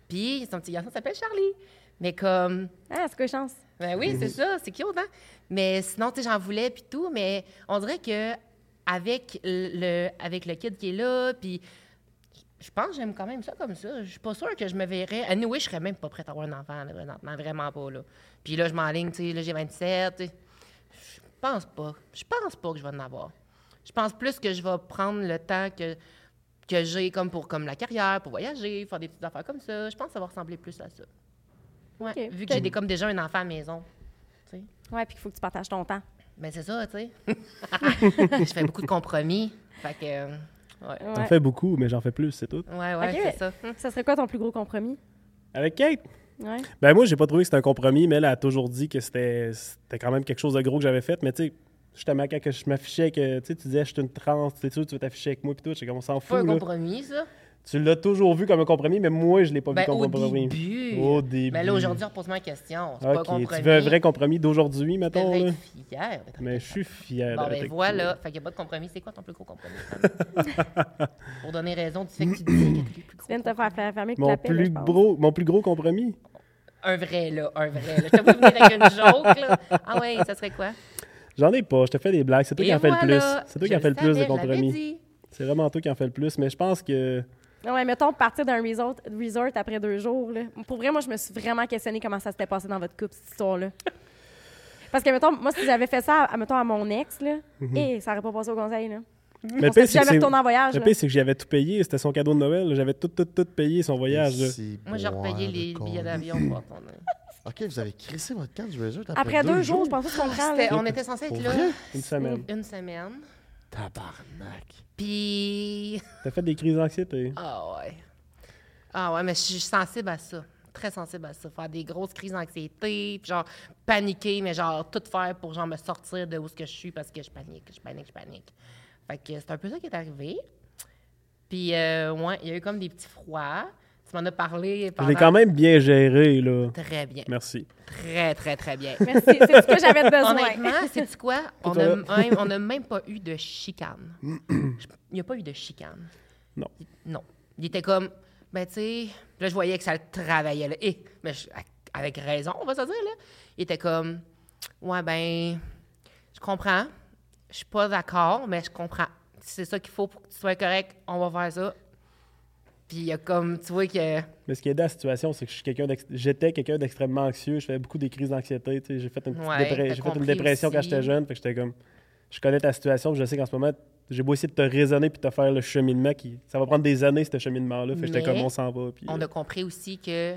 Puis, son petit garçon s'appelle Charlie. Mais comme. Ah, c'est quoi les chances? Ben oui, c'est ça, c'est cute, hein? Mais sinon, tu sais, j'en voulais, puis tout, mais on dirait que avec le, avec le kid qui est là, puis je pense que j'aime quand même ça comme ça. Je suis pas sûre que je me verrais... Anyway, je serais même pas prête à avoir un enfant, là, présentement, vraiment pas, là. Puis là, je m'enligne, tu sais, là, j'ai 27, tu sais. Je pense pas. Je pense pas que je vais en avoir. Je pense plus que je vais prendre le temps que, que j'ai comme pour comme la carrière, pour voyager, faire des petites affaires comme ça. Je pense que ça va ressembler plus à ça. Ouais, vu que j'ai comme déjà un enfant à la maison. sais. Ouais, puis il faut que tu partages ton temps. Ben c'est ça, tu sais. je fais beaucoup de compromis. Fait que, euh, ouais. Ouais. fais beaucoup, mais j'en fais plus, c'est tout. Ouais, ouais, Ok. c'est ça. Ça serait quoi ton plus gros compromis? Avec Kate? Ouais. Ben moi, j'ai pas trouvé que c'était un compromis, mais elle a toujours dit que c'était c'était quand même quelque chose de gros que j'avais fait. Mais tu sais, justement, quand que je m'affichais que tu sais, tu disais je suis une trans, tu sais, tu veux t'afficher avec moi puis tout, j'ai comme on s'en Pas un fout. Là. compromis, ça? Tu l'as toujours vu comme un compromis, mais moi, je l'ai pas Ben, vu comme au un compromis. début. Au début. Mais là, aujourd'hui, repose-moi la question. C'est pas un Ok, compromis. tu veux un vrai compromis d'aujourd'hui, Je mettons, fière d'être Mais je suis fier Bon, ben voilà. toi. Fait qu'il n'y a pas de compromis. C'est quoi ton plus gros compromis? Pour donner raison du fait que tu dis que Tu viens de te faire faire fermer le Mon là, plus, je gros, mon plus gros compromis? Un vrai, là. Un vrai, là. Je venu avec une joke, là. Ah ouais, ça serait quoi? J'en ai pas, je te fais des blagues. C'est toi qui en fais le plus. C'est toi qui en fais le plus de compromis. C'est vraiment toi qui en fais le plus, mais je pense que. Ouais, mettons, partir d'un resort, resort après deux jours. Là. Pour vrai, moi, je me suis vraiment questionné comment ça s'était passé dans votre couple, cette histoire-là. Parce que, mettons, moi, si j'avais fait ça, à, mettons, à mon ex, là, et ça aurait pas passé au conseil, là. Mais On le jamais retourné en voyage, le pire, c'est que j'avais tout payé. C'était son cadeau de Noël. J'avais tout, tout, tout payé son voyage. Moi, j'ai repayé les billets d'avion pour retourner. OK, vous avez crissé votre camp du resort après, Après deux jours, je comprends. là. C'était- On était censé être là? Une semaine. une semaine. Tabarnak. Puis. T'as fait des crises d'anxiété. Ah ouais. Ah ouais, mais je suis sensible à ça. Très sensible à ça. Faire des grosses crises d'anxiété, puis genre paniquer, mais genre tout faire pour genre me sortir de où ce que je suis parce que je panique, je panique, je panique. Fait que c'est un peu ça qui est arrivé. Puis, euh, ouais, il y a eu comme des petits froids. Tu m'en as parlé Je pendant... l'ai quand même bien géré, là. Très bien. Merci. Très, très, très bien. Merci, c'est ce que j'avais besoin. Honnêtement, c'est quoi? On n'a même, on a même pas eu de chicane. Je- Il n'y a pas eu de chicane. Non. Non. Il était comme, ben tu sais, là je voyais que ça le travaillait là. Et, mais je- avec raison, on va se dire là. Il était comme, ouais ben, je comprends. Je suis pas d'accord, mais je comprends. c'est ça qu'il faut pour que tu sois correct, on va faire ça. Puis il y a comme, tu vois que. Mais ce qui est dans la situation, c'est que je suis quelqu'un d'ex- j'étais quelqu'un d'extrêmement anxieux. Je faisais beaucoup des crises d'anxiété. tu sais. J'ai fait une, petite Ouais, dépre- fait une dépression quand j'étais jeune. Fait que j'étais comme. Je connais ta situation. puis Je sais qu'en ce moment, j'ai beau essayer de te raisonner puis de te faire le cheminement. Qui, ça va prendre des années, ce cheminement-là. Fait que j'étais comme on s'en va. Puis, On euh, a compris aussi que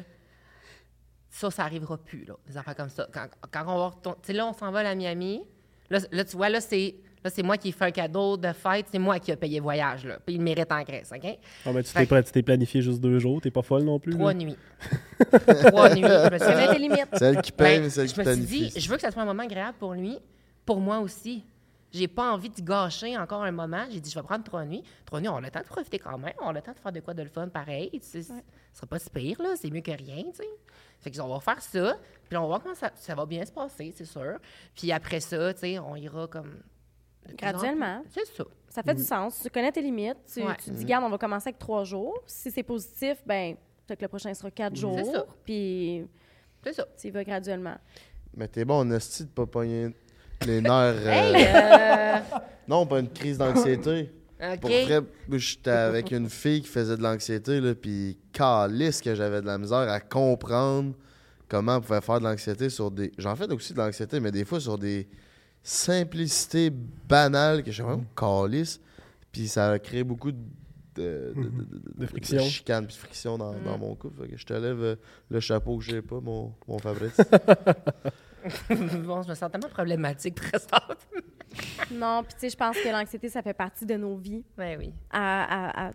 ça, ça arrivera plus, là, des affaires comme ça. Quand, quand on va retourner. Tu sais, là, on s'en va à Miami. Là, là, tu vois, là, c'est. Là, c'est moi qui ai fait un cadeau de fête. C'est moi qui ai payé le voyage, là. Puis il le mérite en Grèce, OK? ah, ben, tu t'es tu t'es planifié juste deux jours. T'es pas folle non plus. Trois là? nuits. Trois nuits. Je me suis dit, tes limites. Celle qui paye, Ben, mais celle je qui me suis planifie. dit, je veux que ça soit un moment agréable pour lui, pour moi aussi. J'ai pas envie de gâcher encore un moment. J'ai dit, je vais prendre trois nuits. Trois nuits, on a le temps de profiter quand même. On a le temps de faire de quoi de le fun pareil. Tu sais, Ce serait pas si pire, là. C'est mieux que rien, tu sais. Fait que on va faire ça. Puis on va voir comment ça, ça va bien se passer, c'est sûr. Puis après ça, tu sais, on ira comme... Graduellement. C'est ça. Ça fait du sens. Tu connais tes limites. Tu, Ouais. tu dis, garde, on va commencer avec trois jours. Si c'est positif, ben peut-être que le prochain sera quatre jours. ça. Puis C'est ça. tu y vas graduellement. Mais t'es bon en esti de pas pogner les nerfs. euh, Hey! euh, Non, pas une crise d'anxiété. Pour vrai, j'étais avec une fille qui faisait de l'anxiété, là, puis calisse que j'avais de la misère à comprendre comment on pouvait faire de l'anxiété sur des... J'en fais aussi de l'anxiété, mais des fois sur des simplicités banales que je suis vraiment calisse. Puis ça a créé beaucoup de... De, de, de- friction. chicane puis de friction dans, dans mon couple. Fait que je te lève euh, le chapeau que j'ai pas, mon, mon Fabrice. bon, je me sens tellement problématique présentement. Non, puis tu sais, je pense que l'anxiété, ça fait partie de nos vies, Ben oui. à, à- à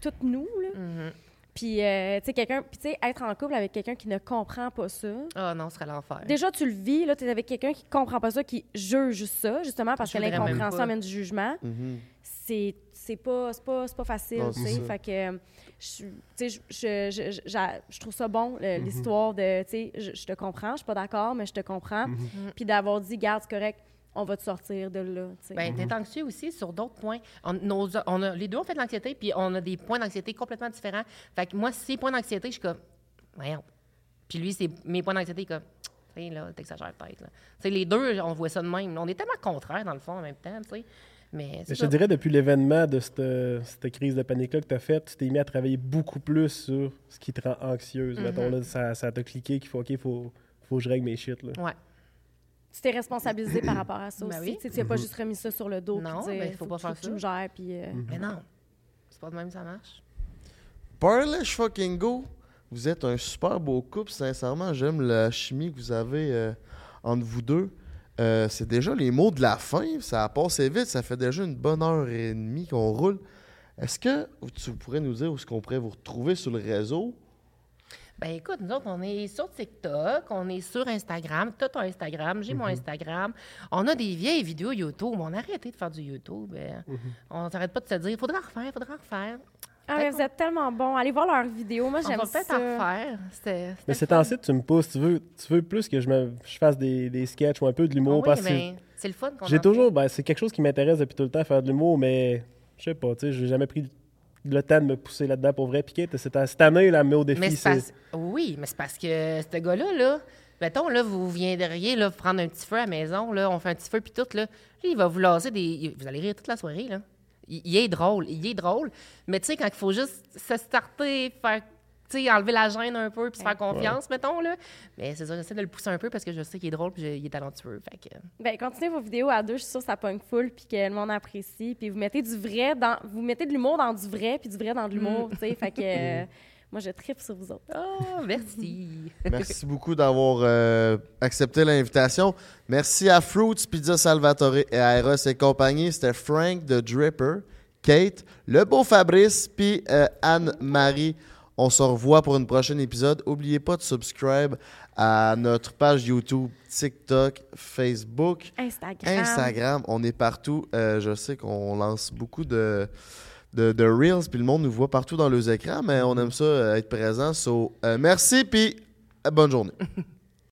toutes nous. Là. Mhm. Puis, euh, tu sais, quelqu'un, puis tu sais, être en couple avec quelqu'un qui ne comprend pas ça. Ah non, ce serait l'enfer. Déjà, tu le vis, là, tu es avec quelqu'un qui comprend pas ça, qui juge ça, justement, parce que Je l'incompréhension amène du jugement. Mhm. C'est c'est pas, c'est pas, c'est pas facile, tu sais. Fait que, euh, je, tu sais, je, je, je, je- j'a- je trouve ça bon, Mhm. l'histoire de, tu sais, je, je te comprends, je suis pas d'accord, mais je te comprends. Mhm. Puis d'avoir dit, garde, c'est correct, on va te sortir de là, tu sais. Ben, Mhm. t'es anxieux aussi sur d'autres points. On, nos- on a, les deux, on fait de l'anxiété, puis on a des points d'anxiété complètement différents. Fait que moi, ses points d'anxiété, je suis comme, voyons. Puis lui, c'est mes points d'anxiété, il est comme, tu sais, là, t'exagères peut-être. là. Tu sais, les deux, on voit ça de même. On est tellement contraires, dans le fond, en même temps, tu sais. Mais Mais c'est je ça. te dirais, depuis l'événement de cette, cette crise de panique-là que tu as faite, tu t'es mis à travailler beaucoup plus sur ce qui te rend anxieuse. Mettons, là, ça, ça t'a cliqué qu'il faut, OK, faut, faut que je règle mes shit. Là. Ouais. Tu t'es responsabilisé par rapport à ça Ben aussi. oui. Tu n'as pas juste remis ça sur le dos. Non, dire, ben, faut pas que faire tu me gères, puis... euh, Mais non, c'est pas de même que ça marche. Parlez fucking go. Vous êtes un super beau couple, sincèrement. J'aime la chimie que vous avez euh, entre vous deux. Euh, c'est déjà les mots de la fin. Ça a passé vite. Ça fait déjà une bonne heure et demie qu'on roule. Est-ce que tu pourrais nous dire où est-ce qu'on pourrait vous retrouver sur le réseau? Ben écoute, nous autres, on est sur TikTok, on est sur Instagram. Toi, ton Instagram, j'ai Mhm. mon Instagram. On a des vieilles vidéos YouTube. On a arrêté de faire du YouTube. euh, Mhm. On s'arrête pas de se dire, il faudra en refaire, il faudra en refaire. Ah, mais vous êtes tellement bons. Allez voir leurs vidéos. Moi, On j'aime va ça. peut-être en. C'était- c'était Mais c'est temps-ci, tu me pousses. Tu veux, tu veux plus que je, me, je fasse des, des sketchs ou un peu de Ah l'humour. oui, parce que c'est le fun qu'on j'ai toujours. Ben, c'est quelque chose qui m'intéresse depuis tout le temps, faire de l'humour, mais je sais pas, tu sais, j'ai jamais pris le temps de me pousser là-dedans pour vrai. Piquer, cette, cette année, là, me met au défi. Mais c'est c'est- parce... Oui, mais c'est parce que ce gars-là, là, mettons, là, vous viendriez là, prendre un petit feu à la maison, là, on fait un petit feu, puis tout, là, lui, il va vous lasser des... Vous allez rire toute la soirée, là. Il, il est drôle, il est drôle, mais tu sais, quand il faut juste se starter, faire... Enlever la gêne un peu, puis se faire confiance, mettons, là. Mais c'est ça, j'essaie de le pousser un peu parce que je sais qu'il est drôle, puis je- il est talentueux, fait que... Ben, continuez vos vidéos à deux. Je suis sûre que ça pogne full, puis que le monde apprécie. Puis vous mettez du vrai dans... Vous mettez de l'humour dans du vrai, puis du vrai dans de l'humour, tu sais. Fait que... moi, je tripe sur vous autres. Oh, merci! Merci beaucoup d'avoir euh, accepté l'invitation. Merci à Fruits, Pizza Salvatore et à Eros et compagnie. C'était Frank de Dripper, Kate, le beau Fabrice, puis euh, Anne-Marie. On se revoit pour une prochaine épisode. N'oubliez pas de subscribe à notre page YouTube, TikTok, Facebook, Instagram. Instagram. On est partout. Euh, je sais qu'on lance beaucoup de, de, de Reels, puis le monde nous voit partout dans les écrans, mais on aime ça euh, être présent. So, euh, merci, puis euh, bonne journée.